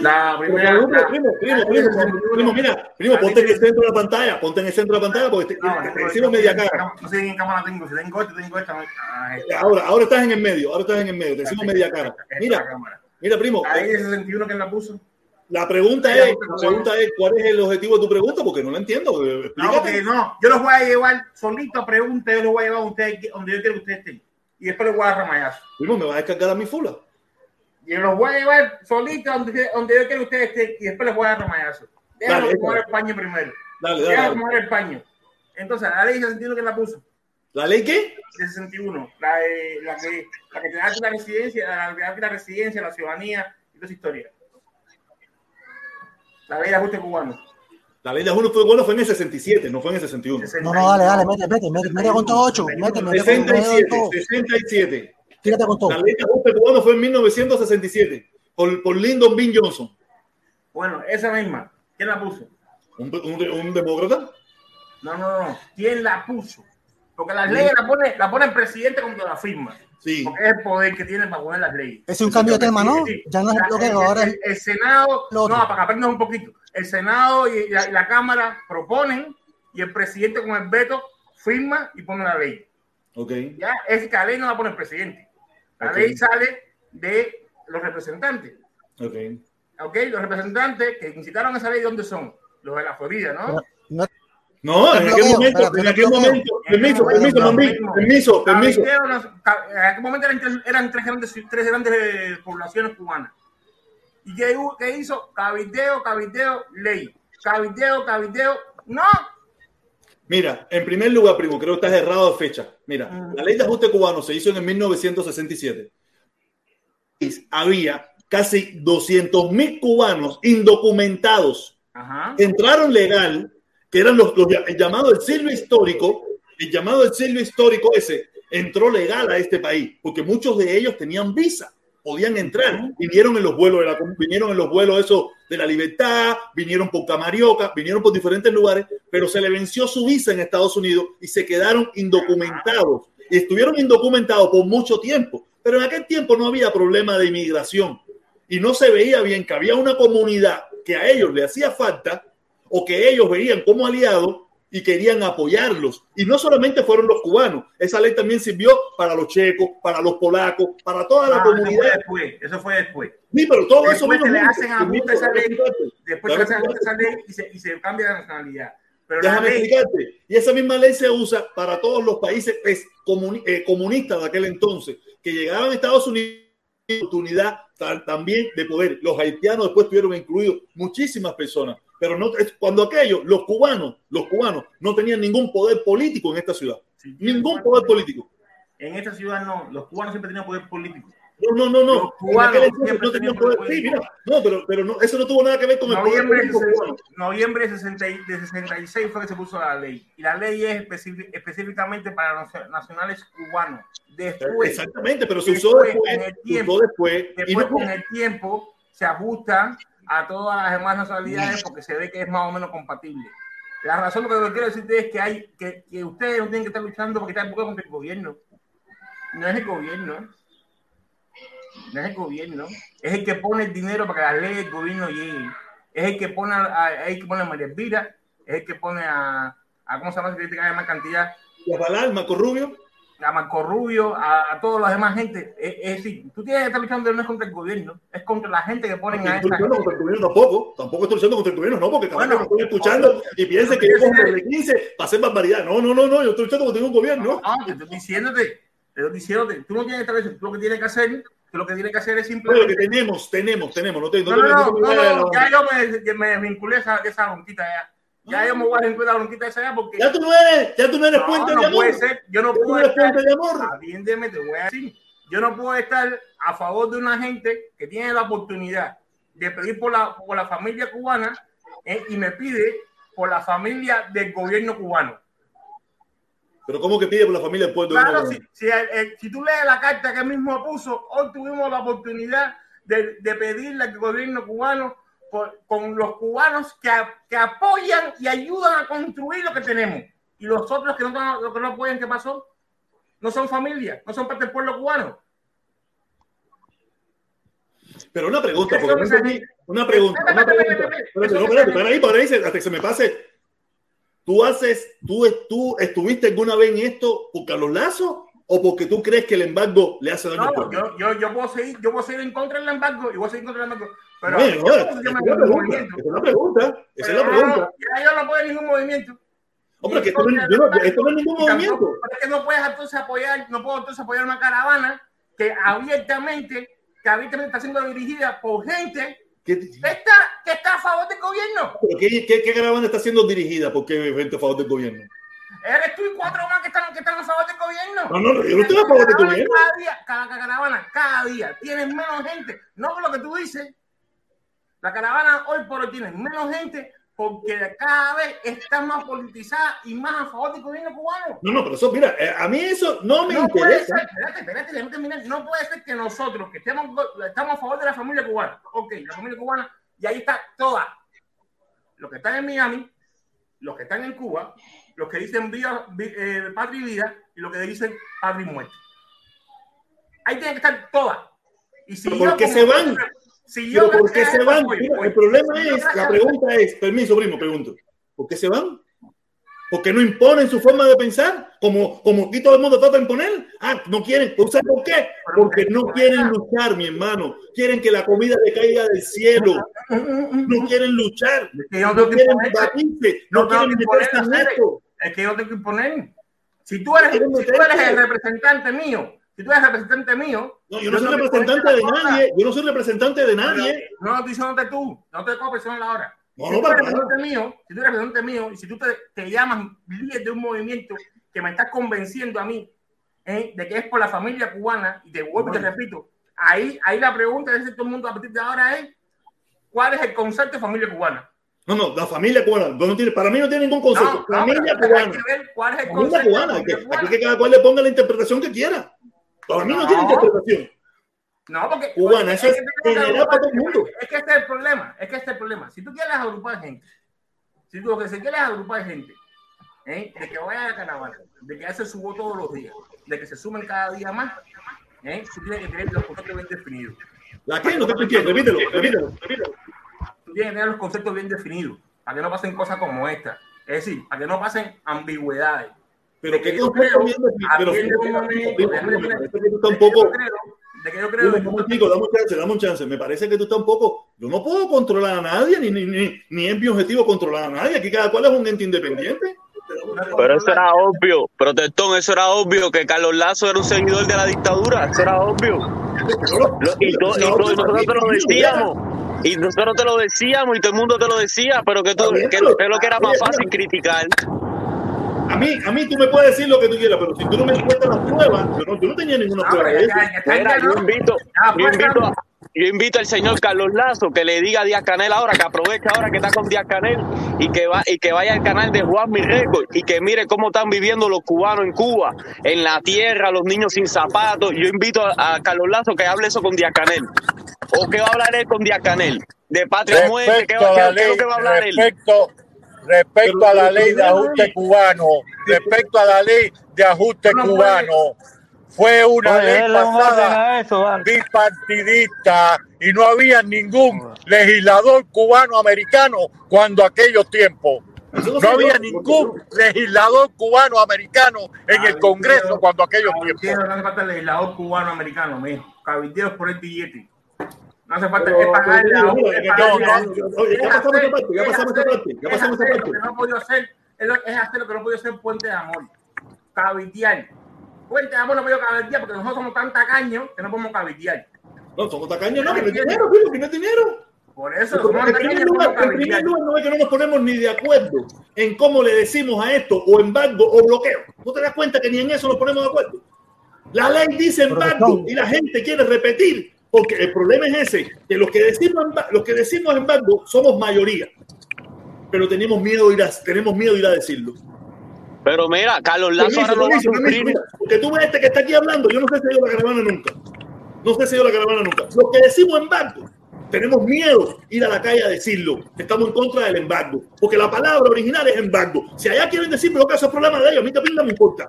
La primera. Primo, la- primo, primo, primo, primo, mira, primo, ponte en el centro de la pantalla, ponte en el centro de la pantalla porque te, No, te- te media cara. No sé en qué cámara tengo. Si tengo esta, tengo esta. Ah, esta. Ahora, ahora estás en el medio, ahora estás en el medio, te decimos media cara. Es Mira, cámara. mira, primo, ley de 61 que la puso. La pregunta es, la pregunta es, ¿cuál es el objetivo de tu pregunta? Porque no la entiendo. eh, No, porque Explícate. no. Yo los voy a llevar solito a preguntas. Yo los voy a llevar a ustedes donde yo quiero que ustedes estén. Y después los voy a dar ramayazo. Primo, me vas a descargar a mi fula. Y los voy a llevar solito donde, donde yo quiero que ustedes estén. Y después les voy a dar ramayazo. Déjame Dale, tomar el paño primero. Dale, dale, Déjame dale. tomar el paño. Entonces, la ley de 61 que la puso. ¿La ley qué? de 61, la, de, la, que, la que te da la residencia, la que te da la residencia, la ciudadanía y toda esa historia. La ley de ajuste cubano. La ley de ajuste fue bueno, fue en el 67, no fue en el 61. No, no, dale, dale, mete, mete, mete, mete con todo 8. Mete, mete, mete, con 67, todo. 67. Tírate con todo. La ley de ajuste cubano fue en 1967 por, por Lyndon B. Johnson. Bueno, esa misma. ¿Quién la puso? ¿Un, un, un demócrata? No, no, no. ¿Quién la puso? Porque las leyes la pone, la pone el presidente cuando la firma. Sí. Porque es el poder que tiene para poner las leyes. Es un cambio de tema, ¿no? Sí. Ya no es el La- bloqueo, el- ahora el, Senado, lo no, para que aprendan un poquito. El Senado y la, y la Cámara proponen y el presidente con el veto firma y pone la ley. Ok. Ya, es que la ley no la pone el presidente. La ley sale de los representantes. Ok. ¿Ok? Los representantes que incitaron esa ley, ¿dónde son? Los de la Florida, ¿no? No, No, en aquel momento, en no aquel momento, permiso, permiso, No, permiso, permiso. No- en aquel momento eran tres, eran tres grandes, tres grandes eh, poblaciones cubanas. ¿Y qué, hizo? Cabildeo, cabildeo, ley. Cabildeo, cabildeo, no. Mira, en primer lugar, primo, creo que estás errado de fecha. Mira, la ley de ajuste cubano se hizo en el 1967. Y Había casi 200 mil cubanos indocumentados. Ajá. Entraron legal, que eran los, los el llamado el silvio histórico, el llamado el silvio histórico ese, entró legal a este país, porque muchos de ellos tenían visa, podían entrar, vinieron en los vuelos de la, vinieron en los vuelos esos de la libertad, vinieron por Camarioca, vinieron por diferentes lugares, pero se le venció su visa en Estados Unidos y se quedaron indocumentados y estuvieron indocumentados por mucho tiempo. Pero en aquel tiempo no había problema de inmigración y no se veía bien que había una comunidad que a ellos le hacía falta o que ellos veían como aliados y querían apoyarlos. Y no solamente fueron los cubanos, esa ley también sirvió para los checos, para los polacos, para toda la Ah, eso fue comunidad. después. Eso fue después. Sí, pero todo eso vino le hacen ajuste esa ley. Después le hacen esa ley y se, y se cambia de nacionalidad. Pero la Déjame ley, explicarte. Y esa misma ley se usa para todos los países pues, comuni- eh, comunistas de aquel entonces, que llegaban a Estados Unidos oportunidad ta- también de poder. Los haitianos después tuvieron incluidos muchísimas personas, pero no es- cuando aquellos, los cubanos, los cubanos no tenían ningún poder político en esta ciudad, Sí, ningún poder político. En esta ciudad no. Los cubanos siempre tenían poder político. No, no, no, no. Los cubanos no tenían poder. poder Sí, mira, no, pero, pero no, eso no tuvo nada que ver con el poder Noviembre, de político 60 cubano. noviembre de, 60 y- de 66 fue que se puso la ley. Y la ley es específic- específicamente para los nacionales cubanos. Después, Exactamente, pero se usó después, después, usó después, y después no- con el tiempo se ajusta a todas las demás nacionalidades porque se ve que es más o menos compatible. La razón la que quiero decirte es que hay que, que ustedes no tienen que estar luchando porque están contra el gobierno. No es el gobierno. No es el gobierno. Es el que pone el dinero para que las leyes del gobierno lleguen. Es el que pone a, a- el que pone a María Elvira, es el que pone a, a ¿cómo se llama? Que más cantidad y a Balal, Marco Rubio, a Marco Rubio, a, a todos los demás gente. Es, es decir, tú tienes que estar luchando no es contra el gobierno, es contra la gente que ponen No a luchando gente. contra el gobierno tampoco, tampoco estoy luchando contra el gobierno, no, porque cada Bueno, vez que me estoy escuchando y piensen que yo de 15 para hacer barbaridad. No, no, no, no, yo estoy luchando contra un gobierno. No, te estoy diciéndote, te estoy diciéndote, tú no tienes que estar eso, tú lo que tienes que hacer, lo que tienes que hacer es que simplemente. tenemos, tenemos, tenemos, no te No, no, no, no, no, te- no, ya yo me, me vinculé a esa, esa bronquita ya. Ya yo me voy a vincular a la bronquita esa ya porque. Ya tú no eres, ya tú no eres No, puente no de amor. puede ser, yo no puedo estar. puente de amor. Atiéndeme, te voy a decir. Yo no puedo estar a favor de una gente que tiene la oportunidad de pedir por la, por la familia cubana eh, y me pide por la familia del gobierno cubano. Pero ¿cómo que pide por la familia del pueblo? Claro, si, si, eh, eh, si tú lees la carta que él mismo puso, hoy tuvimos la oportunidad de, de pedirle al gobierno cubano con los cubanos que, que, apoyan y ayudan a construir lo que tenemos. Y los otros que no, lo que no apoyan, ¿qué pasó? No son familia, no son parte del pueblo cubano. Pero una pregunta, porque una pregunta, una pregunta. no, espérate, para ahí, para ahí, hasta que se me pase. ¿Tú haces, tú, tú estuviste alguna vez en esto por Carlos Lazo o porque tú crees que el embargo le hace daño no, yo, yo, yo, puedo seguir, yo puedo seguir en contra del embargo y voy a seguir en contra del embargo. Pero bueno, no, esa, es pregunta, esa es la pregunta. Esa es la pregunta. Ya yo no puedo ningún movimiento. Hombre, que esto, no, esto no es ningún movimiento. Es que no puedes entonces apoyar, no puedo entonces apoyar una caravana que abiertamente, que abiertamente está siendo dirigida por gente que está, que está a favor del gobierno. ¿Qué, qué, qué caravana está siendo dirigida? ¿Por qué gente a favor del gobierno? Eres tú y cuatro más que están, que están a favor del gobierno. No, no, yo no estoy a favor del gobierno. Cada día, cada, caravana, cada día tienes menos gente. No por lo que tú dices. La caravana hoy por hoy tiene menos gente porque cada vez está más politizada y más a favor del gobierno cubano. No, no, pero eso, mira, eh, a mí eso no me no interesa. Puede ser, espérate, espérate, déjame terminar. No puede ser que nosotros, que estemos, estamos a favor de la familia cubana, ok, la familia cubana, y ahí está toda. Los que están en Miami, los que están en Cuba, los que dicen vida, eh, patria y vida y los que dicen patria y muerte. Ahí tienen que estar todas. Y si ¿Por qué se van? Si yo ¿Por qué se van? el problema es, la pregunta es, permiso, primo, pregunto, ¿por qué se van? Porque no imponen su forma de pensar, como, como aquí todo el mundo trata de imponer. Ah, no quieren. ¿Sabes por qué? Porque no quieren luchar, mi hermano. Quieren que la comida le caiga del cielo. No quieren luchar. No quieren batirse. No quieren meterse en esto es que yo tengo que imponer. Si tú eres, si tú eres el representante mío, si tú eres representante mío. No, yo no soy representante de nadie. Yo no soy representante de nadie. No, no estoy diciendo tú. No te cojo la hora. No, si, tú eres representante mío, si tú eres representante mío y si tú te, te llamas líder de un movimiento que me estás convenciendo a mí ¿eh? de que es por la familia cubana, y te vuelvo y te repito, ahí, ahí la pregunta de todo el mundo a partir de ahora es: ¿cuál es el concepto de familia cubana? No, no, la familia cubana. No tiene, para mí no tiene ningún concepto. familia cubana. ¿Cuál es el familia cubana. Aquí que cada cual le ponga la interpretación que quiera. Para mí no, tiene interpretación. No, porque cubana, eso es, general para todo el mundo. Es que este es el problema. Es que este es el problema. Si tú quieres agrupar gente, si tú lo que se quieres agrupar gente, ¿eh? de que vaya a caravana, de que hace su voto todos los días, de que se sumen cada día más, ¿eh? tú tienes que tener los conceptos bien definidos. ¿La qué? No te entiendo. Repítelo, repítelo, repítelo tiene que tener los conceptos bien definidos, para que no pasen cosas como esta. Es decir, para que no pasen ambigüedades. Pero que yo creo, pero tú tampoco. De que yo creo. dame un chance, dame un chance. Me parece que tú estás un poco. Yo no puedo controlar a nadie, ni, ni, ni, ni es mi objetivo controlar a nadie. Aquí cada cual es un ente independiente. Pero eso era obvio, protestón, eso era obvio, que Carlos Lazo era un seguidor de la dictadura, eso era obvio. Y, nosotros te lo decíamos. Y nosotros te lo decíamos y todo el mundo te lo decía, pero que, tú, que, que lo que era más fácil criticar. A mí, a mí tú me puedes decir lo que tú quieras, pero si tú no me encuentras las pruebas, yo no, yo no tenía ninguna prueba de eso. yo invito, yo invito a, yo invito al señor Carlos Lazo que le diga a Díaz Canel ahora, que aproveche ahora que está con Díaz Canel y que va y que vaya al canal de Juan Mirreco y que mire cómo están viviendo los cubanos en Cuba, en la tierra, los niños sin zapatos. Yo invito a, Carlos Lazo que hable eso con Díaz Canel. ¿O qué va a hablar él con Díaz Canel? De patria muerte, ¿qué, va, a hablar respecto, él? Respecto a la ley de ajuste cubano, respecto a la ley de ajuste cubano fue una ley pasada bipartidista y no había ningún legislador cubano-americano cuando aquellos tiempos. No había ningún legislador cubano-americano en el Congreso cuando aquellos tiempos. No hace falta legislador cubano-americano, cabildeos por el billete. No hace falta que pagarle Ya pasamos esa parte, ya pasamos esa parte. Ya pasamos esa parte. Lo que no ha podido hacer es hacer lo que no ha podido hacer Puente de Amor. Cabildear Cuente, vamos, no voy a día porque nosotros somos tan tacaños que no podemos cabildear. No, somos tacaños, no, que no es dinero, que no es dinero. Por eso, en primer, lugar, en primer lugar, no es que no nos ponemos ni de acuerdo en cómo le decimos a esto, o embargo, o bloqueo. ¿No te das cuenta que ni en eso nos ponemos de acuerdo? La ley dice embargo y la gente quiere repetir, porque el problema es ese, que los que decimos, los que decimos embargo somos mayoría, pero tenemos miedo, ir a, tenemos miedo de ir a decirlo. Pero mira, Carlos Lazo ahora lo va a sufrir. Porque tú ves este que está aquí hablando, yo no sé si ido la caravana nunca. No sé si ido la caravana nunca. Lo que decimos en banco, tenemos miedo ir a la calle a decirlo, estamos en contra del embargo, porque la palabra original es embargo. Si allá quieren decir, pero que es problema de ellos, a mí también no me importa.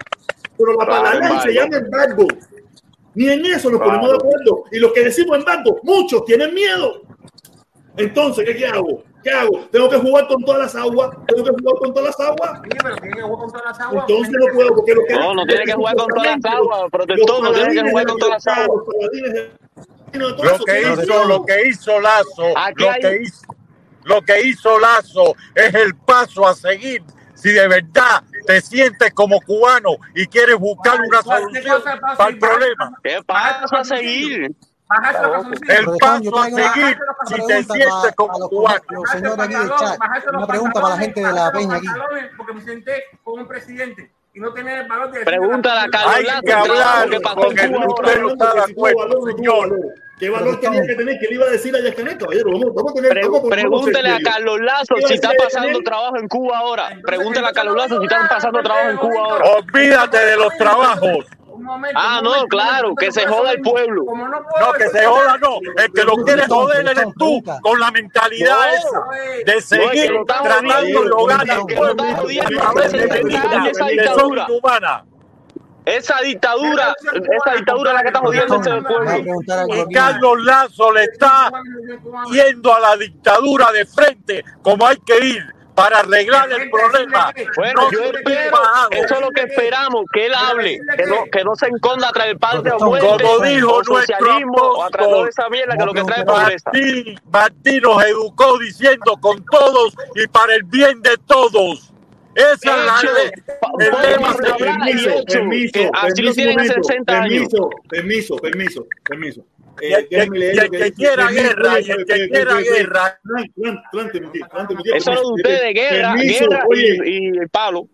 Pero la palabra se llama embargo. Ni en eso nos ponemos de acuerdo. Y los que decimos embargo, muchos tienen miedo. Entonces, ¿qué, qué hago? ¿Qué hago? ¿Tengo que jugar con todas las aguas? ¿Tengo que jugar con todas las aguas? Sí, pero tiene que jugar con todas las aguas. Entonces no puedo, porque lo que No, no tiene que jugar con todas las aguas, protector, no tiene que jugar con todas las aguas. Lo que hizo, lo que hizo Lazo, lo que hizo, lo que hizo Lazo es el paso a seguir. Si de verdad te sientes como cubano y quieres buscar una solución para el problema, ¿Qué paso a seguir? el paso a seguir si te sientes como cubano. Chat, una pregunta para la gente de la peña aquí. Porque me senté con un presidente y no tener el valor de decir Pregúntale a Carlos Hay Lazo que hablar que pasó porque en Cuba usted ahora. no está de acuerdo, señor. ¿Qué valor tenía que tener? ¿Qué le iba a decir a Yascanet, caballero? Vamos, vamos a tener Pre- vamos a ponernos pregúntele a. Carlos Lazo ¿Qué iba a si está pasando trabajo en Cuba ahora. Pregúntele a Carlos Lazo si están pasando trabajo en Cuba ahora. Olvídate de los trabajos. Ah, no, claro, que se joda el pueblo. No, que se joda, no. El que lo quiere joder eres tú, con la mentalidad No. esa de es que seguir tratando de ahogar al que lo pueblo a veces de de esa son dictadura. Esa dictadura, esa dictadura es la que está jodiendo ese pueblo. Y. Carlos Lazo le está yendo a la dictadura de frente como hay que ir para arreglar el problema. Bueno, No yo espero, eso es lo que esperamos, que él hable, que no, que no se esconda tras el padre o muerte, Como dijo o nuestro socialismo, o a través de esa mierda que lo que trae pobreza. Martín, Martín nos educó diciendo con todos y para el bien de todos. Esa es la ley. Permiso, permiso, que así lo permiso, tienen hace momento, 60 años. permiso, permiso, permiso, permiso. Y el Eh, que- el quiera guerra, y el que quiera guerra. Eso es ustedes, guerra, permiso, guerra oye, y, y el palo.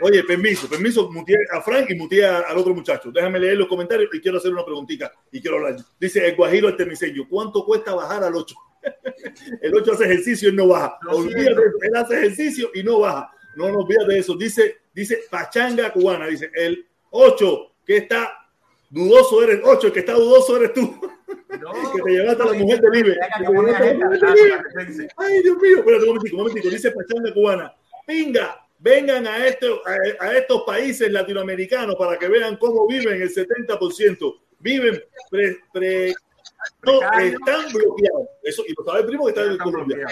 Oye, permiso, permiso, muteé a Frank y muteé al otro muchacho. Déjame leer los comentarios y quiero hacer una preguntita y quiero hablar. Dice el Guajiro Artemiseño, ¿cuánto cuesta bajar al 8? el 8 hace ejercicio y no baja. Olvídate, él hace ejercicio y no baja. No nos olvides de eso. Dice, dice Pachanga Cubana, dice el 8 que está dudoso eres, 8 el que está dudoso eres tú. que te llevaste a la mujer de Libre. Que te llevaste a la mujer de Libre. Ay, Dios mío, espérate un momentico, un momentico. Dice Pachanga Cubana, venga, vengan a, este, a, a estos países latinoamericanos para que vean cómo viven el 70%. Viven pre, pre- no, están bloqueados. Eso, y lo sabe el primo que está en Colombia.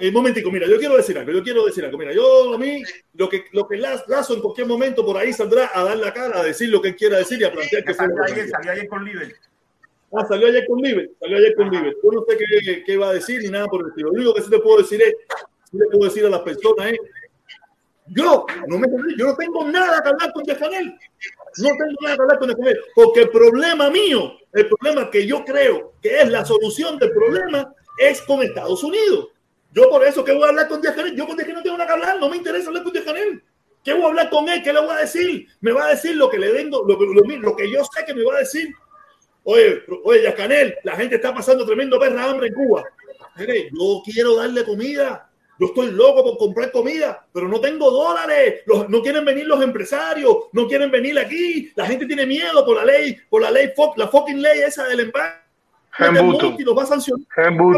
Un momentico, mira, yo quiero decir algo, yo quiero decir algo. Mira, yo a mí, lo que, lo que Laz- Lazo en cualquier momento por ahí saldrá a dar la cara, a decir lo que él quiera decir y a plantear que sea Salió que ayer, salió ayer con Liber. Ah, salió ayer con Libre, salió ayer con Libre. Yo no sé qué, qué va a decir ni nada por el estilo. Lo único que sí le puedo decir es, sí le puedo decir a las personas es, yo no, me, yo no tengo nada que hablar con Yacanel. No tengo nada que hablar con Yacanel. Porque el problema mío, el problema que yo creo que es la solución del problema es con Estados Unidos. Yo por eso que voy a hablar con Díaz Canel. Yo con Díaz Canel no tengo nada que hablar. No me interesa hablar con Díaz Canel. ¿Qué voy a hablar con él? ¿Qué le voy a decir? Me va a decir lo que le vengo, lo, que- lo, lo que yo sé que me va a decir. Oye, oye, Yacanel, la gente está pasando tremendo perra hambre en Cuba. Mire, yo quiero darle comida. Yo estoy loco por comprar comida, pero no tengo dólares. Los- no quieren venir los empresarios, no quieren venir aquí. La gente tiene miedo por la ley, por la ley, la fucking ley esa del embargo. Embuto. Y los va a sancionar.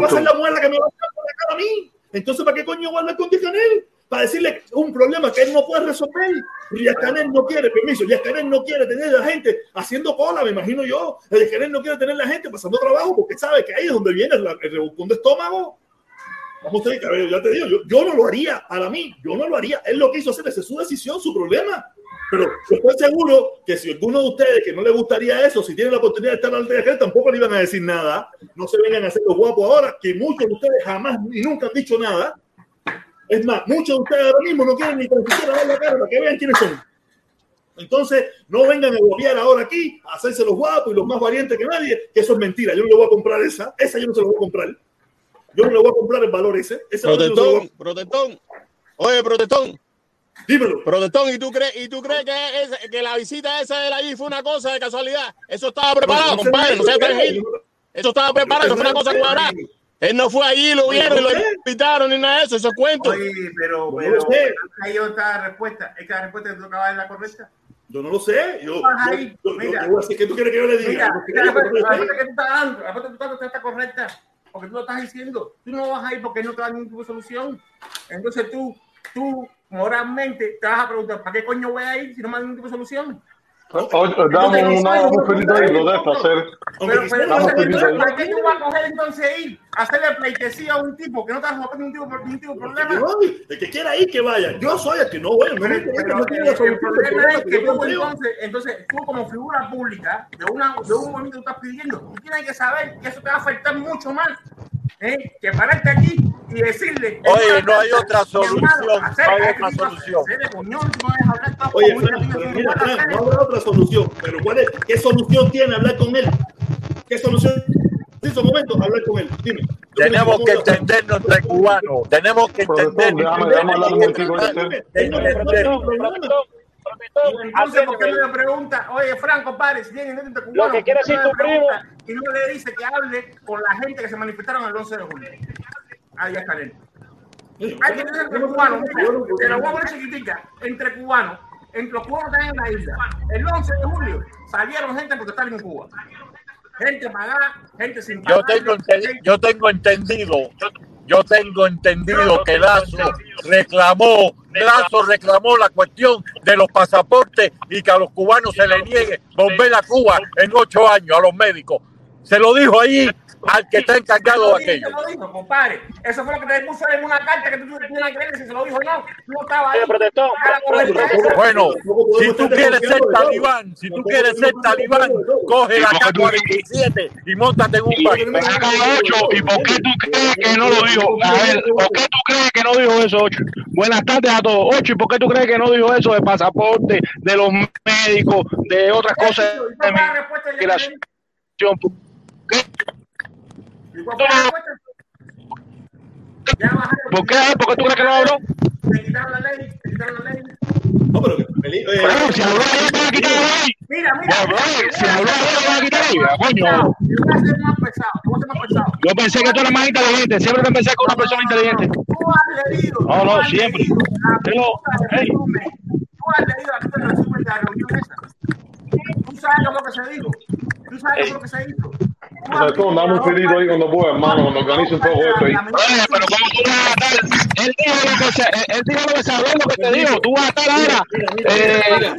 Va a ser la muela que me va a echar por la cara a mí. Entonces, ¿para qué coño voy a hablar con Díaz Canel? Para decirle un problema que él no puede resolver. Díaz Canel no quiere, permiso, Díaz Canel no quiere tener a la gente haciendo cola, me imagino yo. Díaz Canel no quiere tener a la gente pasando trabajo porque sabe que ahí es donde viene el revolcón de estómago. Vamos a ver, ya te digo, yo, yo no lo haría, para mí, yo no lo haría. Él lo quiso hacer, esa es su decisión, su problema. Pero yo estoy seguro que si alguno de ustedes que no le gustaría eso, si tienen la oportunidad de estar al de tampoco le iban a decir nada. No se vengan a hacer los guapos ahora, que muchos de ustedes jamás y nunca han dicho nada. Es más, muchos de ustedes ahora mismo no quieren ni tan siquiera dar la cara para que vean quiénes son. Entonces, no vengan a guapiar ahora aquí, a hacerse los guapos y los más valientes que nadie, que eso es mentira. Yo no le voy a comprar esa, esa yo no se la voy a comprar. Yo no le voy a comprar el valor ese. ese yo no lo Protestón, protestón. Oye, protestón. Dímelo. Protestón, ¿y tú crees, y tú crees que, la visita esa de él allí fue una cosa de casualidad? Eso estaba preparado, No, no compadre, no tranquilo. Eso estaba preparado, eso fue una cosa cuadrada. Él no fue allí, lo vieron y lo invitaron ni nada de eso, eso es cuento. Oye, pero, No pero sé. hay otra respuesta. Es que la respuesta que tú acabas de la correcta. Yo no lo sé. Yo, Ajá, yo- yo- mira. yo ¿qué tú quieres que yo le diga? Mira, no la no respuesta sé. la respuesta que tú estás dando, la respuesta que tú estás dando está correcta. porque tú lo estás diciendo. Tú no vas a ir porque no te da ningún tipo de solución. Entonces tú, tú moralmente te vas a preguntar, ¿para qué coño voy a ir si no me da ningún tipo de solución? Oye, damos una oferta ahí, lo dejo hacer. Pero, pero Damos entonces, oferta ahí. ¿para qué tú vas a coger entonces ir a hacerle pleitesía a un tipo que no te vas a tipo, ningún tipo de Que problema? El que quiera ir, que vaya. Yo soy el que no voy. El, problema es que tú entonces, entonces tú como figura pública de, una, de un movimiento que tú estás pidiendo, tú tienes que saber que eso te va a afectar mucho más. ¿Eh? Que pararte aquí y decirle. Oye, no hay otra solución, no hay otra solución. Oye, mira, no habrá otra solución. Pero ¿cuál es, ¿qué solución tiene hablar con él? ¿Qué solución? En esos momentos, hablar con él. Dime. Tenemos que entendernos entre cubanos. Tenemos que entendernos. Entonces, ¿por qué me lo pregunta? Oye, Franco, padre, si tiene gente cubano, Lo que quiere ¿por qué decir tu primo. Y no le dice que hable con la gente que se manifestaron el 11 de julio. Ahí está él. Hay que tener entre cubanos, te lo voy a poner chiquitica, entre cubanos, entre los cubanos que están en la isla. El 11 de julio salieron gente porque estaban en Cuba. Gente pagada, gente sin Yo pagar. tengo, ente- yo tengo entendido, yo tengo entendido que Lazo reclamó, Lazo reclamó la cuestión de los pasaportes y que a los cubanos se les niegue volver a Cuba en ocho años a los médicos. Se lo dijo ahí al que está encargado de aquello. Se lo dijo, compadre. Eso fue lo que te puso en una carta que tú tienes que creer si se lo dijo o no. No estaba ahí. Bueno, si tú quieres ser talibán, si tú quieres ser talibán, coge la K-47 y montate en un barco. Ocho, ¿y por qué tú crees que no lo dijo? A ver, ¿por qué tú crees que no dijo eso, Ocho? Buenas tardes a todos. Ocho, ¿y por qué tú crees que no dijo eso de pasaporte, de los médicos, de otras cosas de migración? ¿Y cuál fue la respuesta? Ya bajaron. ¿Por qué? ¿Por qué tú crees que no habló? Te quitaron la ley, te quitaron la ley. No, pero feliz. eh, Bueno, si habló van a quitar la ley. Mira, mira. Ya, bro, si habló te van a quitar la ley. Coño. Te voy a hacer más pesado, te voy a hacer más pesado. Yo pensé que tú eras más inteligente. Siempre te pensé que una persona inteligente. Tú has leído. No, tú no, has siempre. Pero, hey. Tú has leído puta de resumen de la reunión esa. Tú sabes lo que se dijo. Tú sabes lo que se hizo. Recón, dame un filito ahí cuando pueda, hermano, cuando organice un poco esto ahí. Oye, pero ¿cómo tú vas a estar? Él dijo lo que se, él- dijo lo que sabe, lo que te dijo. Tú vas a estar ahora. Eh,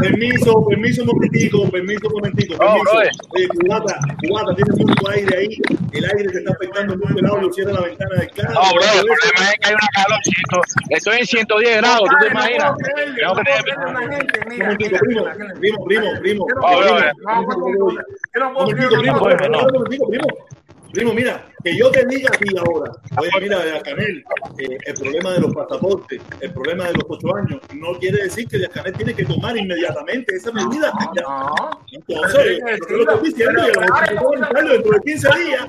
Permiso, permiso un momentico, permiso un momentico, No, permiso. Eh, cubata, cubata, tiene mucho aire ahí. El aire te está afectando mucho el audio. Cierra la ventana del carro. no, bro, el problema es que hay una calorcito. Estoy en 110 grados, ¿tú te imaginas? Tener- primo, primo, primo, primo. Oh, primo. Momentico, primo, Bueno, no. primo. Primo, mira, que yo te diga a ti ahora, oye, mira, Canel, eh, el problema de los pasaportes, el problema de los ocho años, no quiere decir que Canel tiene que tomar inmediatamente esa medida. Entonces, lo que lo estoy diciendo, lo dentro de 15 días,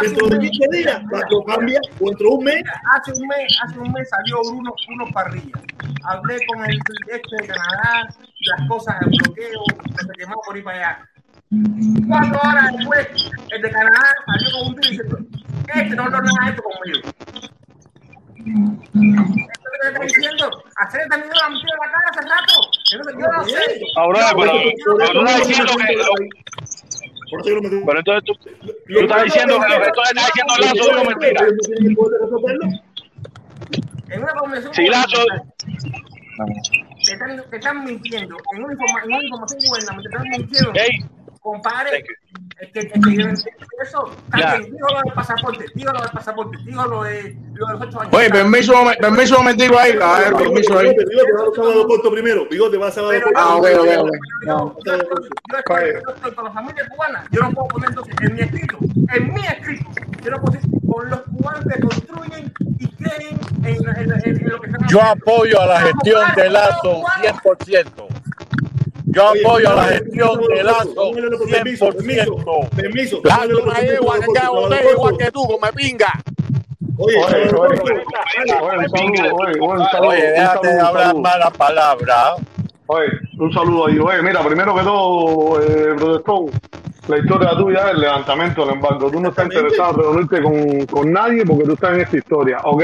dentro de 15 días, cuando cambia, o dentro de un mes, Hace un mes, hace un mes salió Bruno, Bruno Parrilla. Hablé con el este de Canadá, las cosas del bloqueo, que se quemó por ir para allá. Cuatro horas después, el de Canadá salió con un tío diciendo, este no lo haga esto conmigo. Esto que te está diciendo, hacer mierda la metida en la cara hace rato. Entonces yo no sé. Ah, brother, pero pero tú estás diciendo que. Por eso yo lo metí. Pero entonces tú, tú estás diciendo que lo que tú estás diciendo Lazo es una mentira. En una convención Si Lazo. te están, te están mintiendo en una, informa- en una información gubernamental, te están mintiendo. Hey. Compadre, es que, es que yo no entiendo eso. Ya. También, digo lo del pasaporte, digo lo del pasaporte, digo lo de, lo de los ocho años. Oye, permiso, permiso momentico ahí. A ver, permiso ahí. Bigote, bigote, va a sábado corto primero. Bigote, va a sábado corto. Ah, ok, ok, ok. Yo estoy, yo estoy con la familia cubana, yo no puedo poner entonces en mi escrito, en mi escrito, yo no puedo decir con los cubanos que construyen y creen en, en- en- en lo que están Yo apoyo a la gestión de Lazo 100%. Yo apoyo a la gestión de Lazo 100%. Permiso. Lazo una yegua que queda botella igual que tú, come pinga. Oye, Oye, oye, oye, un saludo, oye, un saludo, Oye, un déjate de hablar malas palabras. Oye, un saludo ahí. Oye, mira, primero que todo, eh, Protestón, la historia tuya es el levantamiento del embargo. Tú no estás interesado en reunirte con, con nadie porque tú estás en esta historia. Ok,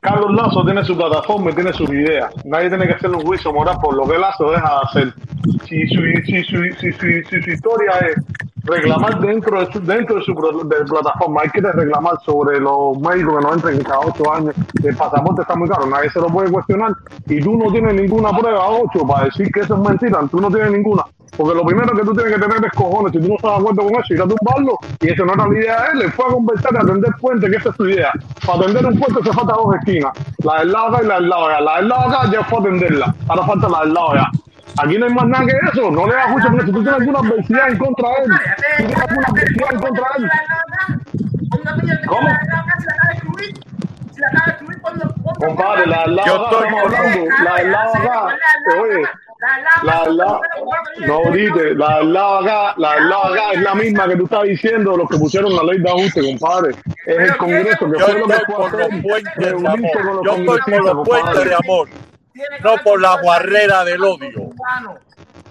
Carlos Lazo tiene su plataforma y tiene sus ideas. Nadie tiene que hacerle un juicio moral por lo que Lazo deja de hacer. Si su, si, su- si, su- si su historia es reclamar dentro de su, dentro de su de plataforma. Hay que reclamar sobre los médicos que no entren cada ocho años. El pasaporte está muy caro, nadie se lo puede cuestionar. Y tú no tienes ninguna prueba, ocho, para decir que eso es mentira. Tú no tienes ninguna. Porque lo primero que tú tienes que tener es cojones. Si tú no estás de acuerdo con eso, ir a tumbarlo. Y eso no era la idea de él. Él fue a conversar y atender puente, que esa es su idea. Para atender un puente se falta dos esquinas. La del lado acá y la del lado allá. La del lado acá ya fue a atenderla. Ahora falta la del lado allá. Aquí no hay más nada que eso. No le das mucho si tú tienes alguna adversidad en contra de él, si tienes alguna adversidad en contra de él. ¿Cómo? Compadre, la del lado acá estamos hablando. La del lado acá. Oye. La lado, no dite, la lado acá, la lado acá es la misma que tú estás diciendo, los que pusieron la ley de ajuste, compadre. Es el Congreso que fue lo que fue a hacer, reunirse con los Yo estoy por los puentes de amor no por la barrera del odio.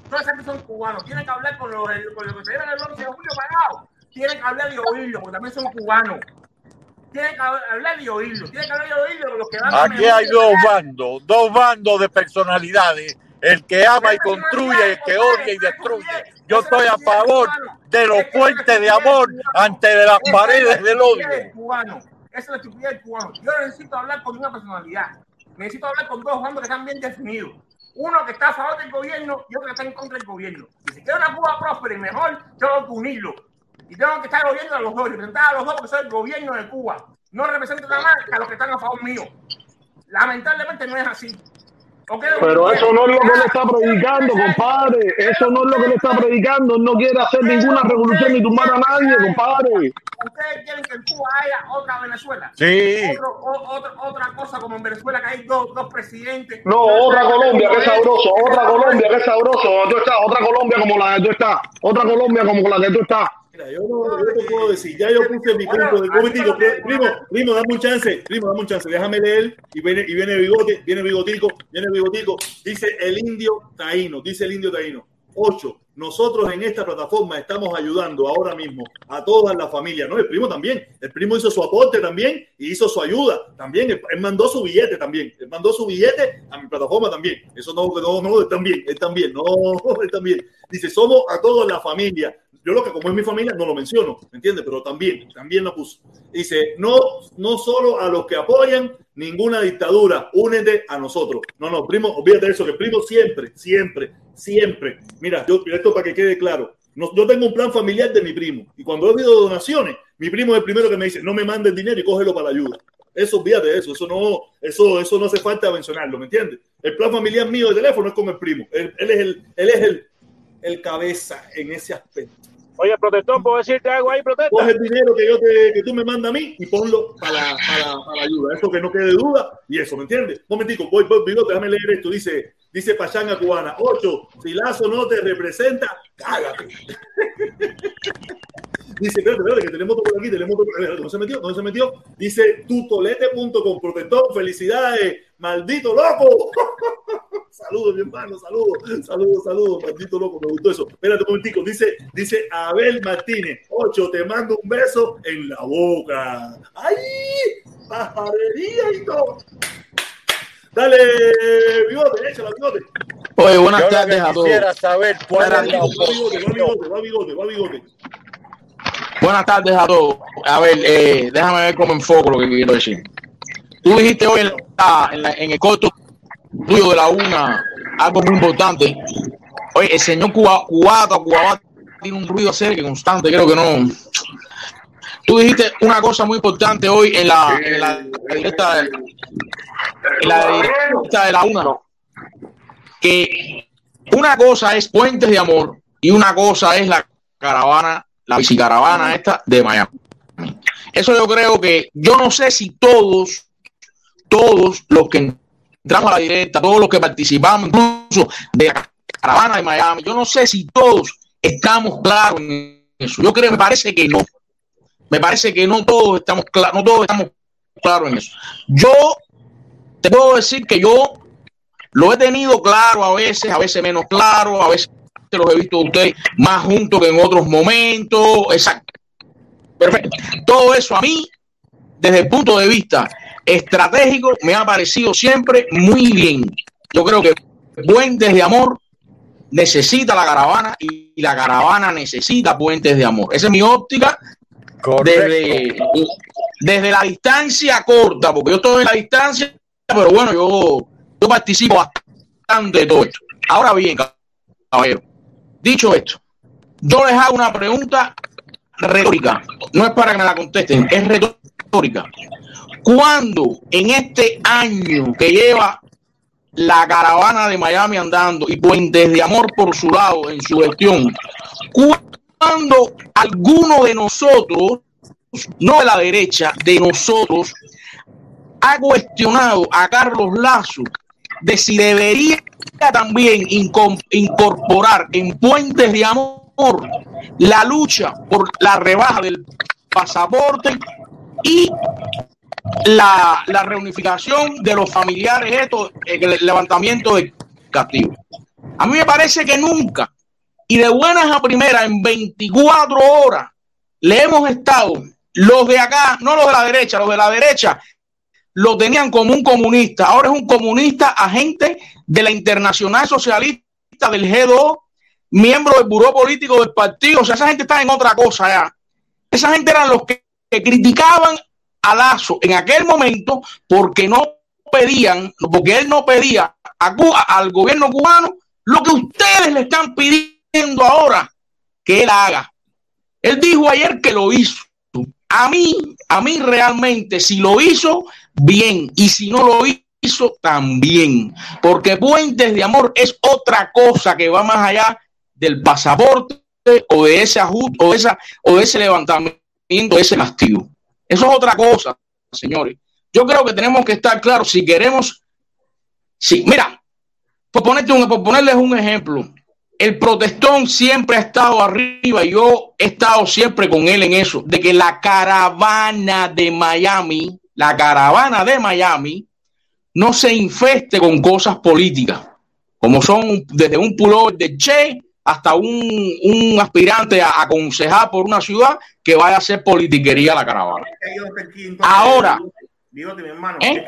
No es que son cubanos, tienen que hablar con los, con los que se dieron el 11 de julio pagado. Tienen que hablar y oírlo, porque también son cubanos. Tienen que hablar y oírlo, tienen que hablar y oírlo los que van Aquí hay dos bandos, dos bandos de personalidades. El que ama y construye, el que odia y destruye. Yo estoy a favor de los puentes de amor ante de las paredes del odio. Esa es la estupidez del cubano. Yo necesito hablar con una personalidad necesito hablar con dos bandos que están bien definidos. Uno que está a favor del gobierno y otro que está en contra del gobierno. Y si quiero una Cuba próspera y mejor, tengo que unirlo. Y tengo que estar gobierno a los dos, representar a los dos porque soy el gobierno de Cuba. No represento nada más que a los que están a favor mío. Lamentablemente no es así. Pero eso no es lo que él está predicando, compadre. Eso no es lo que él está predicando. Él no quiere hacer ninguna revolución ni tumbar a nadie, compadre. ¿Ustedes quieren que en Cuba haya otra Venezuela? Sí. otra cosa como en Venezuela que hay dos, dos presidentes. No, otra Colombia, que es sabroso. Otra Colombia, que es sabroso. Otra Colombia como la que tú estás. Otra Colombia como la que tú estás. Mira, yo no, yo te puedo decir, ya yo puse mi punto de momentico, primo, primo, dame un chance, primo, dame un chance, déjame leer. Y viene, y viene bigote, viene bigotico, viene bigotico, dice el indio taíno, dice el indio taíno. Ocho, nosotros en esta plataforma estamos ayudando ahora mismo a todas las familias, ¿no? El primo también, el primo hizo su aporte también y hizo su ayuda también, él, mandó su billete también, él mandó su billete a mi plataforma también, eso no, no, no, él también, él también, no, él también. Dice, somos a todas las familias, yo lo que como es mi familia no lo menciono, ¿me entiendes? Pero también, también lo puso. Dice, no, no solo a los que apoyan ninguna dictadura, únete a nosotros. No, no, primo, olvídate de eso, que primo siempre, siempre, siempre. Mira, yo, esto para que quede claro. No, yo tengo un plan familiar de mi primo y cuando he habido donaciones, mi primo es el primero que me dice, no me mande el dinero y cógelo para la ayuda. Eso, olvídate de eso, eso no, eso, eso no hace falta mencionarlo, ¿me entiendes? El plan familiar mío de teléfono es con el primo. Él, él es el, él es el, el cabeza en ese aspecto. Oye, protestón, ¿puedo decirte algo ahí, protesta? Coge el dinero que, yo te, que tú me mandas a mí y ponlo para, para, para ayuda. Eso que no quede duda y eso, ¿me entiendes? Un momentico, voy, voy, voy, déjame leer esto. Dice, dice Pachanga Cubana, ocho, si Lazo no te representa, cágate. Dice, espérate, espérate, que tenemos todo por aquí, tenemos todo ¿Dónde se metió? ¿Dónde se metió? Dice, tutolete.com, protector, felicidades, maldito loco. saludos, mi hermano, saludos, saludos, saludos, maldito loco, me gustó eso. Espérate un momentico, dice, dice Abel Martínez, ocho, te mando un beso en la boca. ¡Ay! Pajarería y todo. Dale, bigote, échala, bigote. Oye, buenas tardes a todos. Quisiera saber cuál es la bigote, va bigote, va bigote. Buenas tardes a todos. A ver, eh, déjame ver cómo enfoco lo que quiero decir. Tú dijiste hoy en, la, en, la, en el corto tuyo de la una algo muy importante. Oye, el señor Cuba, Cubata, Cubata tiene un ruido cerca constante, creo que no. Tú dijiste una cosa muy importante hoy en la, en la, directa, de la una, que una cosa es Puentes de Amor y una cosa es la caravana, la bicicaravana esta de Miami. Eso yo creo que, yo no sé si todos, todos los que entramos a la directa, todos los que participamos, incluso de la caravana de Miami, yo no sé si todos estamos claros en eso. Yo creo, me parece que no. Me parece que no todos estamos claros, no todos estamos claros en eso. Yo te puedo decir que yo lo he tenido claro a veces, a veces menos claro, a veces los he visto ustedes más juntos que en otros momentos. Exacto. Perfecto. Todo eso a mí, desde el punto de vista estratégico me ha parecido siempre muy bien. Yo creo que buen desde amor necesita la caravana y la caravana necesita puentes de amor. Esa es mi óptica desde, desde la distancia corta, porque yo estoy en la distancia, pero bueno, yo, yo participo bastante de todo esto. Ahora bien, caballero, dicho esto, yo les hago una pregunta retórica, no es para que me la contesten, es retórica. ¿Cuándo en este año que lleva la caravana de Miami andando y Puentes de Amor por su lado en su gestión, cuando alguno de nosotros, no de la derecha, de nosotros, ha cuestionado a Carlos Lazo de si debería también incorporar en Puentes de Amor la lucha por la rebaja del pasaporte y la, reunificación de los familiares, esto, el levantamiento de castigo. A mí me parece que nunca, y de buenas a primeras, en 24 horas, le hemos estado, los de acá, no los de la derecha, los de la derecha, lo tenían como un comunista, ahora es un comunista agente de la Internacional Socialista del G2, miembro del buró político del partido, o sea, esa gente está en otra cosa ya. Esa gente eran los que criticaban a Lazo en aquel momento porque no pedían, porque él no pedía a Cuba, al gobierno cubano lo que ustedes le están pidiendo ahora que él haga. Él dijo ayer que lo hizo. A mí, a mí realmente, si lo hizo, bien. Y si no lo hizo, también. Porque Puentes de Amor es otra cosa que va más allá del pasaporte o de ese ajuste o, esa, o de ese levantamiento, ese castigo. Eso es otra cosa, señores. Yo creo que tenemos que estar claros si queremos. Si, mira, por, ponerte un, por ponerles un ejemplo, el protestón siempre ha estado arriba yo he estado siempre con él en eso, de que la caravana de Miami, la caravana de Miami, no se infeste con cosas políticas, como son desde un pullover de Che hasta un, aspirante a aconsejar por una ciudad que vaya a hacer politiquería la caravana. Ahora, digo, mi hermano, ¿eh?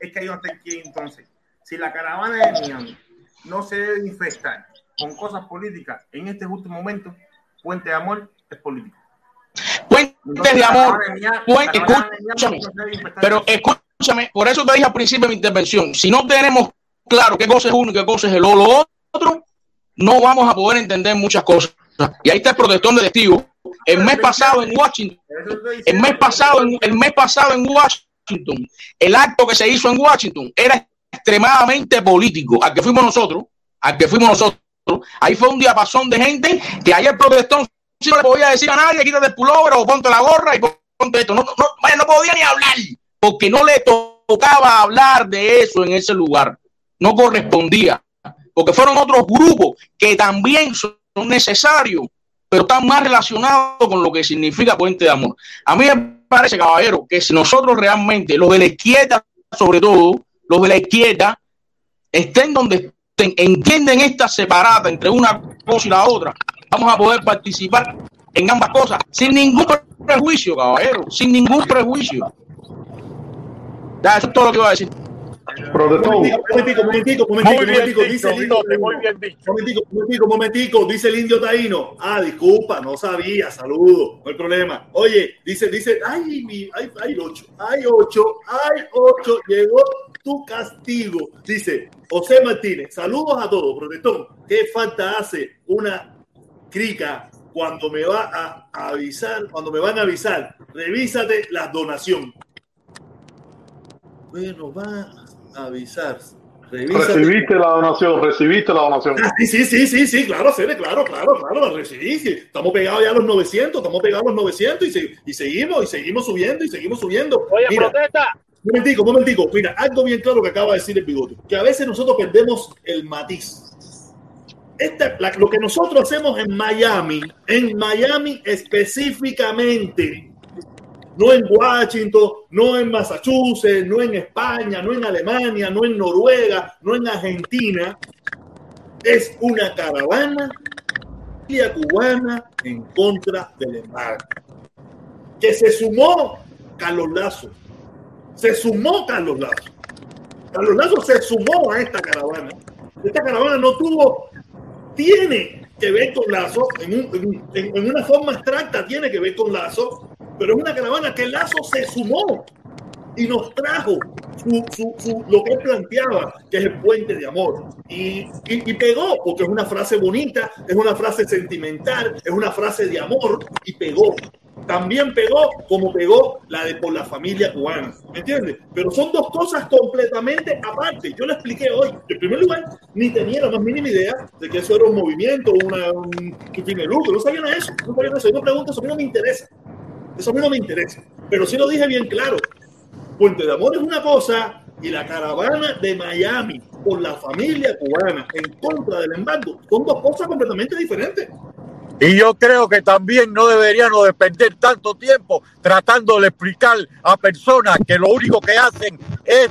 es que yo es que entonces. Si la caravana de Miami no se debe infestar con cosas políticas en este último momento, Puente de Amor es político. Puente de Amor, escúchame, pero escúchame, por eso te dije al principio de mi intervención, si no tenemos claro qué cosa es uno y qué cosa es el otro, no vamos a poder entender muchas cosas. Y ahí está el protestón de testigos. El mes pasado en Washington, el mes pasado, en, el mes pasado en Washington, el acto que se hizo en Washington era extremadamente político. Al que fuimos nosotros, al que fuimos nosotros, ahí fue un diapasón de gente que ayer protestón no le podía decir a nadie, quítate el pullover o ponte la gorra y ponte esto. No, no, no podía ni hablar porque no le tocaba hablar de eso en ese lugar. No correspondía porque fueron otros grupos que también son necesarios, pero están más relacionados con lo que significa puente de amor. A mí me parece, caballero, que si nosotros realmente, los de la izquierda, sobre todo, los de la izquierda, estén donde estén, entienden esta separada entre una cosa y la otra, vamos a poder participar en ambas cosas sin ningún prejuicio, caballero, sin ningún prejuicio. Ya, eso es todo lo que iba a decir. Protestón. Momentico, momentico, momentico, dice el indio. Momentico, momentico, momentico, dice el indio taíno. Ah, disculpa, no sabía, saludo, no hay problema. Oye, dice, dice, ay, mi, ay, hay ocho, hay ocho, hay ocho, llegó tu castigo. Dice José Martínez, saludos a todos, protestón. ¿Qué falta hace una crica cuando me va a avisar, cuando me van a avisar? Revísate la donación. Bueno, va avisar. Recibiste la donación, recibiste la donación. Ah, sí, sí, sí, sí, sí, claro, Cere, claro, claro, claro, la recibí. Estamos pegados ya a los 900, estamos pegados a los 900 y, y seguimos, y seguimos subiendo, y seguimos subiendo. Oye, protesta. Un momentico, un momentico. Mira, algo bien claro que acaba de decir el bigote, que a veces nosotros perdemos el matiz. Este, lo que nosotros hacemos en Miami, en Miami específicamente, no en Washington, no en Massachusetts, no en España, no en Alemania, no en Noruega, no en Argentina. Es una caravana cubana en contra del embargo. Que se sumó Carlos Lazo. Se sumó Carlos Lazo. Carlos Lazo se sumó a esta caravana. Esta caravana no tuvo tiene que ver con Lazo, en, en, una forma abstracta tiene que ver con Lazo, pero es una caravana que Lazo se sumó y nos trajo su, su, su, lo que él planteaba, que es el puente de amor. Y, y, y, pegó, porque es una frase bonita, es una frase sentimental, es una frase de amor, y pegó. También pegó como pegó la de por la familia cubana, ¿me entiendes? Pero son dos cosas completamente aparte. Yo le expliqué hoy. En primer lugar, ni tenía la más mínima idea de que eso era un movimiento, una, un, un fin de lucro. No sabía nada de eso. No sabía nada de eso. Yo pregunto, eso a mí no me interesa. Eso a mí no me interesa. Pero sí lo dije bien claro. Puente de Amor es una cosa y la caravana de Miami por la familia cubana en contra del embargo son dos cosas completamente diferentes. Y yo creo que también no deberíamos depender tanto tiempo tratando de explicar a personas que lo único que hacen es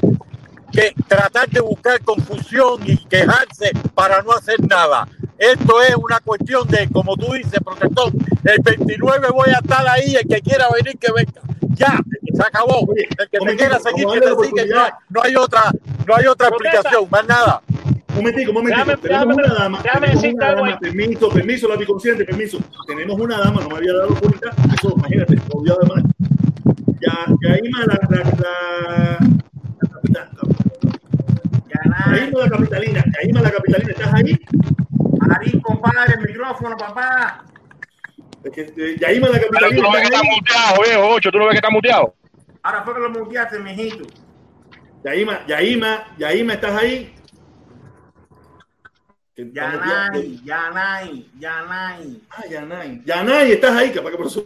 que tratar de buscar confusión y quejarse para no hacer nada. Esto es una cuestión de, como tú dices, protector, el 29 voy a estar ahí, el que quiera venir, que venga. Ya, se acabó. El que me quiera seguir, que te sigue. No hay, no hay otra, no hay otra explicación, más nada. Un momentico, un momentico. Déjame, tenemos déjame, una dama. déjame tenemos una dama. Permiso, permiso, la consciente, permiso. Tenemos una dama, no me había dado cuenta. Eso, imagínate, obvio además. Ya, Yaima, la, la, la, la capital. La capitalina. Yaima, la capitalina, ¿estás ahí? Ahí, compadre, el micrófono, papá. Es que, eh, Yaima, la Pero tú no ves que ¿estás está ahí? muteado, viejo, ocho, tú no ves que está muteado. Ahora fue que lo muteaste, mijito. Yaima, Yaima, Yaima, ¿estás ahí? Yanay, Yanay, Yanay. Ah, Yanay. Yanay, ¿estás ahí? Capaz que por eso.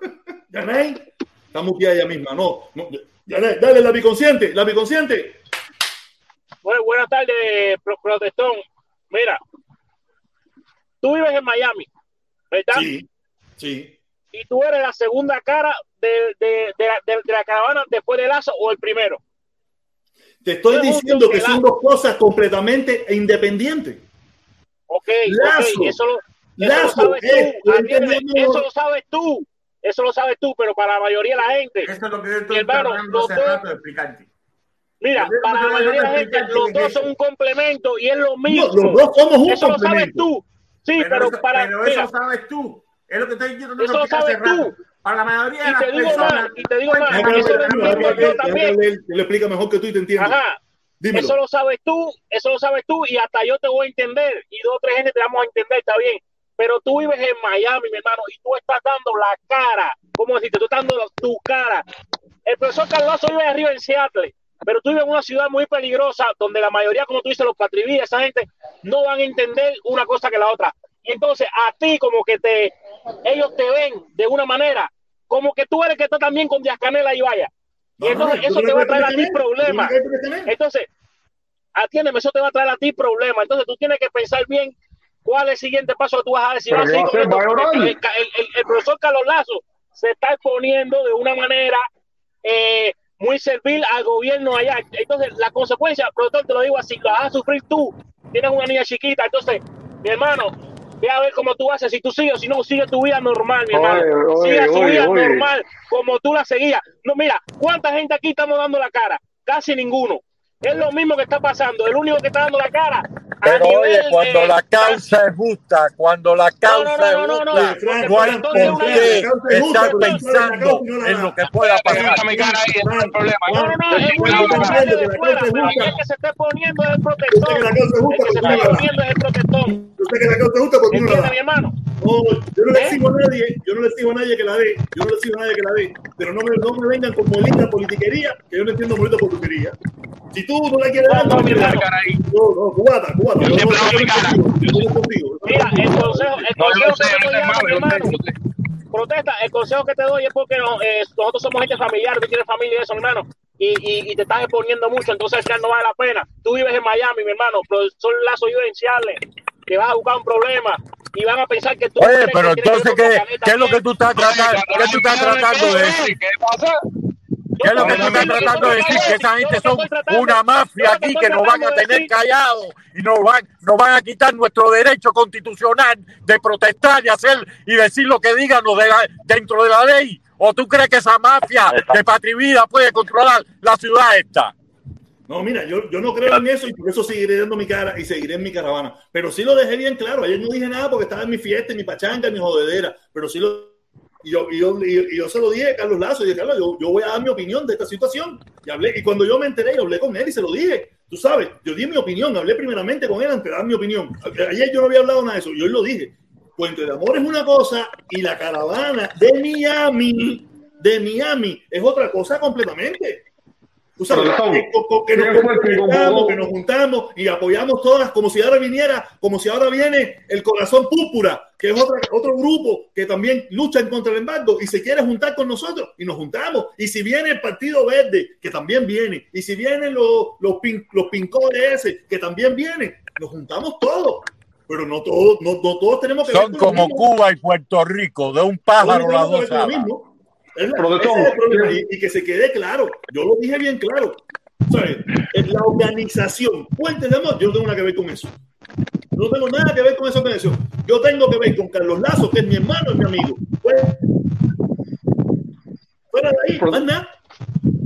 Yanay. Está muteada ella misma. No. no. Yanay, dale, la biconsciente. La biconsciente. Bueno, buenas tardes, Pro- Protestón. Mira, tú vives en Miami, ¿verdad? Sí. Sí. Y tú eres la segunda cara de, de, de, la, de- de la caravana después de Lazo o el primero. Te estoy diciendo que son dos cosas completamente independientes. Ok, Lazo. ok, eso lo, eso lo Lazo sabes es, tú. lo eso lo sabes tú. Eso lo sabes tú, pero para la mayoría de la gente. Eso es lo que yo estoy hermano, tratando los hace dos, rato de explicarte. mira, Yo para la mayoría de la gente, los dos son un complemento y es lo No, mismo. los dos somos un Eso lo sabes complemento. tú. Sí, pero, eso, para. pero mira, eso sabes tú. Es lo que estoy diciendo. Eso lo sabes tú. Para la mayoría de Y las te digo personas. más, y te digo más, eso lo entiendo yo también. Él lo explica mejor que tú y te entiendo. Ajá. Dímelo. Eso lo sabes tú, eso lo sabes tú y hasta yo te voy a entender y dos o tres gente te vamos a entender, está bien. Pero tú vives en Miami, mi hermano, y tú estás dando la cara. ¿Cómo decirte? Tú estás dando tu cara. El profesor Carlazo vive arriba en Seattle, pero tú vives en una ciudad muy peligrosa donde la mayoría, como tú dices, los patrivías, esa gente no van a entender una cosa que la otra. Y entonces a ti como que te, ellos te ven de una manera, como que tú eres que está también con Díaz Canela y vaya. Y entonces eso ¿tú te va a traer a ti problemas. Entonces, atiéndeme, eso te va a traer a ti problemas. Entonces tú tienes que pensar bien cuál es el siguiente paso que tú vas a decir. El- el- el profesor Carlos Lazo se está exponiendo de una manera eh, muy servil al gobierno allá. Entonces, la consecuencia, profesor, te lo digo así, la vas a sufrir tú. Tienes una niña chiquita. Entonces, mi hermano, ve a ver cómo tú haces. Si tú sigues, si no, sigue tu vida normal, mi hermano. Oye, sigue oye, tu vida oye. normal, como tú la seguías. No, mira, ¿cuánta gente aquí estamos dando la cara? Casi ninguno. Es lo mismo que está pasando. El único que está dando la cara. Pero oye, cuando la causa es justa, cuando la causa no, es no, no, no, justa, Frank, no hay por qué estar pensando en lo que pueda pasar. No el problema. No, no, que entiendes de fuera, el que se está es el protector. El que se está no es el protector. Yo sé que la causa es justa, pero tú no la ¿Entiendes, das. mi hermano? No, yo no le ¿Eh? exijo a nadie, yo no le exijo a nadie que la dé, yo no le exijo a nadie que la dé, pero no me, no me vengan con molita politiquería, que yo no entiendo molita politiquería. Si tú no la quieres dar, No, no no. No, no, Yo siempre mi cara. Mira, el consejo, el consejo que yo te hermano, sé. protesta, el consejo que te doy es porque no, eh, nosotros somos gente familiar, tú tienes familia y eso, hermano, y, y, y te estás exponiendo mucho, entonces al final no vale la pena. Tú vives en Miami, mi hermano, profesor Lazo vive en Seattle, que vas a buscar un problema y van a pensar que tú... Oye, pero entonces, ¿qué, qué es lo que tú estás tratando, qué tú estás tratando de decir? ¿Qué pasa? ¿Qué es lo que tú estás tratando de decir? Que esa gente son una mafia aquí que nos van a tener callados y nos van, nos van a quitar nuestro derecho constitucional de protestar y hacer y decir lo que digan los de la- dentro de la ley. ¿O tú crees que esa mafia de Patrivida puede controlar la ciudad esta? No, mira, yo, yo no creo en eso y por eso seguiré dando mi cara y seguiré en mi caravana. Pero sí lo dejé bien claro. Ayer no dije nada porque estaba en mi fiesta, en mi pachanga, en mi jodedera. Pero sí lo. Y yo, y yo, y yo se lo dije a Carlos Lazo. Y dije, Carlos, yo, yo, voy a dar mi opinión de esta situación. Y, hablé, y cuando yo me enteré, yo hablé con él y se lo dije. Tú sabes, yo di mi opinión. Hablé primeramente con él antes de dar mi opinión. Ayer yo no había hablado nada de eso. Yo lo dije. Puente de Amor es una cosa y la caravana de Miami, de Miami, es otra cosa completamente. Tú sabes, que, que, nos juntamos, que nos juntamos y apoyamos todas como si ahora viniera, como si ahora viene el corazón púrpura, que es otro, otro grupo que también lucha contra el embargo y se quiere juntar con nosotros y nos juntamos. Y si viene el Partido Verde, que también viene, y si vienen los, los, pin, los pincores ese, que también vienen, nos juntamos todos. Pero no todos, no, no todos tenemos que Son como Cuba y Puerto Rico, de un pájaro las dos y, y, que se quede claro, yo lo dije bien claro. ¿sabes? La organización, Puentes de Amor, yo no tengo nada que ver con eso. No tengo nada que ver con esa organización. Yo tengo que ver con Carlos Lazo, que es mi hermano y mi amigo. Pues, fuera de ahí, anda.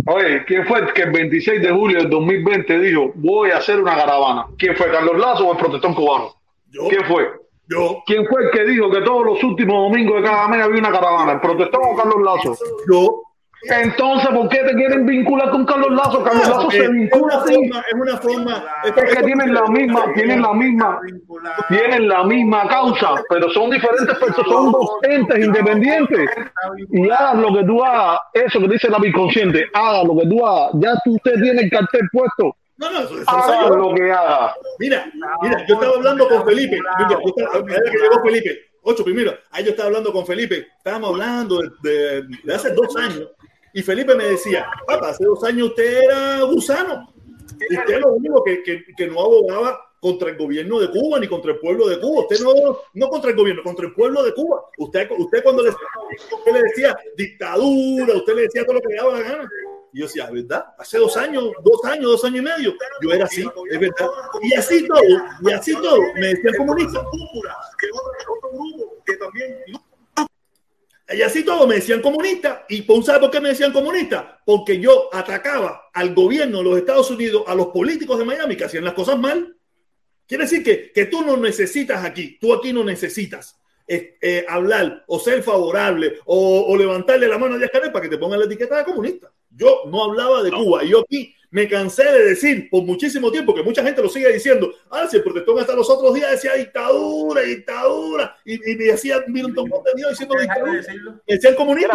Oye, ¿quién fue el que el 26 de julio del 2020 dijo voy a hacer una caravana? ¿Quién fue, Carlos Lazo o el protestón cubano? ¿Quién fue? Yo. ¿Quién fue el que dijo que todos los últimos domingos de cada mes había una caravana? ¿El protestón o Carlos Lazo? Yo. Entonces, ¿por qué te quieren vincular con Carlos Lazo? Carlos Lazo se vincula así. Es una forma. Es que tienen la misma, tienen la misma, tienen la misma causa, pero son diferentes personas, son dos entes independientes. Y hagas lo que tú hagas, eso que dice la inconsciente, haga lo que tú hagas, ya tú usted tiene el cartel puesto no, no, eso, haga lo que haga. Mira, mira, yo estaba hablando con Felipe. Mira, yo estaba, que llegó Felipe. Ocho, primero, ahí yo estaba hablando con Felipe. Estábamos hablando de, de, de, hace dos años. Y Felipe me decía, papá, hace dos años usted era gusano. Y usted lo único que, que, que no abogaba contra el gobierno de Cuba ni contra el pueblo de Cuba. Usted no, no contra el gobierno, contra el pueblo de Cuba. Usted, usted cuando le, usted le decía dictadura, usted le decía todo lo que le daba la gana. Y yo decía, ¿verdad? Hace dos años, dos años, dos años y medio, yo era así, es verdad. Y así todo, y así todo, me decían comunista. Y así todo me decían comunista. ¿Y ¿sabe por qué me decían comunista? Porque yo atacaba al gobierno de los Estados Unidos, a los políticos de Miami que hacían las cosas mal. Quiere decir que, que tú no necesitas aquí, tú aquí no necesitas eh, eh, hablar o ser favorable o, o, levantarle la mano a Díaz Canel para que te pongan la etiqueta de comunista. Yo no hablaba de Cuba. Y yo aquí me cansé de decir por muchísimo tiempo que mucha gente lo sigue diciendo. Ah, si el protestón hasta los otros días decía dictadura, dictadura. Y, y me decía Milton Dios diciendo dictadura. Decía el comunista.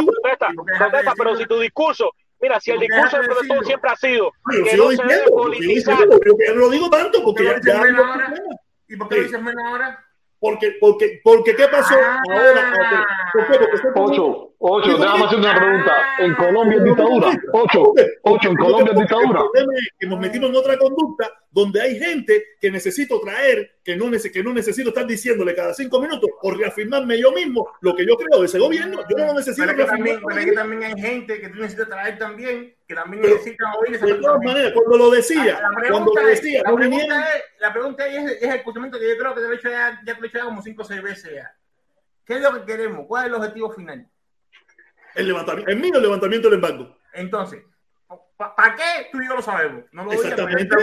Protesta, pero si tu discurso Mira, si el discurso del protestón siempre ha sido Ay, que no se debe politizar. Yo no lo digo tanto porque ya, ya ¿Y por qué lo dices menos ahora? Porque, porque, porque, ¿qué pasó ah, ahora? ¿Por qué? Porque ocho, ocho, déjame hacer una pregunta. ¿En Colombia es dictadura? Ocho, ocho, ¿en Colombia es dictadura? El problema es que nos metimos en otra conducta donde hay gente que necesito traer, que no, que no necesito estar diciéndole cada cinco minutos o reafirmarme yo mismo lo que yo creo de ese gobierno. Yo no lo necesito. Pero, que también, pero que también hay gente que tú necesitas traer también, que también necesita oír esa De todas maneras, cuando lo decía, la cuando lo decía, la no pregunta, vinieron. es, la pregunta es, es el escuchamiento que yo creo que te lo he hecho ya, ya te lo he hecho ya como cinco o seis veces ya. ¿Qué es lo que queremos? ¿Cuál es el objetivo final? El levantamiento, el mío el levantamiento del embargo. Entonces, ¿para qué? Tú y yo lo sabemos. No lo Exactamente.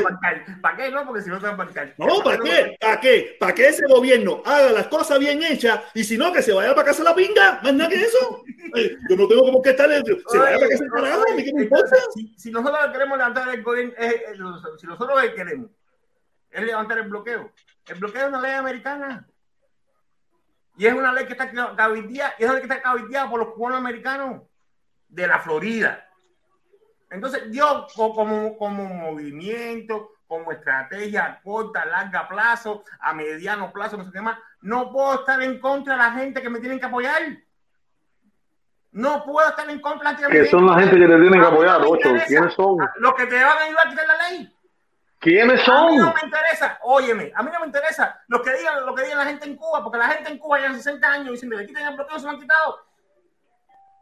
¿Para qué no? Porque si no te van a bancar. No, ¿para qué? ¿Para qué? ¿Para que ese gobierno haga las cosas bien hechas y si no, que se vaya para casa la pinga? Más nada que eso. Eh, Yo no tengo como que estar. Se vaya para casa el carajo, qué me importa. Si, si nosotros queremos levantar el gobierno, si nosotros queremos es levantar el bloqueo, el bloqueo es una ley americana. Y es una ley que está cabildeada, y es una ley que está cabildeada por los cubanos americanos de la Florida. Entonces, yo como, como movimiento, como estrategia a corta, larga plazo, a mediano plazo, no sé qué más, no puedo estar en contra de la gente que me tienen que apoyar. No puedo estar en contra de la Que son la gente que te tienen que apoyar, Ocho. ¿Quiénes son? Los que te van a ayudar a quitar la ley. ¿Quiénes A mí no son? me interesa, óyeme, a mí no me interesa lo que digan, lo que digan la gente en Cuba, porque la gente en Cuba ya 60 años y si me le quitan el bloqueo se lo han quitado.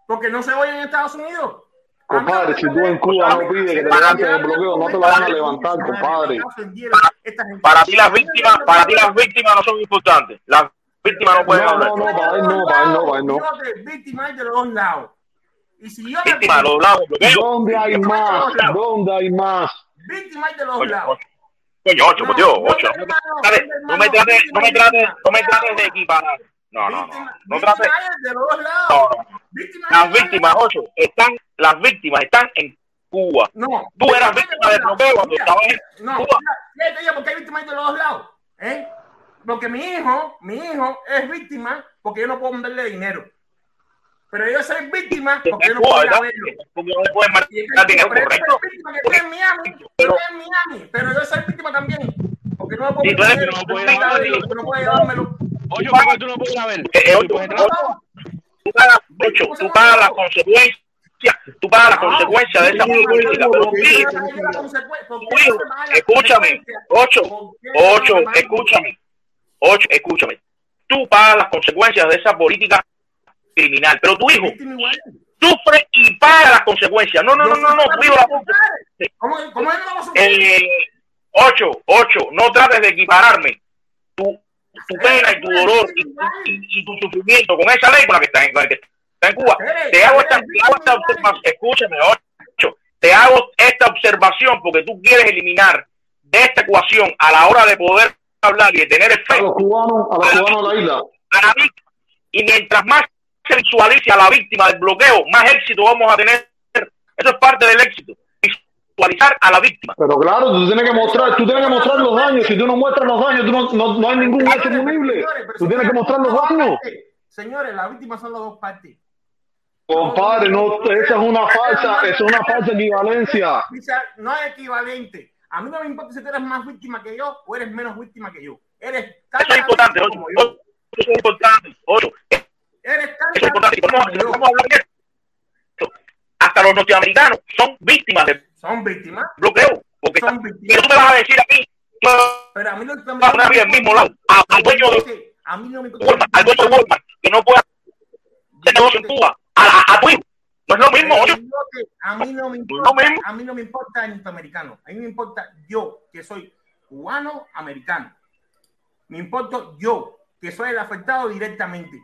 Porque no se oyen en Estados Unidos. Compadre, si tú en Cuba no pides que te levanten el bloqueo, no te lo van a levantar, compadre. Para ti las víctimas, para ti las víctimas no son importantes. Las víctimas no pueden No, hablar. no, no, para él no, para él no, para él no. Víctima hay de los dos lados. Y si yo Víctimas, los lados. ¿Dónde hay más? ¿Dónde hay más? Víctima hay de los lados. Coño, ocho, por Dios, ocho. No me trates, no me trates, no me trates de equiparar. No, no, no. No trates. No, no. Las víctimas, ocho, están, las víctimas están en Cuba. No. Tú eras víctima del bloqueo cuando estabas en no, Cuba. Mira, porque hay víctimas de los dos lados. ¿eh? Porque mi hijo, mi hijo es víctima porque yo no puedo mandarle dinero. Pero yo soy víctima porque yo no puedo verlo. Porque no puedes dinero Pero yo correcto. soy víctima que estoy en Miami, en Miami, pero yo soy víctima también. Porque no puedo víctima, porque no porque no puedo llevármelo. Oye, ¿por tú no puedes ir a ver? Ocho, ocho, tú pagas, ocho, tú pagas las consecuencias, tú pagas las consecuencias de esa política. Pero escúchame, ocho, ocho, escúchame, ocho, escúchame. Tú pagas las consecuencias de esa política criminal, pero tu hijo sufre y paga las consecuencias. No, no, no, no, no, ¿Cómo, cómo sufrir? eh, ocho, ocho, no trates de equipararme. Tu, tu pena y tu dolor y, y- y tu sufrimiento con esa ley con la que está en, la que está en Cuba. Te hago esta, te hago esta observación, escúchame, ocho, te hago esta observación porque tú quieres eliminar de esta ecuación a la hora de poder hablar y de tener efecto A los cubanos, a los cubanos de la isla. Y mientras más visualice a la víctima del bloqueo, más éxito vamos a tener. Eso es parte del éxito. Visualizar a la víctima. Pero claro, tú tienes que mostrar, tú tienes que mostrar los daños. Si tú no muestras los daños, tú no, no, no hay ningún hecho punible. Tú tienes que mostrar los daños. Señores, las víctimas son las dos partes. Compadre, no, esa es una falsa, esa es una falsa equivalencia. No es equivalente. A mí no me importa si tú eres más víctima que yo o eres menos víctima que yo. Eres Eso es importante, ocho. Eso es importante. Ocho. Eres Eso es importante. Y Vamos, a hablar de esto. Hasta los norteamericanos son víctimas del Son víctimas. bloqueo. Porque Son pero víctimas. tú me vas a decir a mí, yo Pero a mí no voy a al mismo lado, a- al dueño de A mí no me Walmart, al dueño de Walmart, que no pueda hacer negocio en Cuba, a, a, tu. No es lo mismo, ocho. A mí no me importa, a mí no me importa el norteamericano. A mí me importa yo, que soy cubano americano. Me importa yo, que soy el afectado directamente.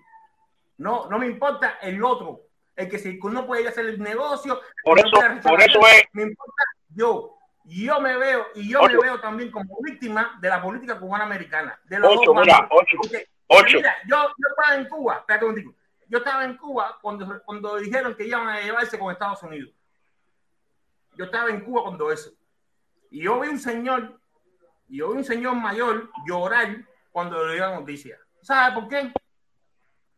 No, no me importa el otro, el que si no puede ir a hacer el negocio. Por eso- por eso es- Me importa yo. Yo me veo, y yo Ocho. me veo también como víctima de la política cubana americana. De los Ocho, dos mira, ocho, Porque- ocho. Mira, yo, yo estaba en Cuba, espérate un. Yo estaba en Cuba cuando, cuando dijeron que iban a llevarse con Estados Unidos. Yo estaba en Cuba cuando eso. Y yo vi un señor, y yo vi un señor mayor llorar cuando le dieron noticia. ¿Sabes por qué?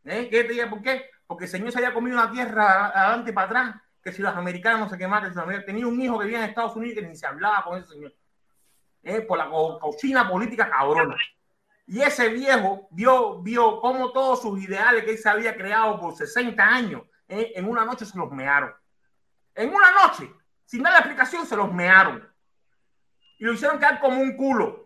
¿Eh? ¿Qué te diga por qué? Porque el señor se había comido una tierra adelante y para atrás, que si los americanos no sé qué más, que si los americanos- tenía un hijo que vivía en Estados Unidos que ni se hablaba con ese señor. ¿Eh? Por la co- cocina política cabrona. Y ese viejo vio, vio cómo todos sus ideales que él se había creado por 60 años, ¿eh? en una noche se los mearon. En una noche, sin dar la explicación, se los mearon. Y lo hicieron quedar como un culo.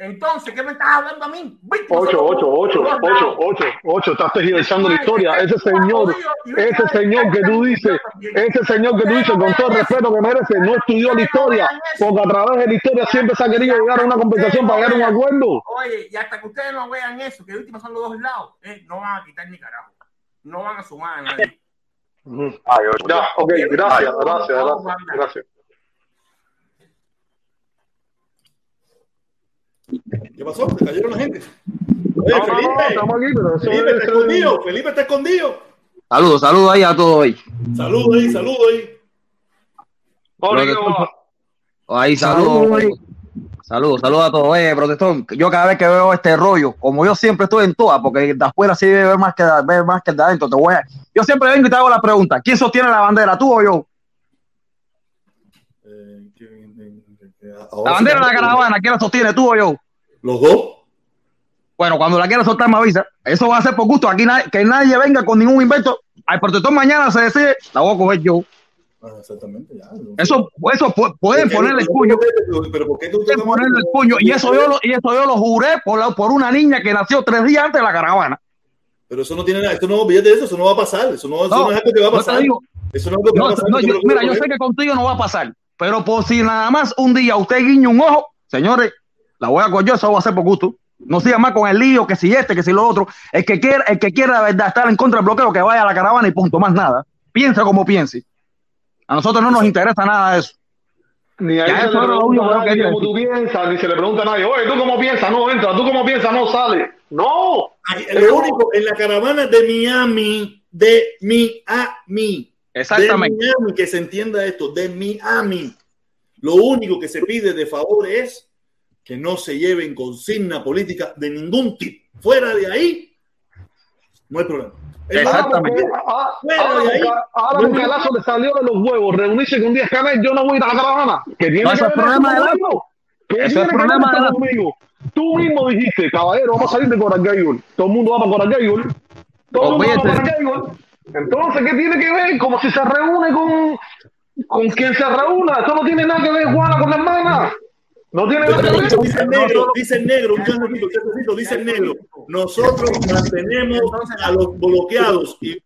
Entonces, ¿qué me estás hablando a mí? Ocho, ocho, ocho, ocho, ocho, ocho, estás tergiversando la historia. Ese señor, ese señor que tú dices, ese señor que tú dices, con todo el respeto que merece, no estudió la historia, porque a través de la historia siempre se ha querido llegar a una conversación para llegar a un acuerdo. Oye, y hasta que ustedes no vean eso, que últimos son los dos lados, eh, no van a quitar ni carajo. No van a sumar a nadie. Ya, ok, gracias, gracias, gracias, gracias. ¿Qué pasó? ¿Se cayeron la gente? Oye, No, no, Felipe. no, estamos aquí, pero Felipe es- está escondido. Felipe está escondido. Saludos, saludos ahí a todos ahí. Saludos ahí, saludos ahí. Protestón. Ahí, saludos. Saludos, saludos a todos. Oye, protestón, yo cada vez que veo este rollo, como yo siempre estoy en todas, porque de afuera sí ve más que más que el de adentro, te voy a... Yo siempre vengo y te hago la pregunta, ¿quién sostiene la bandera, tú o yo? La bandera de la caravana, ¿quién la sostiene, tú o yo? Los dos. Bueno, cuando la quieras soltar me avisa. Eso va a ser por gusto. Aquí nadie- que nadie venga con ningún invento. Al protector mañana se decide, la voy a coger yo. Ah, exactamente, ya. Eso, eso pu- pueden ponerle el puño. pero, ¿por qué tú te ponerle el puño. Y eso yo lo, y eso yo lo juré por, la- por una niña que nació tres días antes de la caravana. Pero eso no tiene nada, eso no, olvídate de eso, eso no va a pasar, eso no, eso No, no es algo que va a pasar. digo. eso no es algo que No, va a pasar. yo- mira, yo sé que contigo no va a pasar. Pero por si nada más un día usted guiña un ojo, señores, la voy a coger yo, eso va a ser por gusto. No siga más con el lío, que si este, que si lo otro. El que quiera, el que quiera de verdad estar en contra del bloqueo, que vaya a la caravana y punto, más nada. Piensa como piense. A nosotros no nos interesa nada de eso. Ni ahí se le pregunta a nadie cómo tú piensas, ni se le pregunta a nadie, oye, ¿tú cómo piensas? No entra, ¿tú cómo piensas? No sale. No. Lo único, en la caravana de Miami, de Miami. Exactamente. De Miami, que se entienda esto, de Miami. Lo único que se pide de favor es que no se lleven consigna política de ningún tipo. Fuera de ahí, no hay problema. Exactamente. Ahora, ahora porque a Lazo le salió de los huevos reunirse con 10 canales, yo no voy a ir a la caravana. Que tiene No, ese que ver problema de conmigo? ¿Qué Ese es tiene que ver problema de Lazo. conmigo? Tú mismo dijiste, caballero, vamos a salir de Coral Gable. Todo el mundo va para Coral Gable. Todo el mundo va para. Coral Gable. Entonces, ¿qué tiene que ver? Como si se reúne con, con quien se reúna. Eso no tiene nada que ver, Juana, con la hermana. No tiene nada que ver. Dice el negro, dice el negro, un chancecito, un dice el negro. Nosotros mantenemos a los bloqueados y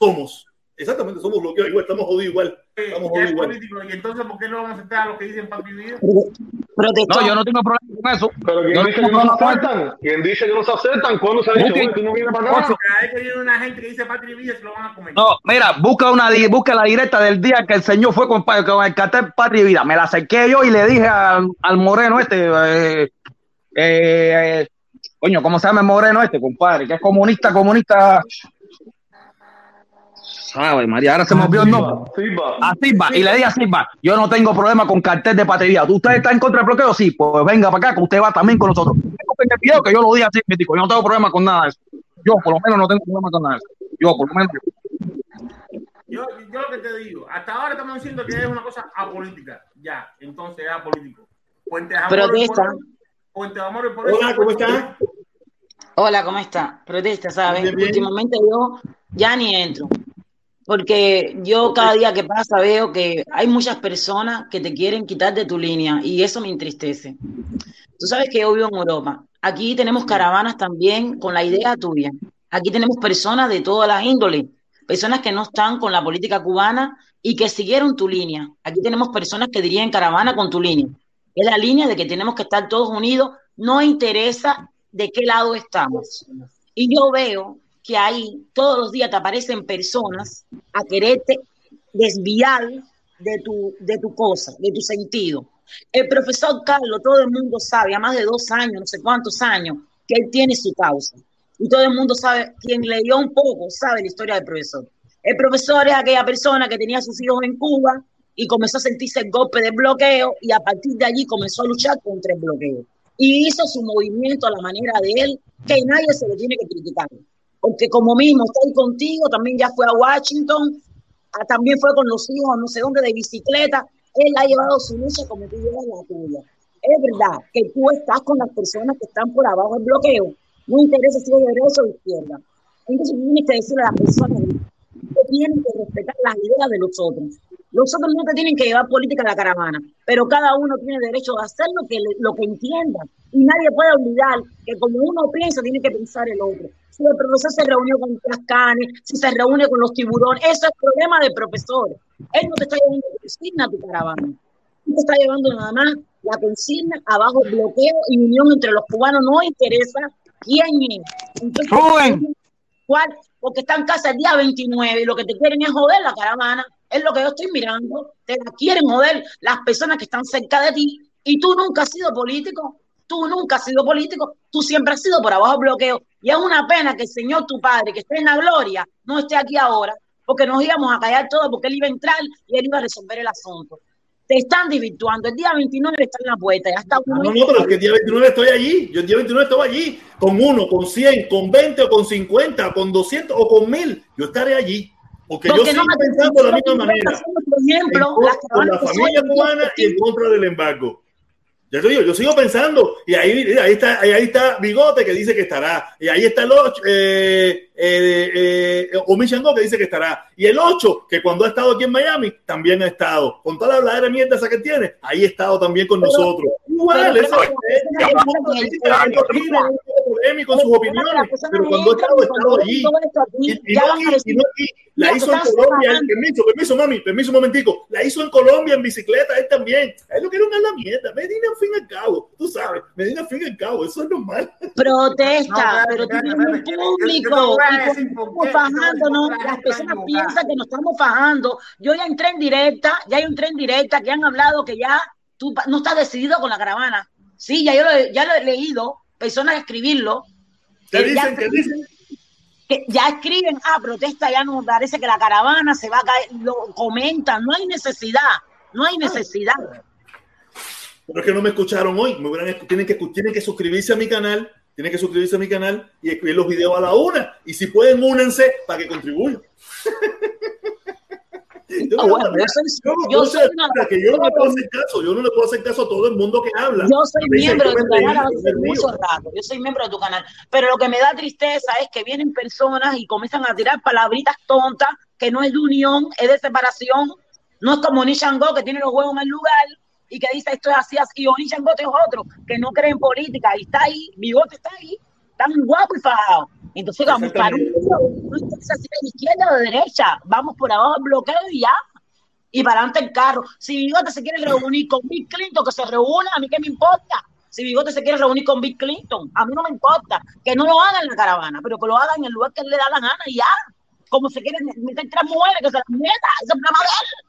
somos. Exactamente, somos bloqueados igual, estamos jodidos igual. Estamos Ya jodidos es igual. político. Y entonces, ¿por qué no vamos a aceptar a los que dicen y vida? No, yo no tengo problema con eso. Pero Yo ¿quién no dice que no se aceptan? ¿Quién dice que no se aceptan? ¿Cuándo se ha dicho, Busquen. "Oye, tú no vienes para acá? Cada vez que viene una gente que dice patria y vida, se lo van a comer. No, mira, busca una busca la directa del día que el señor fue con, con el cartel Patria y Vida. Me la acerqué yo y le dije al, al moreno este, eh, eh, eh, coño, ¿cómo se llama el moreno este, compadre? Que es comunista, comunista. ¿Sabe, María? Ahora se me olvidó el nombre. A Silva, y le dije a Silva, yo no tengo problema con cartel de vida. ¿Usted está en contra del bloqueo? Sí, pues venga para acá, que usted va también con nosotros. Tengo en el video que yo lo dije así. Yo no tengo problema con nada de eso. Yo, por lo menos, no tengo problema con nada de eso. Yo, por lo menos. Yo, yo lo que te digo, hasta ahora estamos diciendo que es una cosa apolítica. Ya, entonces es apolítico. Puente de amor. Protesta. Puente de amor. por Hola, ¿cómo está? Hola, ¿cómo está? Protesta, ¿sabes? Últimamente yo ya ni entro. Porque yo cada día que pasa veo que hay muchas personas que te quieren quitar de tu línea y eso me entristece. Tú sabes que yo vivo en Europa. Aquí tenemos caravanas también con la idea tuya. Aquí tenemos personas de todas las índoles, personas que no están con la política cubana y que siguieron tu línea. Aquí tenemos personas que dirían caravana con tu línea. Es la línea de que tenemos que estar todos unidos, no interesa de qué lado estamos. Y yo veo que ahí todos los días te aparecen personas a quererte desviar de tu, de tu cosa, de tu sentido. El profesor Carlos, todo el mundo sabe, a más de dos años, no sé cuántos años, que él tiene su causa. Y todo el mundo sabe, quien leyó un poco, sabe la historia del profesor. El profesor es aquella persona que tenía sus hijos en Cuba y comenzó a sentirse el golpe del bloqueo y a partir de allí comenzó a luchar contra el bloqueo. Y hizo su movimiento a la manera de él, que nadie se le tiene que criticar. Porque como mismo estoy contigo, también ya fue a Washington, ah, también fue con los hijos, no sé dónde, de bicicleta. Él ha llevado su lucha como tú llevas la tuya. Es verdad que tú estás con las personas que están por abajo del bloqueo. No interesa si es de derecha o izquierda. Entonces tienes que decirle a las personas que tienen que respetar las ideas de los otros. Los otros no te tienen que llevar política a la caravana, pero cada uno tiene derecho a hacer lo que, lo que entienda. Y nadie puede olvidar que como uno piensa, tiene que pensar el otro. Si el profesor se reunió con las canes, si se reúne con los tiburones, eso es problema del profesor. Él no te está llevando consigna a tu caravana. Él te está llevando nada más la consigna abajo bloqueo y unión entre los cubanos. No interesa quién es. Entonces, ¿Cuál? Porque están en casa el día 29 y lo que te quieren es joder la caravana. Es lo que yo estoy mirando. Te la quieren joder las personas que están cerca de ti. Y tú nunca has sido político. Tú nunca has sido político. Tú siempre has sido por abajo bloqueo. Y es una pena que el Señor, tu Padre, que esté en la gloria, no esté aquí ahora. Porque nos íbamos a callar todos porque él iba a entrar y él iba a resolver el asunto. Te están desvirtuando. El día 29 está en la puerta. Ya está uno No, no, pero es que el día 29 estoy allí. Yo el día 29 estaba allí. Con uno, con 100, con 20 o con 50, con 200 o con 1000. Yo estaré allí. Porque, Porque yo no sigo pensando de la misma yo manera. Por ejemplo, con- la familia cubana y en contra del embargo. Ya te digo, yo sigo pensando, y ahí, ahí está, ahí, está Bigote que dice que estará, y ahí está el 8, eh, eh, eh, Omi Shango que dice que estará, y el 8, que cuando ha estado aquí en Miami, también ha estado, con toda la habladera mierda esa que tiene, ahí ha estado también con nosotros. Igual, eso es, tiene polémico en sus opiniones, pero cuando ha estado, allí. Y, no aquí, y no aquí. La hizo en Colombia, permiso, permiso, mami, permiso un momentico. La hizo en Colombia en bicicleta, él también. A él lo quieren a la mierda. Medina al fin y al cabo, tú sabes, Medina al fin y al cabo, eso es normal. Protesta, pero tienes un público y fajándonos, las personas piensan que nos estamos fajando. Yo ya entré en directa, ya hay un tren directa que han hablado que ya tú no estás decidido con la caravana. Sí, ya yo lo, ya lo he leído, personas escribirlo. ¿Qué dicen? ¿Qué dicen? Que ya escriben, ah, protesta, ya no parece que la caravana se va a caer, lo comentan, no hay necesidad, no hay necesidad. Pero es que no me escucharon hoy, me hubieran, tienen, que, tienen que suscribirse a mi canal, tienen que suscribirse a mi canal y escribir los videos a la una. Y si pueden, únense para que contribuyan. Yo, Ah, bueno, yo soy- yo soy una- que yo no le puedo hacer caso, yo no le puedo hacer caso a todo el mundo que habla. Yo soy miembro de tu canal hace mucho rato. Yo soy miembro de tu canal. Pero lo que me da tristeza es que vienen personas y comienzan a tirar palabritas tontas que no es de unión, es de separación. No es como Nishango que tiene los huevos en el lugar y que dice esto es así, así. O Nishango es otro que no cree en política y está ahí, bigote está ahí, tan guapo y fajado. Entonces vamos para un no interesa si de izquierda o de derecha. Vamos por abajo bloqueo y ya y para adelante el carro. Si Bigote se quiere reunir con Bill Clinton, que se reúna, a mí qué me importa. Si Bigote se quiere reunir con Bill Clinton, a mí no me importa. Que no lo haga en la caravana, pero que lo haga en el lugar que él le da la gana y ya. Como se quiere meter tres mujeres, que se las meta, ese es el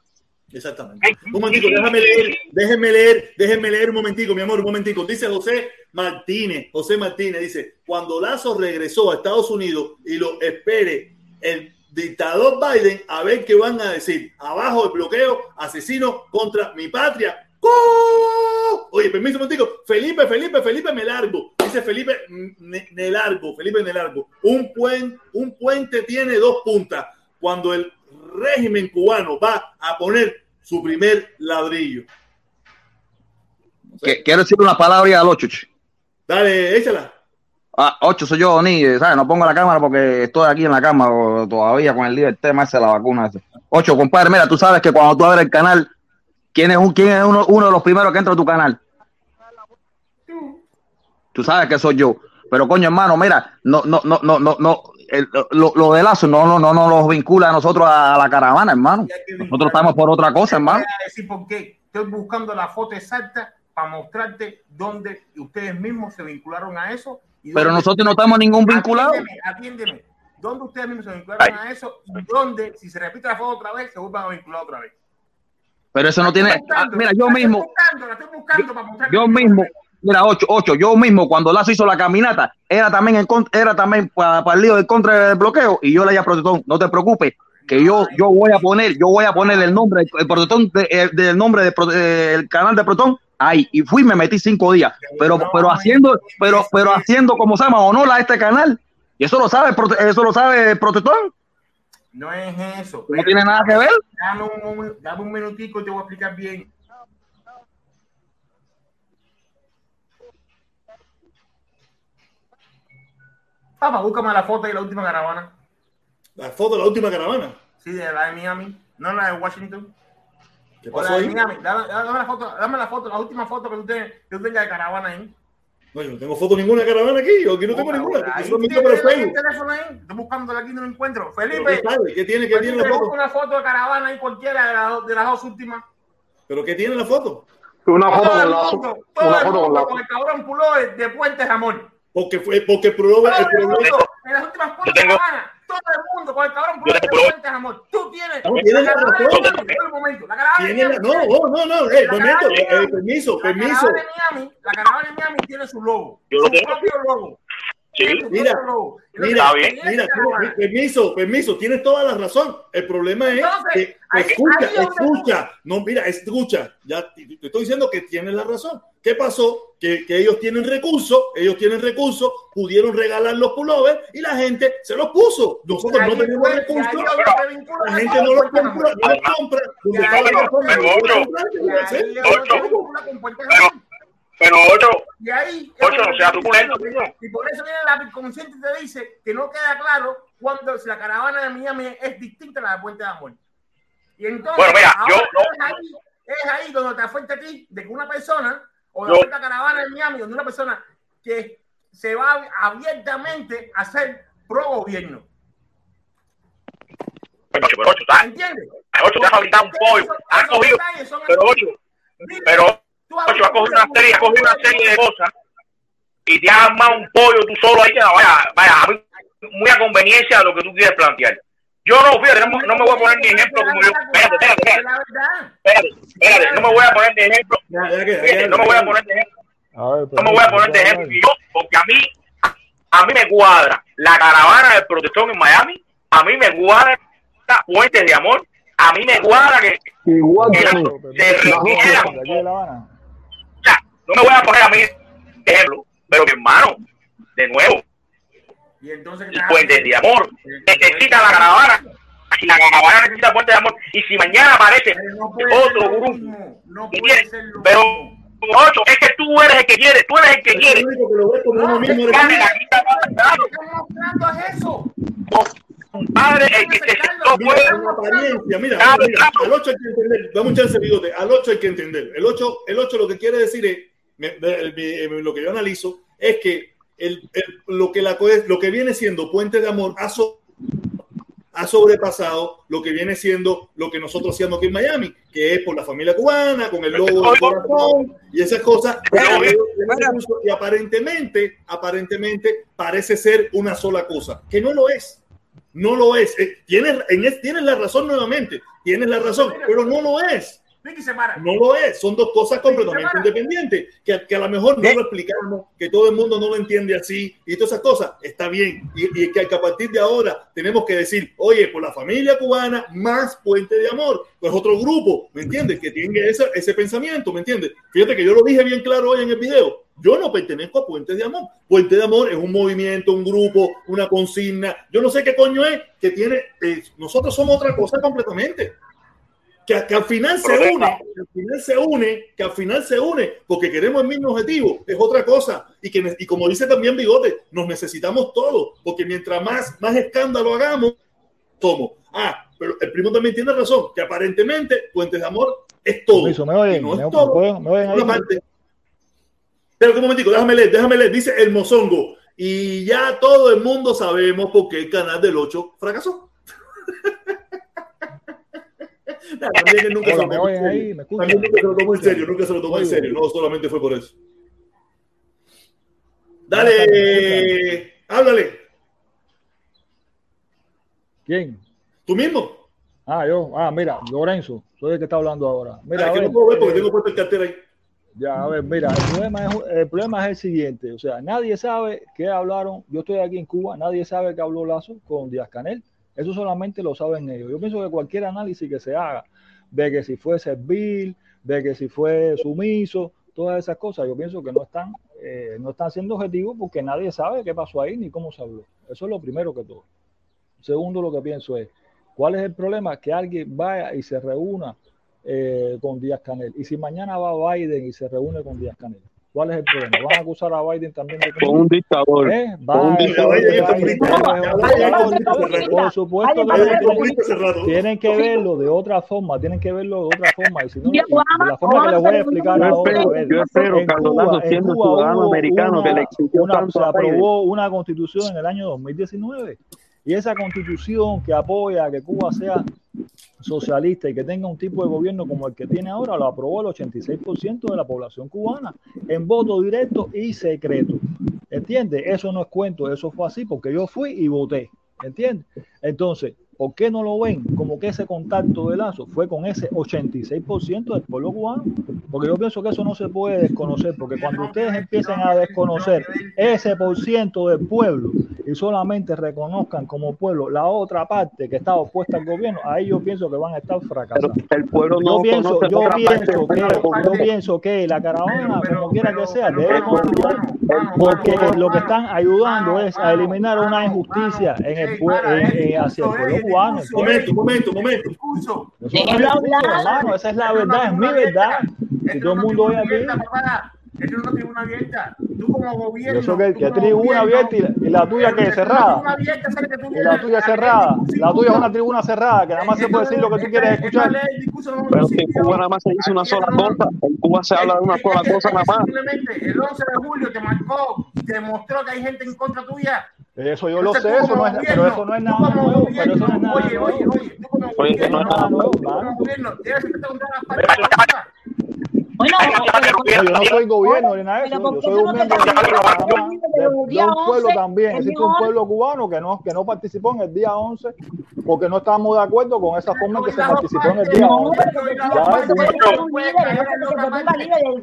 Exactamente. Un momentico, déjame leer, déjenme leer, déjenme leer un momentico, mi amor, un momentico. Dice José Martínez, José Martínez dice, cuando Lazo regresó a Estados Unidos y lo espere el dictador Biden a ver qué van a decir. Abajo el bloqueo, asesino contra mi patria. ¡Oh! Oye, permiso un momentico. Felipe, Felipe, Felipe me largo. Dice Felipe me, me largo, Felipe me largo. Un, puen, un puente tiene dos puntas. Cuando el régimen cubano va a poner su primer ladrillo. Quiero decir una palabra al 8. Dale, échala. Ah, 8 soy yo, ni, ¿sabes? No pongo la cámara porque estoy aquí en la cama o- todavía con el lío del tema ese de la vacuna. ese. 8, compadre, mira, tú sabes que cuando tú abres el canal, ¿quién es, un, quién es uno, uno de los primeros que entra a tu canal? Tú sabes que soy yo. Pero coño, hermano, mira, no, no, no, no, no, no, el- lo, lo de Lazo no, no, no, no nos vincula a nosotros a la caravana, hermano. Nosotros estamos por otra cosa, hermano. Decir. Estoy buscando la foto exacta para mostrarte dónde ustedes mismos se vincularon a eso. y Pero nosotros no estamos ningún vinculado. Atiéndeme, atiéndeme. ¿Dónde ustedes mismos se vincularon a eso? Y dónde, si se repite la foto otra vez, se vuelvan a vincular otra vez. Pero eso no tiene. Ah, Mira, yo la estoy mismo, buscando, yo mismo, mira, ocho, ocho, yo mismo, cuando Lazo hizo la caminata, era también en contra, era también para, el lío del contra del bloqueo, y yo le dije a Protestón, no te preocupes, que yo, yo voy a poner, yo voy a poner el nombre, el Protestón, de- del nombre del canal de Protón, ahí, y fui me metí cinco días, pero, pero haciendo, pero, pero haciendo como se llama, honor a este canal, y eso lo sabe, eso lo sabe Protestón, No es eso. no tiene nada que ver. Dame un, momen- dame un minutico y te voy a explicar bien. Papá, búscame la foto de la última caravana. La foto de la última caravana. Sí, de la de Miami, no la de Washington. ¿Qué O pasó la de ahí? Miami. Dame, dame la foto, dame la foto, la última foto que tú, tengas, que tú tengas de caravana ahí. No, yo no tengo foto ninguna de caravana aquí. Yo aquí no tengo ninguna. Ahí el Facebook. teléfono ahí. Estoy buscándola aquí y no lo encuentro. ¿Pero Felipe. ¿Qué sabe? ¿Qué tiene, qué tiene la foto? una foto de caravana ahí cualquiera de, la- de las dos últimas. ¿Pero qué tiene la foto? Una foto Todo con el lazo. mundo, todo Una el foto con mundo lazo. con el cabrón pullover de Puente Ramón. Porque fue, porque el problema, el problema, mundo, en las últimas de caravana, todo el mundo con el cabrón Puente Ramón. Tú tienes No, tienes la razón. Miami, todo el momento. La caravana de tiene la, Miami no, no, no, no, eh, momento, de eh, Miami- permiso, la permiso. caravana de Miami, la caravana de Miami tiene su logo, su propio logo. Mira, Mira, permiso, permiso, tienes toda la razón. El problema es Entonces, que escucha, escucha, no, mira, escucha, ya te te estoy diciendo que tienes la razón. ¿Qué pasó? Que, que ellos tienen recursos, ellos tienen recursos, pudieron regalar los pullovers y la gente se los puso. Nosotros no tenemos recursos, la gente no los compra, no los compra. Pero lo puede ocho, comprar, ¿qué y ahí no sea truculento. Y por eso viene la inconsciente y te dice que no queda claro cuando si la caravana de Miami es distinta a la de Puente de Amor. Y entonces, Bueno, mira, yo no- es, ahí, es ahí donde te afecta a ti de que una persona, o Yo- la caravana de Miami, donde una persona que se va abiertamente a ser pro gobierno. ¿Entiendes? Ocho, te has un pollo, has cogido, pero ocho, pero ocho, has cogido una serie, has cogido una serie de cosas y te armado un pollo tú solo ahí que vaya, vaya, a muy a conveniencia de lo que tú quieres plantear. Yo no, fíjate, no, no, me voy a poner ni ejemplo como yo. Espérate, espérate, espérate. Espérate, no me voy a poner de ejemplo. Fíjate, no me voy a poner de ejemplo. No me voy a poner de ejemplo yo, porque a mí, a mí me cuadra la caravana del protestón en Miami, a mí me cuadra Puentes de Amor, a mí me cuadra que, Igual que que la- mí. se refieran ya, no me voy a poner a mí de ejemplo, pero mi hermano, de nuevo, Y entonces, Puentes de Amor necesita la caravana, y la caravana necesita Puentes de Amor, y si mañana aparece otro grupo, tiene- pero ocho, es que tú eres el que quiere, tú eres el que quiere. Para el eso? El que se sentó Mira, apariencia, mira, mira, mira, al 8 hay que entender, dame un chance, bigote, al 8 hay que entender. El 8, el 8 lo que quiere decir es, me- de- de- lo que yo analizo, es que el, el- lo, que la, lo que viene siendo Puente de Amor ha, so- ha sobrepasado lo que viene siendo lo que nosotros hacíamos aquí en Miami, que es por la familia cubana, con el logo del corazón y esas cosas. Y aparentemente, aparentemente parece ser una sola cosa, que no lo es. No lo es. Eh, Tienes, en es- tienes la razón nuevamente, tienes la razón, pero no lo es. Vicky se para. No lo es, son dos cosas completamente independientes, que, que a lo mejor no lo explicamos, que todo el mundo no lo entiende así y todas esas cosas, está bien. Y, y que a partir de ahora tenemos que decir, oye, por la familia cubana, más Puente de Amor, pues otro grupo, ¿me entiendes? Que tiene ese, ese pensamiento, ¿me entiendes? Fíjate que yo lo dije bien claro hoy en el video. Yo no pertenezco a Puente de Amor. Puente de Amor es un movimiento, un grupo, una consigna. Yo no sé qué coño es que tiene. eh, nosotros somos otra cosa completamente que, que al final se une, que al final se une, que al final se une, porque queremos el mismo objetivo, es otra cosa. Y, que, y como dice también Bigote, nos necesitamos todos, porque mientras más, más escándalo hagamos, somos. Ah, pero el primo también tiene razón, que aparentemente Puentes de Amor es todo. Permiso, ¿me oyen? No es ¿Me- todo. me oyen ahí? Pero un momentico, déjame leer, déjame leer, dice el mozongo. Y ya todo el mundo sabemos por qué el canal del 8 fracasó. También él nunca se lo ¿me tomó en oyen serio. ahí? ¿Me? También nunca se lo tomó en serio, nunca se lo tomó en serio, no solamente fue por eso. Dale, háblale, ¿Quién? tú mismo. Ah, yo. Ah, mira, Lorenzo, soy el que está hablando ahora. Mira, Ah, a que ver, no puedo ver porque eh, tengo puesto el cartel ahí. Ya, a ver, mira, el problema, es, el problema es el siguiente, o sea, nadie sabe qué hablaron, yo estoy aquí en Cuba, nadie sabe qué habló Lazo con Díaz Canel, eso solamente lo saben ellos. Yo pienso que cualquier análisis que se haga, de que si fue servil, de que si fue sumiso, todas esas cosas, yo pienso que no están, eh, no están siendo objetivos porque nadie sabe qué pasó ahí ni cómo se habló. Eso es lo primero que todo. Segundo, lo que pienso es, ¿cuál es el problema? Que alguien vaya y se reúna eh, con Díaz Canel. Y si mañana va Biden y se reúne con Díaz Canel, ¿cuál es el problema? ¿Van a acusar a Biden también de Con un dictador. ¿Eh? Con un dictador. Por supuesto que tienen, que verlo de otra forma, tienen que verlo de otra forma. Y si no, de la forma que les voy a explicar ahora, yo espero, en Carlos Cuba- Lazo, en siendo Cuba ciudadano americano que le exigió tanto se aprobó una constitución en el año 2019 y esa constitución que apoya que Cuba sea socialista y que tenga un tipo de gobierno como el que tiene ahora, lo aprobó el 86% de la población cubana en voto directo y secreto. ¿Entiendes? Eso no es cuento, eso fue así porque yo fui y voté. ¿Entiendes? Entonces, ¿por qué no lo ven como que ese contacto de Lazo fue con ese 86% del pueblo cubano? Porque yo pienso que eso no se puede desconocer, porque cuando ustedes empiecen a desconocer ese por ciento del pueblo y solamente reconozcan como pueblo la otra parte que está opuesta al gobierno, ahí yo pienso que van a estar fracasando. El pueblo Yo no pienso, yo parte pienso que, yo pienso que la caravana, como quiera que sea, debe continuar, porque lo que están ayudando es a eliminar una injusticia en el en- en- hacia el pueblo cubano. Momento, momento, momento. Eso no es hermano, esa es la verdad, es mi verdad. Si todo el mundo hoy aquí, Es una tribuna abierta. Tú como gobierno. sé que, tú que como tribuna gobierno, abierta y la, y la tuya que es Una cerrada. tribuna abierta, ¿sabes que Y la tuya cerrada. La tuya es una tribuna cerrada, que nada más se puede decir lo que tú quieres escuchar. Pero que en Cuba nada más se dice una sola cosa. En Cuba se habla de una sola cosa nada más. Simplemente el 11 de julio te marcó y te demostró que hay gente en contra tuya. Eso yo lo sé, eso no es, pero eso no es tú nada como nuevo, pero eso no es gobierno, nada Oye, oye, nuevo. oye, tú como Oye, que no es nada nuevo. como gobierno, debes sentarte contra las partes. Bueno, yo no soy gobierno ni nada de eso. Yo soy un miembro de, un pueblo también. Existe un pueblo cubano que no, que no participó en el día 11 porque no estábamos de acuerdo con esa forma en que se participó en el día 11.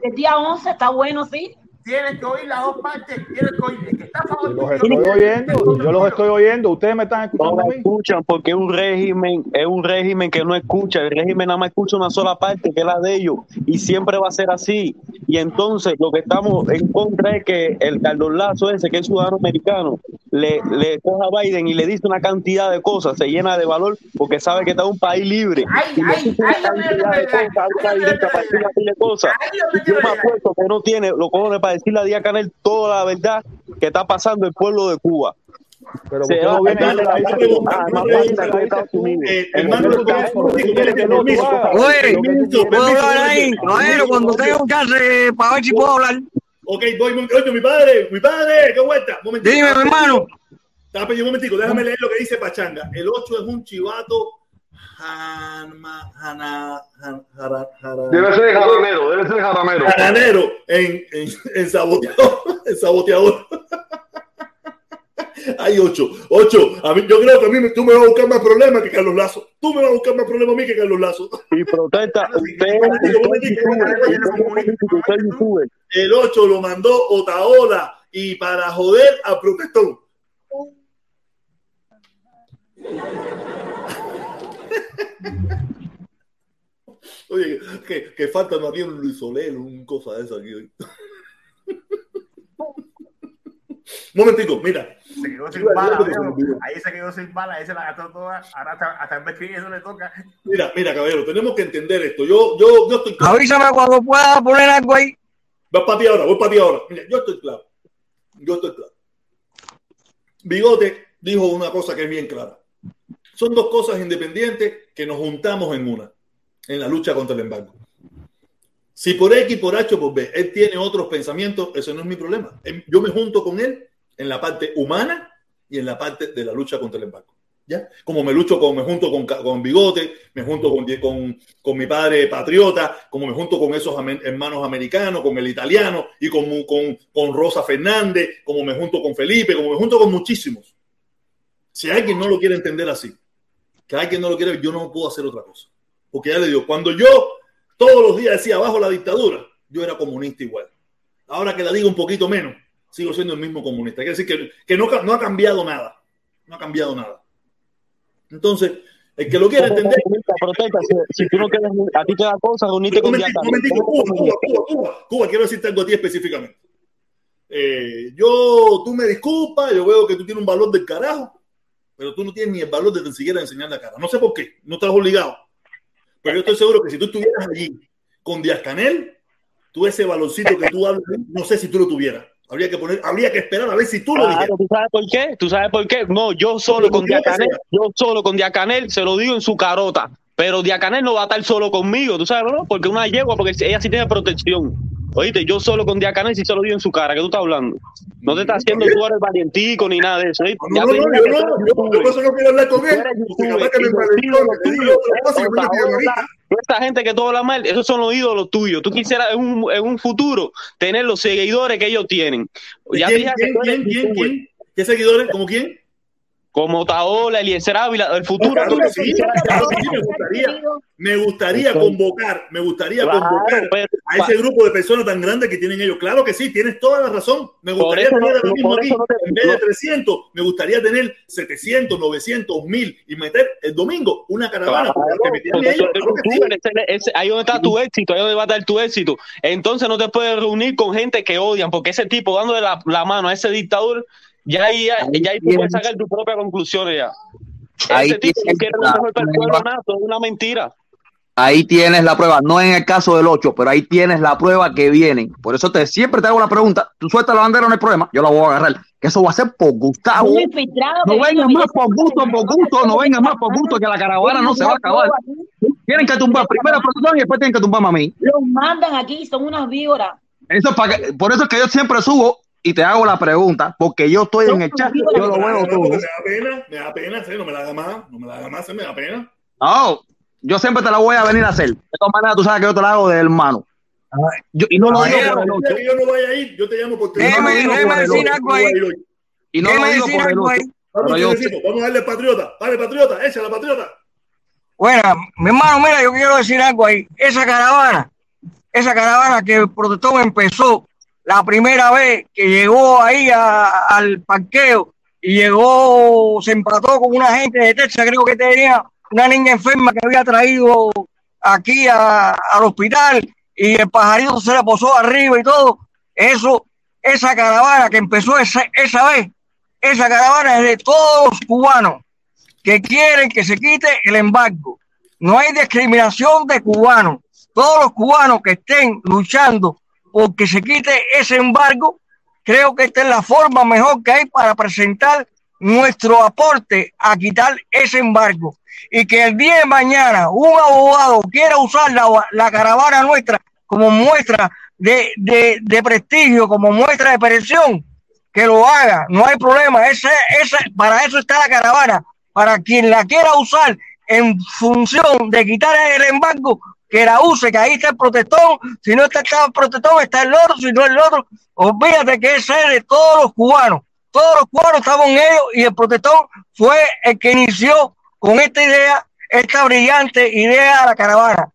El día 11 está bueno, sí tienes que oír las dos partes, tienes que oír el que está a favor Los estoy oyendo, yo los estoy oyendo, ustedes me están escuchando no mí. escuchan porque es un régimen, es un régimen que no escucha, el régimen nada más escucha una sola parte que es la de ellos y siempre va a ser así. Y entonces lo que estamos en contra es que el Carlos Lazo ese que es ciudadano americano le, le coja a Biden y le dice una cantidad de cosas, se llena de valor porque sabe que está un país libre. y le dice una cantidad de cosas, Yo me apuesto que no tiene los cojones para decirle a Díaz Canel toda la verdad que está pasando el pueblo de Cuba. Pero Se ¿por qué va a-. Oye, ¿puedo hablar ahí? Cuando tenga un chance para ver si puedo hablar. Ok, voy, oye, mi padre, mi padre, qué vuelta. Un momentito. Dime, hermano. Está, un momentico, déjame leer lo que dice Pachanga. El 8 es un chivato. Hanma, hana, han- jara- jara- Debe ser jaramero, debe ser jaramero. Jaranero en, en, en saboteador. En saboteador. Hay ocho, ocho. A mí, yo creo que a mí tú me vas a buscar más problemas que Carlos Lazo. Tú me vas a buscar más problemas a mí que Carlos Lazo. Y protesta, usted. El 8 lo mandó Otaola y para joder a Protestón. Oye, que, que falta no había un Luis Soler, un cosa de eso aquí hoy. Momentico, mira. Se quedó sin bala, ahí se quedó sin bala, ahí se la gastó toda, ahora hasta, hasta el viene eso le toca. Mira, mira, caballero, tenemos que entender esto. Yo, yo, yo estoy claro. Avísame cuando pueda poner algo ahí. Voy para ti ahora, voy para ti ahora. Mira, yo estoy claro. Yo estoy claro. Bigote dijo una cosa que es bien clara. Son dos cosas independientes que nos juntamos en una, en la lucha contra el embargo. Si por X, por H por B, él tiene otros pensamientos, eso no es mi problema. Em- Yo me junto con él en la parte humana y en la parte de la lucha contra el embargo. ¿Ya? Como me lucho con, me junto con, con Bigote, me junto con, con, con mi padre patriota, como me junto con esos hermanos americanos, con el italiano y con, con, Rosa Fernández, como me junto con Felipe, como me junto con muchísimos. Si alguien no lo quiere entender así, que alguien no lo quiere, yo no puedo hacer otra cosa. Porque ya le digo, cuando yo todos los días decía bajo la dictadura, yo era comunista igual. Ahora que la digo un poquito menos, sigo siendo el mismo comunista. Quiere decir que, que no, ha cambiado nada. No ha cambiado nada. Entonces, el que lo quiere entender. Protesta, si, si tú no quieres, a ti te da cosa reunirte con Momentico, Díaz momentico, Cuba, Cuba, Cuba, Cuba, Cuba, quiero decirte algo a ti específicamente. Eh, yo, tú me disculpas, yo veo que tú tienes un valor del carajo, pero tú no tienes ni el valor de ni siquiera enseñar la cara. No sé por qué, no estás obligado. Pero yo estoy seguro que si tú estuvieras allí con Díaz Canel, tú ese valorcito que tú hablas, no sé si tú lo tuvieras. Habría que poner, habría que esperar a ver si tú lo dijeras. Claro, ¿tú sabes por qué? ¿Tú sabes por qué? No, yo solo con Diacanel, yo solo con Diacanel se lo digo en su carota. Pero Diacanel no va a estar solo conmigo, ¿tú sabes, no? Porque una yegua, porque ella sí tiene protección. Oíste, yo solo con Diacanel sí se lo digo en su cara, ¿qué tú estás hablando? No te estás haciendo tú eres valientico ni nada de eso. ¿oíste? No, no, no, dije yo que no, yo por eso no quiero hablar con él, que y que y esta gente que tú hablas mal, esos son los ídolos tuyos. Tú quisieras en un, en un futuro tener los seguidores que ellos tienen. Ya ¿Quién, que quién, quién, quién? ¿Qué seguidores? ¿Como quién? Como Taola, Eliezer Ávila, el futuro Claro tuyo que sí, claro que sí, me gustaría, me gustaría convocar, me gustaría Claro, convocar pero- a ese grupo de personas tan grandes que tienen ellos. Claro que sí, tienes toda la razón. Me gustaría eso no- tener ahora mismo aquí, eso no te- en vez de no. 300, me gustaría tener 700, 900, 1000 y meter el domingo una caravana. Ahí donde está tu éxito, ahí donde va a estar tu éxito. Entonces no te puedes reunir con gente que odian, porque ese tipo dándole la, la mano a ese dictador, ya ahí, ya, ya ahí tú puedes sacar tus propias conclusiones ya. Ahí ese tipo no tienes quiere mejor para el prueba. pueblo, nada, todo es una mentira. Ahí tienes la prueba, no en el caso del 8, pero ahí tienes la prueba que vienen. Por eso te siempre te hago la pregunta. Tú sueltas la bandera, no hay problema, yo la voy a agarrar. Que eso va a ser por Gustavo. No que vengas más por gusto, por gusto, no vengas más por gusto, que la caravana no se va a acabar. Tienen que tumbar primero a y después tienen que tumbarme a mí. Los mandan aquí, son unas víboras. Eso es para que- por eso es que yo siempre subo y te hago la pregunta, porque yo estoy en el chat, yo lo veo todo. Me da pena, me da pena, sí, no me la haga más, no me la haga más, sí, me da pena. No, yo siempre te la voy a venir a hacer. De todas maneras, tú sabes que yo te la hago de hermano. Yo, y no lo digo por el 8. yo no vaya a ir, yo te llamo por teléfono. Déjeme decir algo ahí. Y no lo digo por el 8. Vamos, vamos a darle patriota. Dale, patriota, esa la patriota. Bueno, mi hermano, mira, yo quiero decir algo ahí. Esa caravana, esa caravana que el protestón empezó la primera vez que llegó ahí al parqueo y llegó, se empató con una gente de Texas, creo que tenía una niña enferma que había traído aquí al hospital y el pajarito se le posó arriba y todo. Eso, esa caravana que empezó esa, esa vez, esa caravana es de todos los cubanos que quieren que se quite el embargo. No hay discriminación de cubanos. Todos los cubanos que estén luchando por que se quite ese embargo, creo que esta es la forma mejor que hay para presentar nuestro aporte a quitar ese embargo. Y que el día de mañana un abogado quiera usar la, caravana nuestra como muestra de, de, prestigio, como muestra de presión, que lo haga, no hay problema. Ese, ese, para eso está la caravana, para quien la quiera usar en función de quitar el embargo, que la use, que ahí está el protestón, si no está el protestón, está el otro, si no el otro, olvídate que ese es de todos los cubanos, todos los cubanos estaban ellos y el protestón fue el que inició con esta idea, esta brillante idea de la caravana.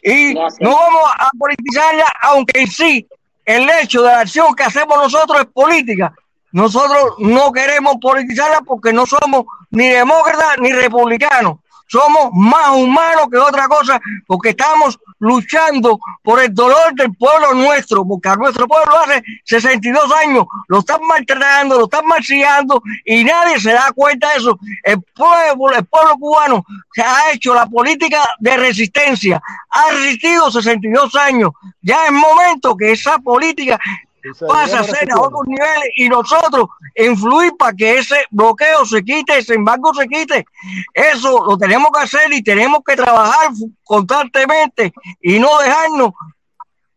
Y no vamos a politizarla, aunque sí el hecho de la acción que hacemos nosotros es política, nosotros no queremos politizarla porque no somos ni demócratas ni republicanos. Somos más humanos que otra cosa porque estamos luchando por el dolor del pueblo nuestro, porque a nuestro pueblo hace 62 años lo están maltratando, lo están marcillando y nadie se da cuenta de eso. El pueblo, el pueblo cubano se ha hecho la política de resistencia, ha resistido 62 años. Ya es momento que esa política pasa a ser a otros niveles y nosotros influir para que ese bloqueo se quite, ese embargo se quite. Eso lo tenemos que hacer y tenemos que trabajar constantemente y no dejarnos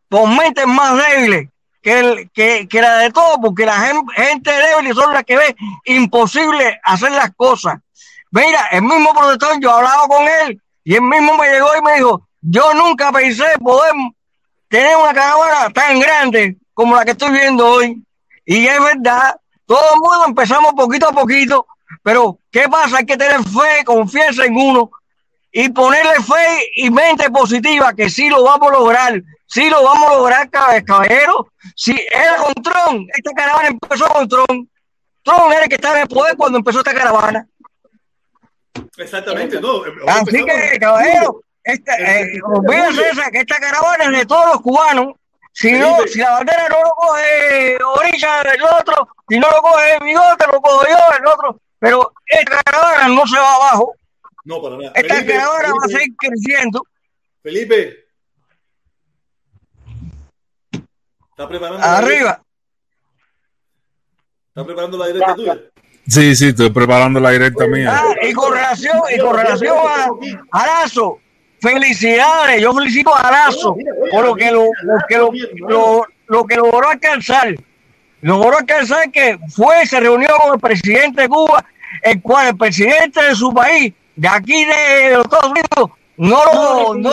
por mentes más débiles que, el, que, que la de todo, porque la gente débil son las que ve imposible hacer las cosas. Mira, el mismo protector, yo he hablado con él y él mismo me llegó y me dijo, yo nunca pensé poder tener una caravana tan grande como la que estoy viendo hoy. Y es verdad, todo el mundo empezamos poquito a poquito, pero ¿qué pasa? Hay que tener fe, confianza en uno y ponerle fe y mente positiva que sí lo vamos a lograr, sí lo vamos a lograr, caballero. Si era con Tron, esta caravana empezó con Tron. Tron era el que estaba en el poder cuando empezó esta caravana. Exactamente, no. Así que, caballero, esta, eh, esa, que esta caravana es de todos los cubanos si no, si la bandera no lo coge Orilla, el otro, si no lo coge Bigote, lo cojo yo, el otro. Pero esta caravana no se va abajo. No, para nada. Esta caravana va a seguir creciendo. Felipe. ¿Está preparando? Arriba. ¿Está preparando la directa tuya? Sí, sí, estoy preparando la directa mía. Ah, y con relación, y con relación a Arazo, Felicidades, yo felicito a Arazo por lo que lo, que lo, lo, que logró alcanzar. Logró alcanzar que fue, se reunió con el presidente de Cuba, el cual el presidente de su país, de aquí de los Estados Unidos, no lo, no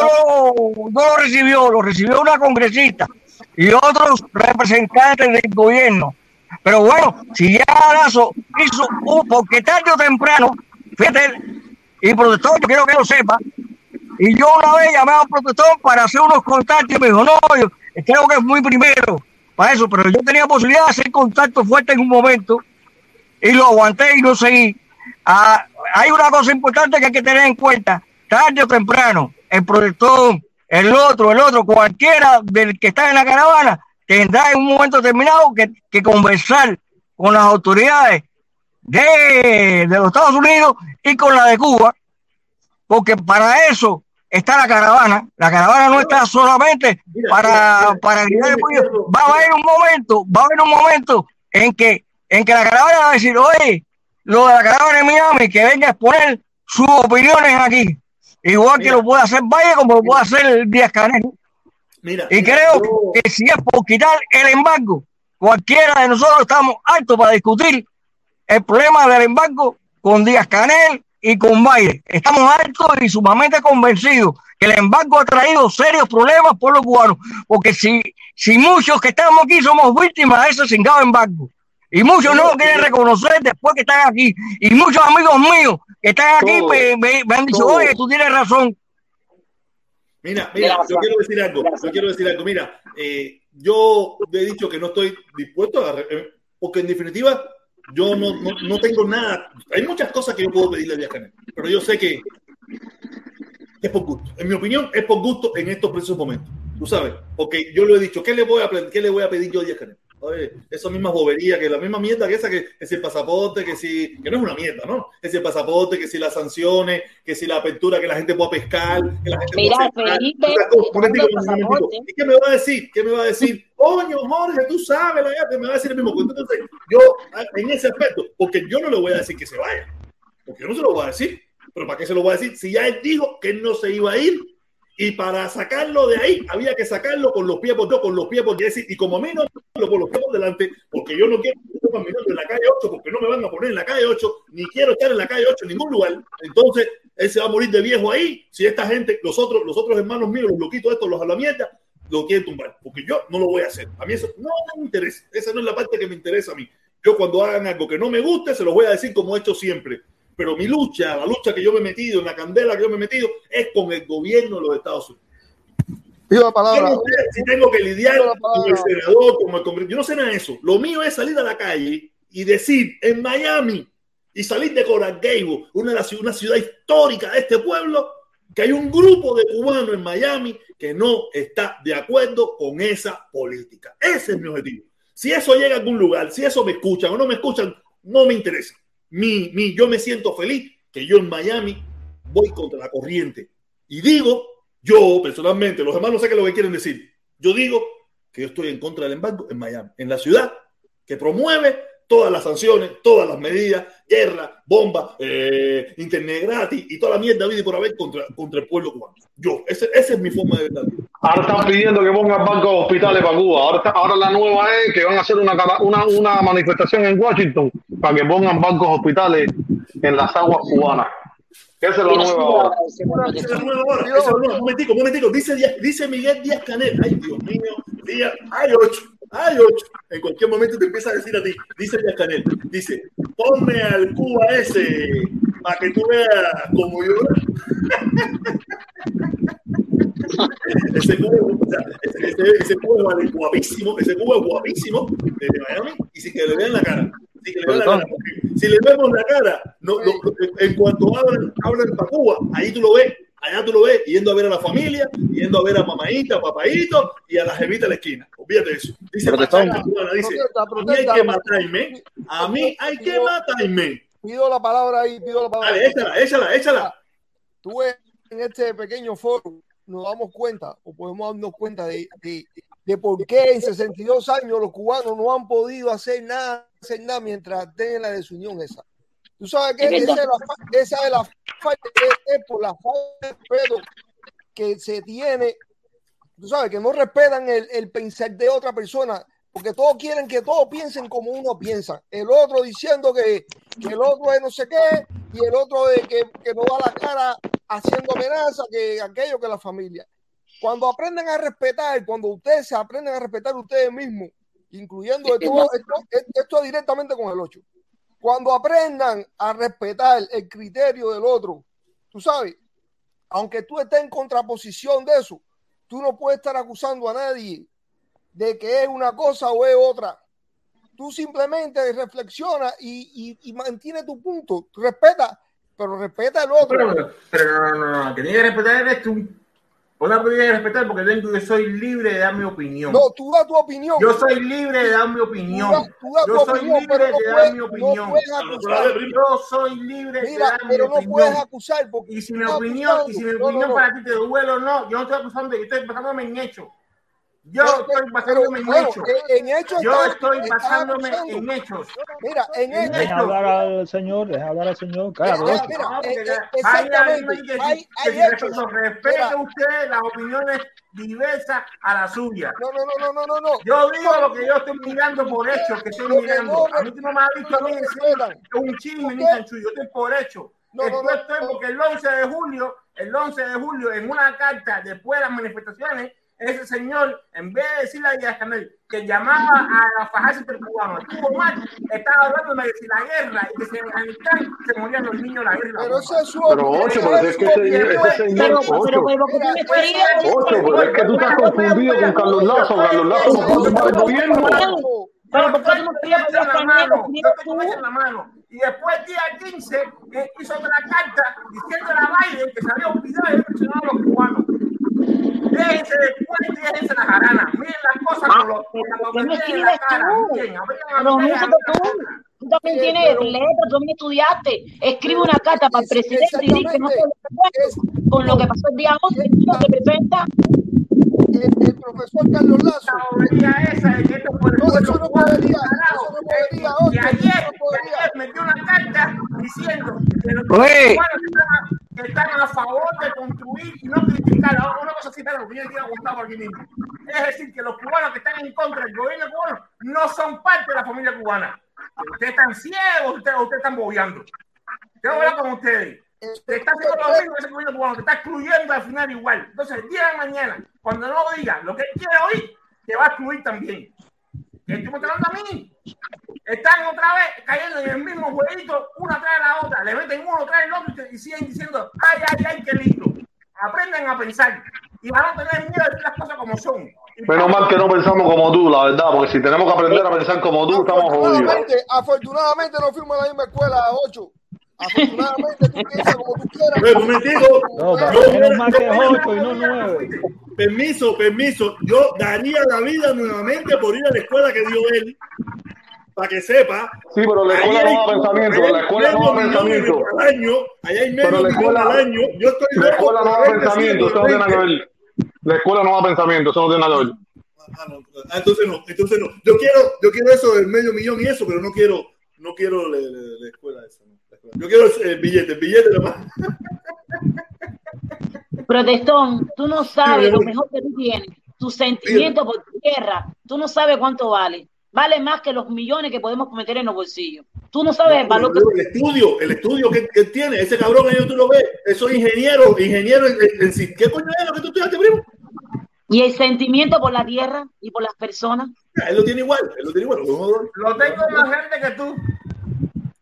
no lo recibió, lo recibió una congresista y otros representantes del gobierno. Pero bueno, si ya Arazo hizo, porque tarde o temprano, fíjate, y protestó, yo quiero que lo sepa, y yo una vez llamé a un protector para hacer unos contactos y me dijo, no, yo creo que es muy primero para eso, pero yo tenía posibilidad de hacer contacto fuerte en un momento y lo aguanté y lo seguí. Ah, hay una cosa importante que hay que tener en cuenta, tarde o temprano, el protector, el otro, el otro, cualquiera del que está en la caravana, tendrá en un momento determinado que, que conversar con las autoridades de, de los Estados Unidos y con la de Cuba, porque para eso está la caravana. La caravana no está solamente para, para Va a haber un momento, va a haber un momento en que, en que la caravana va a decir, oye, lo de la caravana de Miami, que venga a exponer sus opiniones aquí. Igual que lo puede hacer Valle como lo puede hacer Díaz Canel. y creo que si es por quitar el embargo, cualquiera de nosotros estamos altos para discutir el problema del embargo con Díaz Canel y con Valle. Estamos altos y sumamente convencidos que el embargo ha traído serios problemas por los cubanos, porque si, si muchos que estamos aquí somos víctimas de ese cingado embargo, y muchos no lo quieren reconocer después que están aquí, y muchos amigos míos que están aquí me, me- me han dicho, oye, tú tienes razón. Mira, mira, yo quiero decir algo, yo quiero decir algo. Mira, eh, yo he dicho que no estoy dispuesto a... eh, porque en definitiva yo no, no, no tengo nada. Hay muchas cosas que yo puedo pedirle a Díaz Canel, pero yo sé que es por gusto. En mi opinión, es por gusto en estos precisos momentos. Tú sabes, porque yo lo he dicho, ¿qué le voy a, qué le voy a pedir yo a Díaz Canel? Oye, esa misma bobería, que la misma mierda que esa, que, que si el pasaporte, que si, que no es una mierda, ¿no? Que si el pasaporte, que si las sanciones, que si la apertura, que la gente pueda pescar, que la gente Mira, pueda. Felipe. ¿Y qué me va a decir? ¿Qué me va a decir? Coño, Jorge, tú sabes, la que me va a decir el mismo. Entonces, yo, en ese aspecto, porque yo no le voy a decir que se vaya, porque yo no se lo voy a decir. Pero ¿para qué se lo voy a decir? Si ya él dijo que él no se iba a ir y para sacarlo de ahí había que sacarlo con los pies por dos, con los pies por diez. Y como a mí no con los pies por delante, porque yo no quiero caminando en la calle 8, porque no me van a poner en la calle 8, ni quiero estar en la calle 8 en ningún lugar. Entonces, él se va a morir de viejo ahí. Si esta gente, los otros, los otros hermanos míos, los loquitos estos, los a la mierda, lo quieren tumbar. Porque yo no lo voy a hacer. A mí eso no me interesa. Esa no es la parte que me interesa a mí. Yo cuando hagan algo que no me guste, se los voy a decir como he hecho siempre. Pero mi lucha, la lucha que yo me he metido, en la candela que yo me he metido, es con el gobierno de los Estados Unidos. Pido la palabra. Yo no sé si tengo que lidiar con el senador, con el congreso. Yo no sé nada de eso. Lo mío es salir a la calle y decir en Miami y salir de Coral Gables, una, de las una ciudad histórica de este pueblo, que hay un grupo de cubanos en Miami que no está de acuerdo con esa política. Ese es mi objetivo. Si eso llega a algún lugar, si eso me escuchan o no me escuchan, no me interesa. Mi, mi, yo me siento feliz que yo en Miami voy contra la corriente. Y digo, yo personalmente, los demás no sé qué es lo que quieren decir. Yo digo que yo estoy en contra del embargo en Miami, en la ciudad que promueve todas las sanciones, todas las medidas, guerra, bomba, eh, internet gratis y toda la mierda vida por haber contra, contra el pueblo cubano. Yo, ese- esa es mi forma de verdad. Ahora están pidiendo que pongan bancos de hospitales para Cuba. Ahora, está- ahora la nueva es que van a hacer una, una, una manifestación en Washington para que pongan bancos hospitales en las aguas cubanas. Esa es la nueva ahora. Esa es la nueva hora, esa es la nueva. Un momentico, un momentico. Dice, dice Miguel Díaz Canel. Ay, Dios mío. Díaz, hay ocho. Hay ocho. En cualquier momento te empieza a decir a ti. Dice Canel. Dice, ponme al Cuba ese para que tú veas como yo. ese Cuba, o sea, ese, ese- ese Cuba es guapísimo. Ese Cuba es guapísimo desde Miami y sin que le vean la cara. Que le vean la cara. Si le vemos la cara, no, no, en cuanto abran, abran para Cuba, ahí tú lo ves, allá tú lo ves, yendo a ver a la familia, yendo a ver a mamaita, papaito y a la jevita de la esquina. Olvídate de eso. Dice. Pachanga dice, Protesta, a mí hay que matarme, a mí hay que matarme. Pido la palabra ahí, pido la palabra. Dale, échala, échala, échala. Tú ves, en este pequeño foro nos damos cuenta, o podemos darnos cuenta de, de, de por qué en 62 años los cubanos no han podido hacer nada, hacer nada mientras estén en la desunión esa. Tú sabes que Es esa es la, fa- esa es la falta, es, por la falta de respeto que se tiene, tú sabes, que no respetan el, el pensar de otra persona, porque todos quieren que todos piensen como uno piensa. El otro diciendo que, que el otro es no sé qué, y el otro de que, que no da la cara haciendo amenazas, que aquello que la familia. Cuando aprenden a respetar, cuando ustedes se aprenden a respetar ustedes mismos, incluyendo esto, esto, esto directamente con el 8. Cuando aprendan a respetar el criterio del otro, tú sabes, aunque tú estés en contraposición de eso, tú no puedes estar acusando a nadie de que es una cosa o es otra. Tú simplemente reflexiona y, y, mantiene tu punto. Respeta, pero respeta el otro. Pero, pero no, no, no, que tiene que respetar eres tú. Vos la respetar porque tengo, yo soy libre de dar mi opinión. No, tú das tu opinión. Yo soy libre de dar mi opinión. Tú das- tú das Yo tu soy opinión, libre pero no de dar mi no opinión. Yo soy libre de Mira, dar mi pero no opinión. puedes acusar porque y si mi opinión, acusando. y si mi No, no, opinión no. para ti te duele o no, yo no estoy acusando, yo estoy basándome en hechos. Yo estoy basándome en bueno, hechos. en- en hechos Yo estoy basándome en hechos. Mira, en En hechos. Deja hablar al señor, deja hablar al señor. Cállate, Mira, mira, eh, eh, vaya, exactamente. Hay, que hay hechos. Mira, usted las opiniones diversas a la suya. No, no, no, no, no, no, no. Yo digo lo que yo estoy mirando por hecho, que estoy mirando. a mí tú no me has dicho a mí decir un chisme ni chanchullo, yo estoy por hecho. No, no. estoy porque el 11 de julio, el 11 de julio, en una carta después de las manifestaciones, ese señor, en vez de decirle a Díaz Canel que llamaba a fajarse entre cubanos, estuvo mal, estaba hablando de la guerra y que Afganistán se morían los niños en la guerra. Pero ese es su Pero, Ocho, pero es que ese- ese señor- Ocho. Ocho, pero es que tú estás confundido con Carlos Lazo. Carlos Lazo no puede tomar el gobierno. Pero ¿por qué no me querías poner la mano? En la mano. Y después, el día 15, eh, hizo otra carta diciéndole a Biden que se había olvidado de mencionar a los cubanos. Déjense después, déjense la jarana. Miren las cosas con los con la ¿Qué me papel en la escribes cara. Tú? Pero también tienes letras, tú también estudiaste. Escribe una carta para el presidente y di que no estoy con lo que pasó el día 11 y lo representa. El, el profesor Carlos Lazo. esa de que esto fue el No, eso no podría, eso no podría, Y Ocho, ayer, no y podría. ayer metió una carta diciendo que los Oye. cubanos están a, que están a favor de construir y no criticar. Ahora, Una cosa así, pero lo que yo contar por aquí mismo. Es decir, que los cubanos que están en contra del gobierno cubano no son parte de la familia cubana. Ustedes están ciegos, ustedes, ustedes están bobeando. Tengo que hablar con ustedes. Te está haciendo lo mismo que ese gobierno cubano, te está excluyendo al final igual. Entonces, el día de mañana, cuando no diga lo que quiere oír, te va a excluir también. Y el tipo te manda a mí. Están otra vez cayendo en el mismo jueguito, una tras la otra. Le meten uno tras el otro y, siguen diciendo, ay, ay, ay, qué lindo. Aprenden a pensar y van a tener miedo de decir las cosas como son. Menos mal que no pensamos como tú, la verdad, porque si tenemos que aprender a pensar como tú, estamos jodidos. Afortunadamente, afortunadamente no fuimos a la misma escuela a 8. Afortunadamente tú piensas como tú quieras. Oye, un momentico. No, Yo- pero menos mal que es 8 y no 9. Permiso, permiso. Yo daría la vida nuevamente por ir a la escuela que dio él. Para que sepa. Sí, pero la escuela no da pensamiento, la escuela no da pensamiento. Al año, ahí hay medio Pero la escuela, al año. Yo estoy la escuela no da pensamiento, eso no tiene nada que ver. La escuela no da pensamiento, eso no tiene nada que ver. Ah, entonces no, entonces no. Yo quiero, yo quiero eso del medio millón y eso, pero no quiero, no quiero la, la- la escuela esa. no. Yo quiero el billete, el billete nomás. Protestón, tú no sabes lo yo- mejor que tú tienes, tu sentimiento por tu tierra, tú no sabes cuánto vale. Vale más que los millones que podemos meter en los bolsillos. Tú no sabes el valor que el estudio, el estudio que, que tiene, ese cabrón ahí tú lo ves, eso es ingeniero, ingeniero en, en-. ¿Qué coño es lo que tú estudiaste, primo? Y el sentimiento por la tierra y por las personas. Él lo tiene igual, él lo tiene igual. Lo tengo más grande que tú.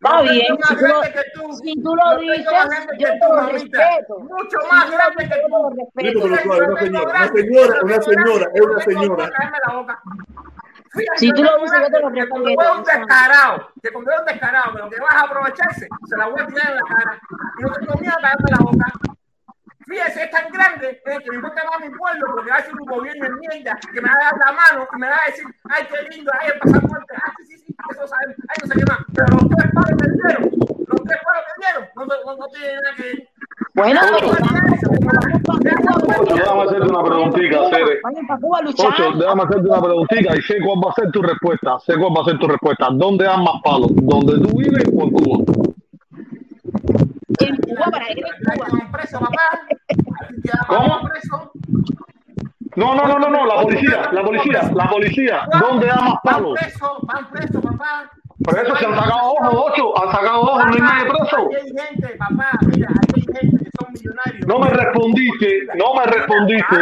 Está Lo bien, más si tú lo- que tú. si tú lo tengo dices, yo te tú, lo respeto. Mucho Si más tú lo grande que te lo tú. respeto. Pero suave, una señora, una señora, una señora, es una señora. Si tú lo dices, yo te lo que cuando respeto. veo un descarado, que cuando veo un descarado, pero que vas a aprovecharse, se la voy a tirar en la cara. Y no miedo a callarme la boca. Fíjese, es tan grande eh, que me importa más mi pueblo, porque va a ser un gobierno de mierda, que me va a dar la mano y me va a decir, ay, qué lindo, ay, el pasaporte, ay, sí, sí, sí, eso sabemos, ay, no sé qué más. Pero los tres palos que dieron, los tres palos que dieron, no, no, no tienen nada que ver. Bueno, Ocho, déjame hacerte una preguntita, Cere. Ocho, déjame hacerte una preguntita y sé cuál va a ser tu respuesta. Sé cuál va a ser tu respuesta. ¿Dónde dan más palos? ¿Donde tú vives o en Cuba? En Cuba, para ir en Cuba. preso, papá. ¿Cómo? No, no, no, no, no, la policía, la policía, la policía. ¿Dónde da más Van palos? presos, van presos, papá. Pero eso se han sacado ojos, ocho, han sacado ojos, no hay nadie preso. Aquí hay gente, papá, mira, aquí hay gente que son millonarios. No me respondiste, no me respondiste,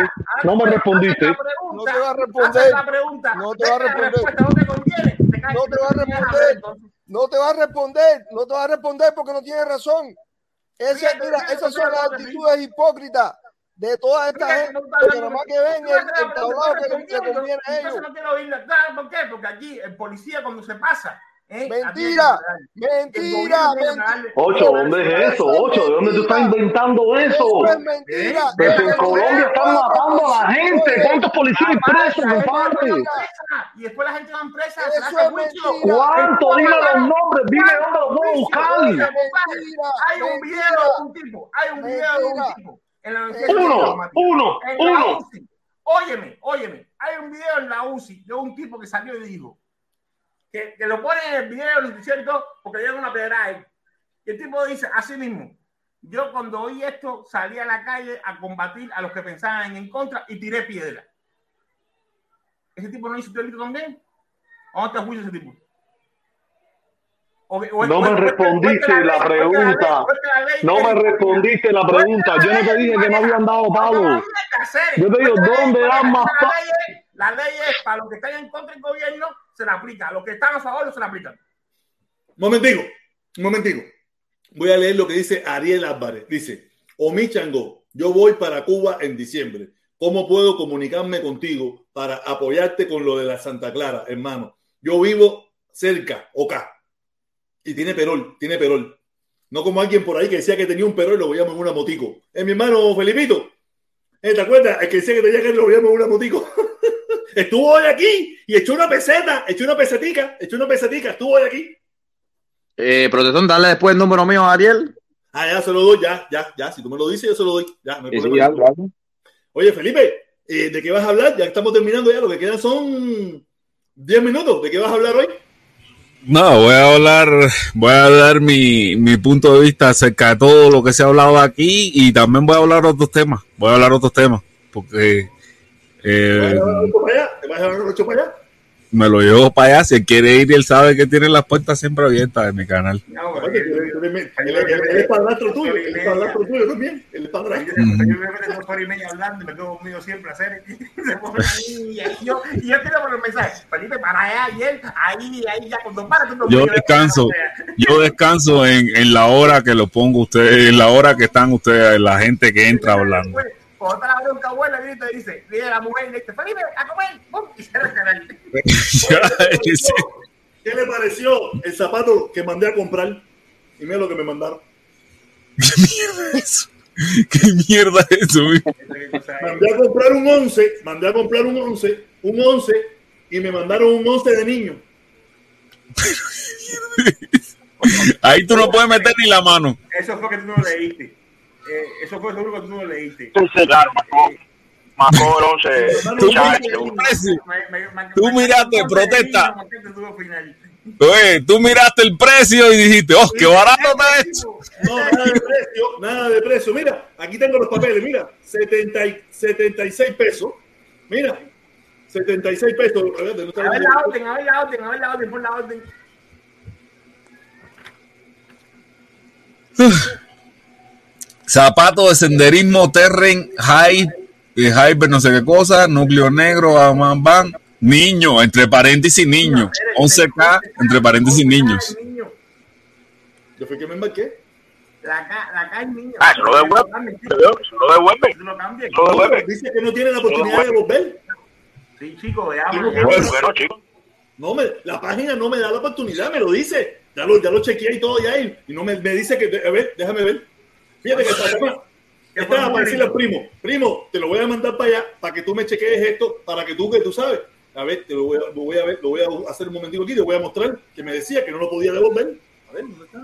no me respondiste. No te va a responder. la pregunta. No te va a responder. no te conviene. Te caes No te va a responder. No te va a responder. No te va a responder porque no tiene razón. Ese, mira, esas son las actitudes hipócritas de toda esta gente no hablando nada más que ven el, el tablado que le, conviene a ellos. No quiero. ¿Sabes ¿Por qué? Porque aquí el policía cuando se pasa. ¿Eh? Mentira, mentira, mentira. Ocho, ¿dónde es eso? Ocho, ¿de dónde tú estás inventando eso? Eso es mentira. Pero si en Colombia están matando a la gente, ¿cuántos policías presos, compadre? Y después la gente va presa. Eso es mentira. ¿Cuánto? Dime los nombres, dime dónde los puedo buscar. Hay un video de un tipo, hay un video de un tipo. En la Universidad Uno, uno, uno. Óyeme, óyeme. Hay un video en la UCI de un tipo que salió y dijo que, que lo ponen en el video, lo hicieron todo, porque le dieron una pedra a él. Y el tipo dice así mismo. Yo cuando oí esto salí a la calle a combatir a los que pensaban en contra y tiré piedra. ¿Ese tipo no hizo delito también? ¿A dónde el juicio ese tipo? No me respondiste la pregunta. No me respondiste la pregunta. Yo no te dije que no habían dado palo. Yo te digo, ¿dónde dan más palo? La ley es para los que están en contra del gobierno, se la aplica. Los que están a favor, no se la. Momentico, momentico. Voy a leer lo que dice Ariel Álvarez. Dice, Omi Chango, yo voy para Cuba en diciembre. ¿Cómo puedo comunicarme contigo para apoyarte con lo de la Santa Clara, hermano? Yo vivo cerca, acá. Y tiene perol, tiene perol. No como alguien por ahí que decía que tenía un perol y lo veíamos en una motico. Es mi hermano Felipito. ¿Eh, ¿Te acuerdas? El que decía que tenía que lo veíamos en una motico. estuvo hoy aquí y echó una peseta, echó una pesetica, echó una pesetica, estuvo hoy aquí. Eh, protestón, dale después el número mío a Ariel. Ah, ya se lo doy, ya, ya, ya. Si tú me lo dices, yo se lo doy. Ya, no hay Sí, sí, problema. ya, ya. Oye, Felipe, eh, ¿de qué vas a hablar? Ya estamos terminando ya, lo que quedan son 10 minutos. ¿De qué vas a hablar hoy? No, voy a hablar, voy a dar mi, mi punto de vista acerca de todo lo que se ha hablado aquí y también voy a hablar otros temas. Voy a hablar otros temas porque eh, me lo llevo para allá. Si él quiere ir, él sabe que tiene las puertas siempre abiertas de mi canal. Tú eres- él, es padrastro tuyo, él es padrastro tuyo también. Él es padrastro. Yo me meto dos horas y media hablando y me quedo conmigo siempre a hacer. Y yo, y yo quiero poner un mensaje. Felipe, para allá, y él, ahí, ahí, ya cuando para, tú no Yo descanso, yo descanso en, en la hora que lo pongo ustedes, en la hora que están ustedes, la gente que entra hablando. Está la bronca abuela, y te dice, viene la mujer y le dice, Felipe, a comer, ¡pum! y cierra el canal. ¿Qué le pareció el zapato que mandé a comprar? Y mira lo que me mandaron. ¿Qué mierda es eso? mijo? Mandé a comprar un 11, mandé a comprar un 11, un 11 y me mandaron un 11 de niño. Ahí tú no puedes meter ni la mano. Eso fue que tú no leíste. Eh, eso fue seguro que tú no leíste. Claro. Macó el 11. Tú muchacho. Tú miraste, protesta. Oye, tú miraste el precio y dijiste, oh, qué barato está esto. No, nada de precio, nada de precio. Mira, aquí tengo los papeles, mira, 70 y- 76 pesos. Mira, 76 pesos. A ver, ¿dónde está A ver la orden, a ver la orden, a ver la orden, pon la orden. Zapato de senderismo Terren High, eh, Hyper, no sé qué cosa, núcleo negro, bam, bam, niño, entre paréntesis niño, 11K, entre paréntesis niños. Yo fui que me embarqué. La, ca- la cae niño. Ah, eso lo devuelve. Eso lo devuelve. Tú lo devuelve. Dice que no tiene la oportunidad de volver. Sí, chico, veamos. bueno, No me, la página no me da la oportunidad, me lo dice. Ya lo, ya lo chequeé y todo ya y, y no me, me dice que, a ver, déjame ver. Fíjate que está, está para decirle al primo, primo, te lo voy a mandar para allá para que tú me chequees esto, para que tú, que tú sabes. A ver, te lo voy a, lo voy a ver, lo voy a hacer un momentico aquí, te voy a mostrar que me decía que no lo podía devolver. A ver, ¿dónde está?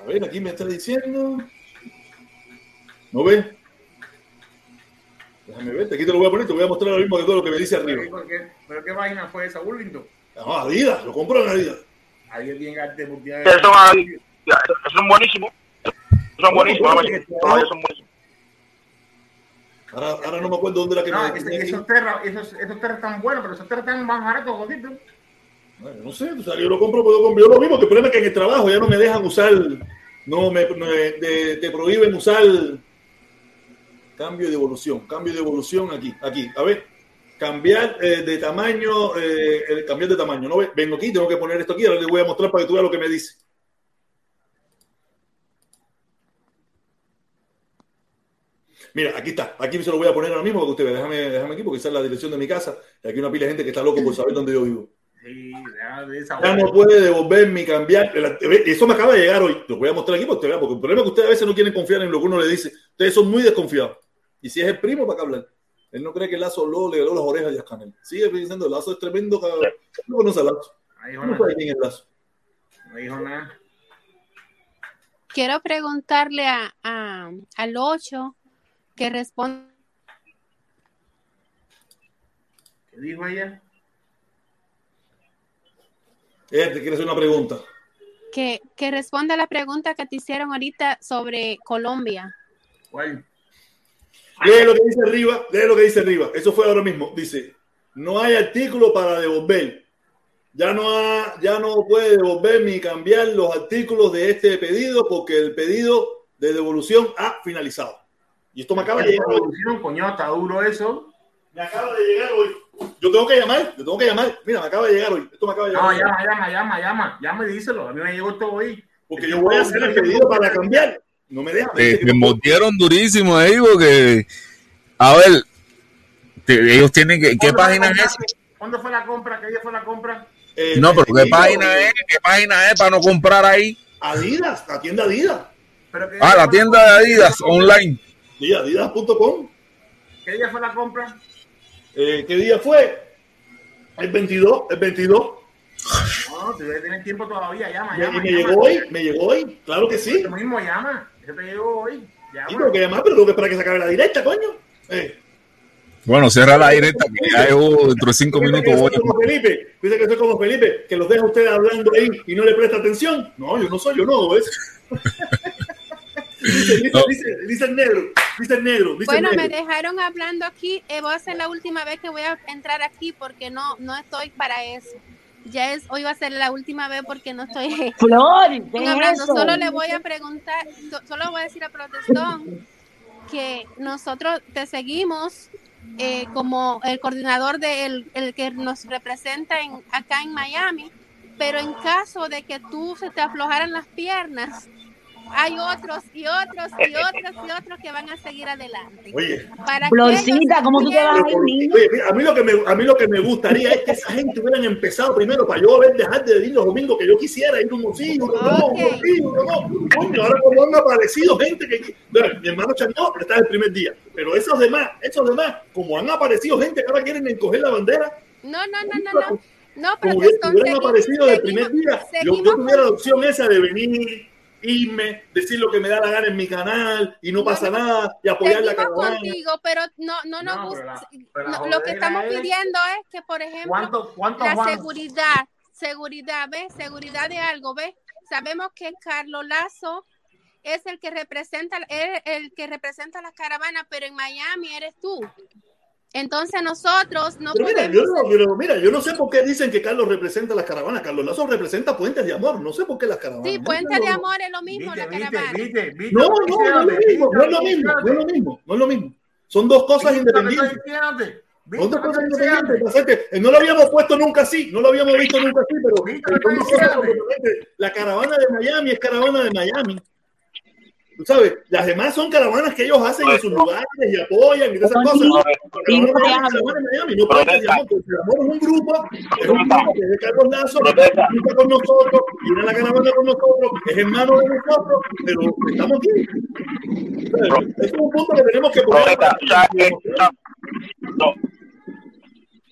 A ver, aquí me está diciendo. ¿No ves? Déjame ver, aquí te lo voy a poner, te voy a mostrar lo mismo que todo lo que me dice arriba. ¿Pero qué, pero qué vaina fue esa, Burlington? No, Adidas, lo compro en Adidas. Ahí tiene arte mundial. Son, son buenísimos. Esos Son buenísimos. son buenísimos. Ahora, ahora no me acuerdo dónde era que No, me esos terras, esos, esos terras están buenos, pero esos terras están más baratos, gordito. Bueno, no sé, o sea, yo lo compro, puedo comprar. Yo lo mismo, que el problema es que en el trabajo ya no me dejan usar, no me, me- de- te prohíben usar cambio de evolución, cambio de evolución aquí, aquí, a ver, cambiar eh, de tamaño, eh, el cambiar de tamaño, ¿no? Vengo aquí, tengo que poner esto aquí, ahora le voy a mostrar para que tú veas lo que me dice. Mira, aquí está, aquí se lo voy a poner ahora mismo para que usted vea, déjame, déjame aquí porque esa es la dirección de mi casa y aquí hay una pila de gente que está loco por saber dónde yo vivo. Sí, ya de esa Ya no puede devolverme y cambiar. Eso me acaba de llegar hoy. Lo voy a mostrar aquí para que usted vea, porque el problema es que ustedes a veces no quieren confiar en lo que uno le dice. Ustedes son muy desconfiados. Y si es el primo, ¿para qué hablar? Él no cree que el lazo lo le ganó las orejas a Canel. Sigue diciendo, el lazo es tremendo. cabrón. No conoce al lazo. No sabe quién es el lazo. No dijo nada. Quiero preguntarle a, a- al 8 que responda. ¿Qué dijo ella? Ella te quiere hacer una pregunta. Que, que responda a la pregunta que te hicieron ahorita sobre Colombia. ¿Cuál? Lee lo que dice arriba, lee lo que dice arriba. Eso fue ahora mismo. Dice, no hay artículo para devolver. ya no, ha- ya no puede devolverme ni cambiar los artículos de este pedido porque el pedido de devolución ha finalizado. Y esto me acaba de llegar hoy. Coño, está duro eso. Me acaba de llegar hoy. Yo tengo que llamar, yo tengo que llamar. Mira, me acaba de llegar hoy. Esto me acaba de llegar No, llama, llama, llama, llama. Llama y díselo. A mí me llegó esto hoy. Porque yo voy a hacer el pedido para cambiar. No me dejan. Te, te mordieron durísimo ahí porque, a ver, te- ellos tienen que, ¿qué ¿Cuándo fue página es? ¿Cuándo fue la compra? ¿Qué día fue la compra? Eh, No, pero ¿qué página es? ¿Qué página es para no comprar ahí? Adidas, la tienda Adidas. Ah, la tienda de Adidas online. Sí, adidas.com. ¿Qué día fue la compra? Eh, ¿Qué día fue? El 22, el 22. No, tú tener tiempo todavía. Llama, Y llama. me llama. llegó hoy, me llegó hoy. Claro que sí. Tú mismo llama. Ese te llegó hoy. Llama. Sí, tengo que llamar, pero tengo que esperar que se acabe la directa, coño. Eh, Bueno, cierra la directa que ya llevo dentro de cinco minutos. que Voy soy como Felipe, piensa que soy como Felipe, que los deja ustedes hablando ahí y no le presta atención. No, yo no soy, yo no, ¿ves? dice, dice, No. dice, dice el negro, dice el negro, dice Bueno, el me negro. dejaron hablando aquí. Eh, voy a ser la última vez que voy a entrar aquí porque no, no estoy para eso. Ya es, hoy va a ser la última vez porque no estoy Flor, ¿qué es hablando. eso? Solo le voy a preguntar, so- solo voy a decir a Protestón que nosotros te seguimos eh, como el coordinador de el, el que nos representa en, acá en Miami, pero en caso de que tú se te aflojaran las piernas, hay otros y otros y otros y otros que van a seguir adelante. Oye, Para Florcita, ¿cómo tú te vas a Oye, ir? mira, a mí lo que me a mí lo que me gustaría es que esa gente hubieran empezado primero para yo haber dejar de ir los domingos que yo quisiera ir uno sí, uno no, uno sí, uno no. Coño, ahora como han aparecido gente que Bueno, mi hermano Chanó está el primer día, pero esos demás, esos demás, como han aparecido gente que ahora quieren encoger la bandera, No, no, no, no, no. No, Protestón, hubieran aparecido desde el seguimos- primer día, yo, yo tuviera la opción esa de venir, irme, decir lo que me da la gana en mi canal y no pasa nada y apoyar la caravana. contigo, pero no, no nos No, gusta. pero la- pero la no, lo que estamos es- pidiendo es que, por ejemplo, ¿Cuánto- cuánto la Juan? seguridad, seguridad, ¿ves? Seguridad de algo, ¿ves? Sabemos que Carlos Lazo es el que representa, es el que representa la caravana, pero en Miami eres tú. Entonces nosotros no Pero mira, podemos. yo no, pero mira, yo no sé por qué dicen que Carlos representa las caravanas. Carlos Lazo representa puentes de amor. No sé por qué las caravanas. Sí, Puente de Amor es lo mismo, la caravana. No, no, no es lo mismo, no es lo mismo, no es lo mismo, no es lo mismo. Son dos cosas independientes. Son dos cosas independientes. Eh, No lo habíamos puesto nunca así, no lo habíamos visto nunca así, pero la caravana de Miami es caravana de Miami. Tú sabes, las demás son caravanas que ellos hacen en sus lugares y apoyan y esas cosas. La caravana de Miami es caravana de Miami, no puede ser Amor, porque Amor es un grupo, es un grupo que es de Carlos Lazo, que está con nosotros, viene la caravana con nosotros, es hermano de nosotros, pero estamos aquí. Es un punto que tenemos que poner. No.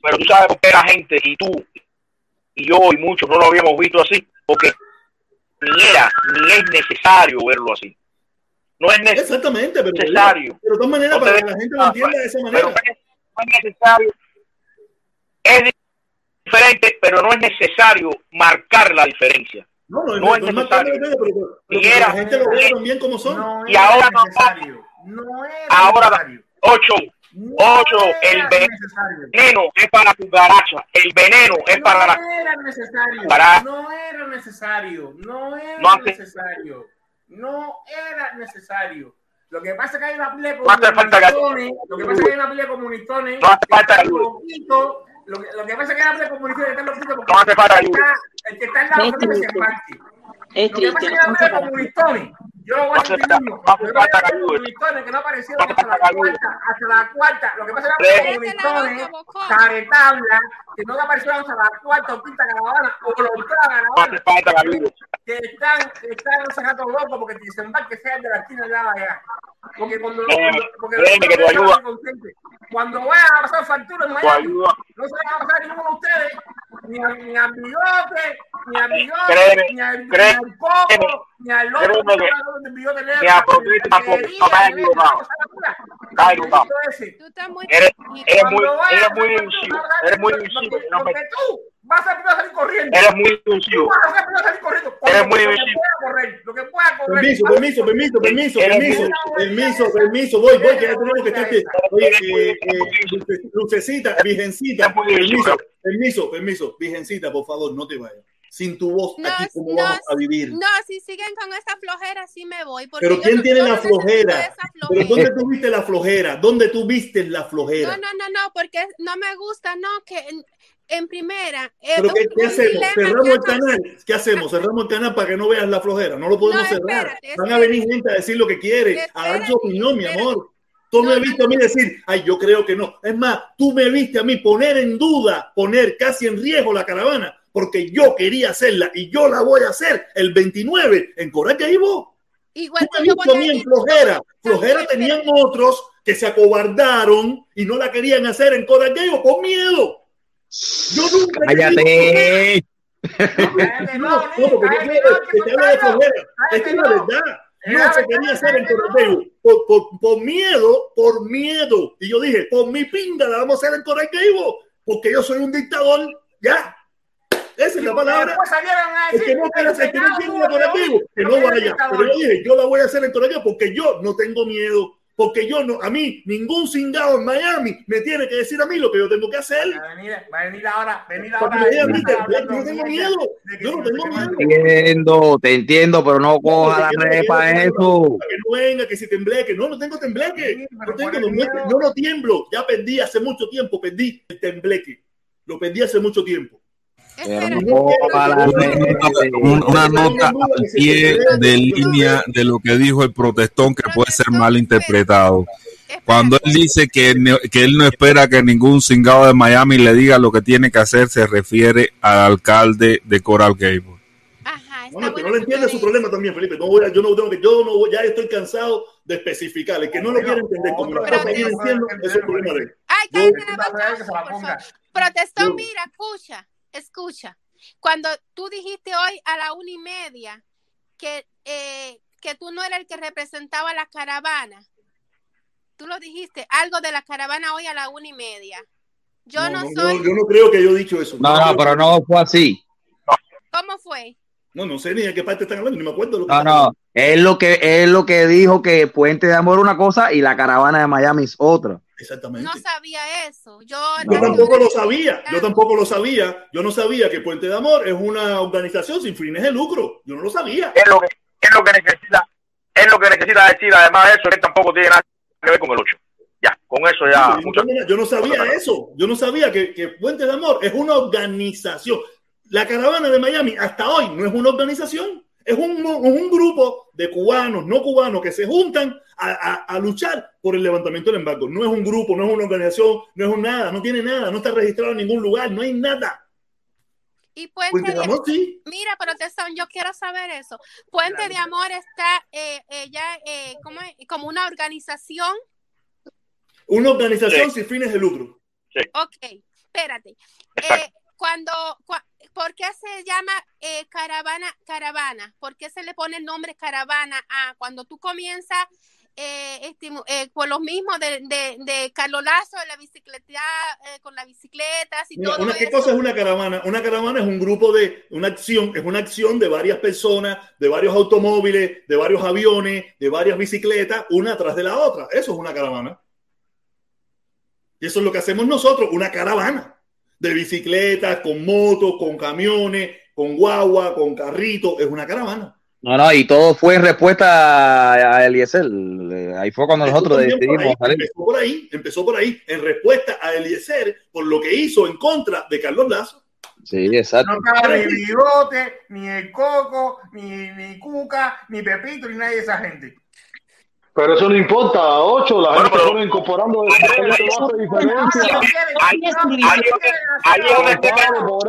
Pero tú sabes por qué la gente y tú y yo y muchos no lo habíamos visto así, porque ni era ni es necesario verlo así. No es necesario. Exactamente, pero, necesario. pero de todas maneras, No para que la gente lo entienda de esa manera. no es- no es necesario. Es diferente, pero no es necesario marcar la diferencia. No, no, No es es necesario. pero, era- la gente lo vea también como son. y ahora no ahora ocho ocho el veneno es para tu garacha el veneno es para la No era necesario. Para- No era necesario. No era No hace- necesario. No era necesario. Lo que pasa es que hay una que- comunistones. Lo que pasa es que hay una pila de comunistones. Loquitos. Lo que, lo que pasa es que hay una de comunistones que están loquitos porque No hace falta el que está- el que está en la Es otra no se. Es Lo que pasa es que hay una pila de comunistones. Yo lo voy a decir mismo. no Lo que comunistones no aparecieron hasta la cuarta. Hasta la cuarta. Lo que pasa es que hay comunistones caretabla que no aparecieron hasta la cuarta o quinta caravana o la octava caravana que están, que están sacando locos porque te desembarque sea el de la esquina de la allá. Porque cuando, cuando porque que los- ayuda- cuando vayan a pasar factura en Miami, no se van a pasar ninguno de ustedes, ni a, ni a Bigote, ni a Bigote, Créeme, ni al, ni al Coco, ni al otro, ni a tampoco, estás equivocado. Estás equivocado. Tú estás muy. eres eres muy eres muy factura, eres muy porque- divisivo no me- Porque tú vas a primero salir corriendo. eres muy Tú divisivo vas a primero salir corriendo. Eres muy Lo que divisivo. pueda correr, lo que pueda correr. Permiso, permiso, permiso, permiso, Eres permiso, permiso, permiso, voy, voy, que ya tenemos que estar aquí. Oye, lucecita, virgencita, permiso, permiso, permiso. Virgencita, por favor, no te vayas. Sin tu voz, No, aquí cómo no, vamos a vivir. No, si siguen con esa flojera, sí me voy. porque Pero ¿quién no- tiene la no flojera? esa Pero flojera. ¿dónde tú viste la flojera? ¿Dónde tú viste la No, flojera? no, no, no, porque no me gusta, no, que en, en primera. eh, ¿Pero qué, qué hacemos? ¿Cerramos el canal? ¿Qué hacemos? ¿Cerramos el canal para que no veas la flojera? No lo podemos No, cerrar. espérate, Van a venir gente a decir lo que quiere, a dar su opinión, mi amor. Tú me viste a mí decir, ay, yo creo que no. Es más, tú me viste a mí poner en duda, poner casi en riesgo la caravana, porque yo quería hacerla y yo la voy a hacer el 29 en Coraqueibo. Igual Tú me viste a mí en flojera. Flojera tenían otros que se acobardaron y no la querían hacer en por miedo. Yo nunca Cállate. no, no, porque yo quiero que te hable de flojera. Es que la verdad, no se quería hacer en. Por, por, por miedo, por miedo. Y yo dije, por mi pinga la vamos a hacer en Coraqueibo, porque yo soy un dictador. Ya. Esa es la palabra. Que no quiere hacer, que no quiere a Coraqueibo, que no no vaya. Pero yo dije, yo la voy a hacer en Coraqueibo porque yo no tengo miedo. Porque yo no, a mí, ningún cingado en Miami me tiene que decir a mí lo que yo tengo que hacer. Va a venir, va a venir ahora, venir ahora. me digan, a "Viste, estar hablando yo tengo mierda miedo. Yo no tengo miedo. Entiendo, te entiendo, pero no coja la red para eso. que no venga, que si tembleque. No, no tengo tembleque. No, tengo, no, no, no lo tiemblo. Ya perdí hace mucho tiempo, perdí el tembleque. Lo perdí hace mucho tiempo. Una nota al pie de línea de lo que dijo el protestón que puede ser mal interpretado. Cuando él dice que, que él no espera que ningún cingado de Miami le diga lo que tiene que hacer, se refiere al alcalde de Coral Gable. No, no, que no le entiende su problema también, Felipe. No voy a- yo no tengo que, yo no voy- ya estoy cansado de especificar. El que no lo quiere entender como las cosas vienen siendo, es el problema de él. Ay, cállate la boca. Protestón, mira, escucha, escucha. Cuando tú dijiste hoy a la una y media que, eh, que tú no eras el que representaba la caravana, tú lo dijiste, algo de la caravana hoy a la una y media. Yo no, no, soy. yo, yo no creo que yo he dicho eso. No, no, pero no fue así. ¿Cómo fue? No, no sé ni de qué parte están hablando, ni me acuerdo lo que No, no. Es lo que es lo que dijo que Puente de Amor es una cosa y la caravana de Miami es otra. Exactamente. No sabía eso. Yo, Yo tampoco lo sabía, yo tampoco lo sabía. Yo no sabía que Puente de Amor es una organización sin fines de lucro. Yo no lo sabía. Es lo que, es lo que necesita, es lo que necesita decir, además de eso, que tampoco tiene nada que ver con el 8. Ya, con eso ya. Yo no- yo no sabía eso. Yo no sabía que, que Puente de Amor es una organización. La caravana de Miami hasta hoy no es una organización. Es un, es un grupo de cubanos, no cubanos, que se juntan a, a- a luchar por el levantamiento del embargo. No es un grupo, no es una organización, no es un nada, no tiene nada, no está registrado en ningún lugar, no hay nada. Y Puente, Puente de de Amor, sí. Mira, protestón, yo quiero saber eso. Puente de Amor está eh, ella eh, ¿cómo es? como una organización. Una organización sin fines de lucro. Ok, espérate. Eh, cuando, cua- ¿Por qué se llama eh, caravana, caravana? ¿Por qué se le pone el nombre caravana a cuando tú comienzas eh, estimu- eh, por lo mismo de, de, de Carlos Lazo, de la bicicleta, eh, con las bicicletas y Mira, todo una, ¿Qué eso? cosa es una caravana? Una caravana es un grupo de una acción, es una acción de varias personas, de varios automóviles, de varios aviones, de varias bicicletas, una tras de la otra. Eso es una caravana. Y eso es lo que hacemos nosotros, una caravana de bicicletas, con motos, con camiones, con guagua, con carritos. Es una caravana. No, no, y todo fue en respuesta a Eliezer. Eh, Ahí fue cuando nosotros decidimos ahí, salir. empezó por ahí, empezó por ahí, en respuesta a Eliezer por lo que hizo en contra de Carlos Lazo. Sí, exacto. No estaba ni Bigote, ni el Coco, ni, ni Cuca, ni Pepito, ni nadie de esa gente. Pero eso no importa, a 8, la gente se pone incorporando de diferencia. Ahí es donde por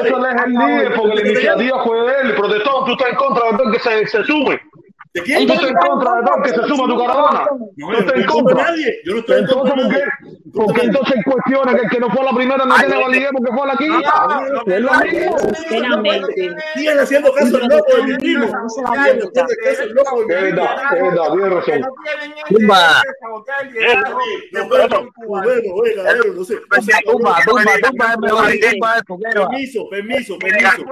eso él es el líder, porque la iniciativa fue de él. Protestón, tú estás en contra todo que se, se sume. ¿De quién? Tú estás en contra de todo que se suma a tu caravana. No, yo estoy en contra de nadie. Yo no estoy en contra Entonces, de ¿por qué? Porque entonces cuestiona que el que no fue a la primera no tiene validez porque fue a la quinta. Es lo mismo. Siguen haciendo caso al loco del mismo. Es verdad, es verdad, tiene razón. Tumba. Bueno, oiga, bueno, no sé. no sé. Tumba, tumba, tumba Permiso, permiso, permiso.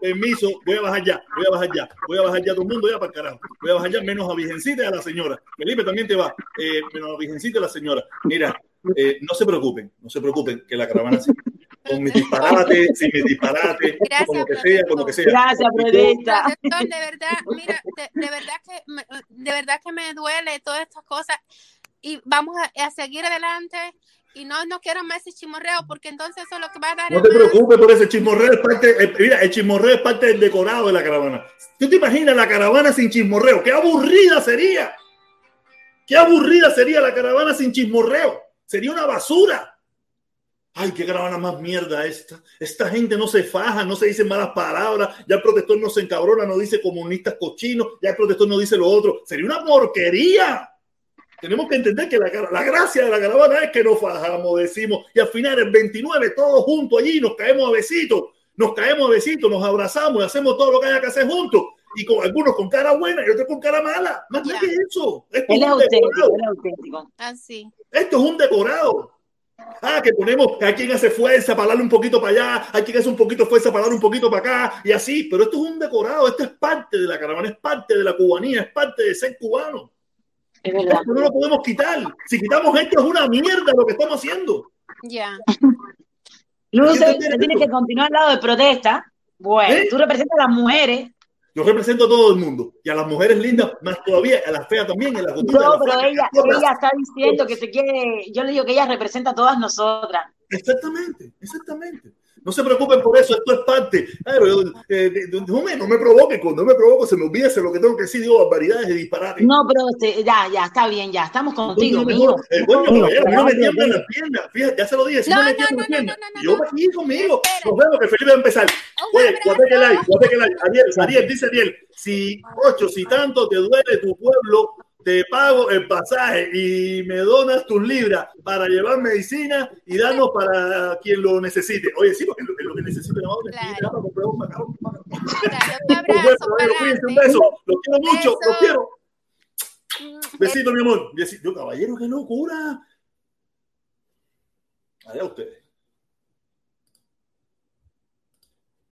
Permiso, permiso. Voy a bajar ya, voy a bajar ya. Voy a bajar ya todo el mundo ya para el carajo. Voy a bajar ya menos a Virgencita y a la señora. Felipe también te va. Eh, menos a Virgencita y a la señora. Mira, eh, no se preocupen, no se preocupen que la caravana sigue. Con mis disparates, sin mis disparates, con lo que sea, con lo que sea. Gracias. Protector, de verdad, mira, de, de verdad que me, de verdad que me duele todas estas cosas y vamos a, a seguir adelante y no no quiero más ese chimorreo porque entonces eso es lo que va a dar No te preocupes por ese chismorreo. Es parte, eh, mira, el chismorreo es parte del decorado de la caravana. ¿Tú te imaginas la caravana sin chismorreo? ¡Qué aburrida sería! ¡Qué aburrida sería la caravana sin chismorreo! Sería una basura. Ay, qué caravana más mierda esta. Esta gente no se faja, no se dice malas palabras. Ya el protector no se encabrona, no dice comunistas cochinos. Ya el protector no dice lo otro. Sería una porquería. Tenemos que entender que la, la gracia de la caravana es que nos fajamos, decimos, y al final el 29 todos juntos allí nos caemos a besitos, nos caemos a besitos, nos abrazamos y hacemos todo lo que haya que hacer juntos. Y con algunos con cara buena y otros con cara mala. Más nada que eso. Esto es es un auténtico, decorado. auténtico. Así. Esto es un decorado. Ah, que ponemos que hay quien hace fuerza para darle un poquito para allá, hay quien hace un poquito de fuerza para darle un poquito para acá, y así, pero esto es un decorado, esto es parte de la caravana, es parte de la cubanía, es parte de ser cubano. Es verdad. Esto no lo podemos quitar. Si quitamos esto es una mierda lo que estamos haciendo. Ya. Luce, ¿Qué te se tiene que continuar al lado de protesta. Bueno, ¿Eh? tú representas a las mujeres. Yo represento a todo el mundo, y a las mujeres lindas, más todavía, a las feas también, a las a No, las pero ella, todas. ella está diciendo que se quiere. Yo le digo que ella representa a todas nosotras. Exactamente, exactamente. No se preocupen por eso, esto es parte. Claro, yo, eh, de- de- no, me, no me provoque, cuando me provoco se me olvida lo que tengo que decir, digo barbaridades y disparates. No, pero este, ya, ya, está bien, ya, estamos contigo, mejor. Eh, coño, caballero, no me tiemblan las piernas. Fíjate, ya se lo dije, si no, No, me tiemblan no, las piernas. Yo me aquí conmigo. Nos vemos, que Felipe va a empezar. Oye, guate like, guate like. Ariel, Ariel, dice Ariel, si, ocho, si tanto te duele tu pueblo, te pago el pasaje y me donas tus libras para llevar medicina y darnos para quien lo necesite. Oye, sí, porque es lo, es lo que necesito. ¿no? Para comprar un macarrón. Nos vemos, caballero, cuídense, un beso. Los quiero mucho, los quiero. Besito, mi amor. Besito. Yo, caballero, qué locura. Allá ustedes.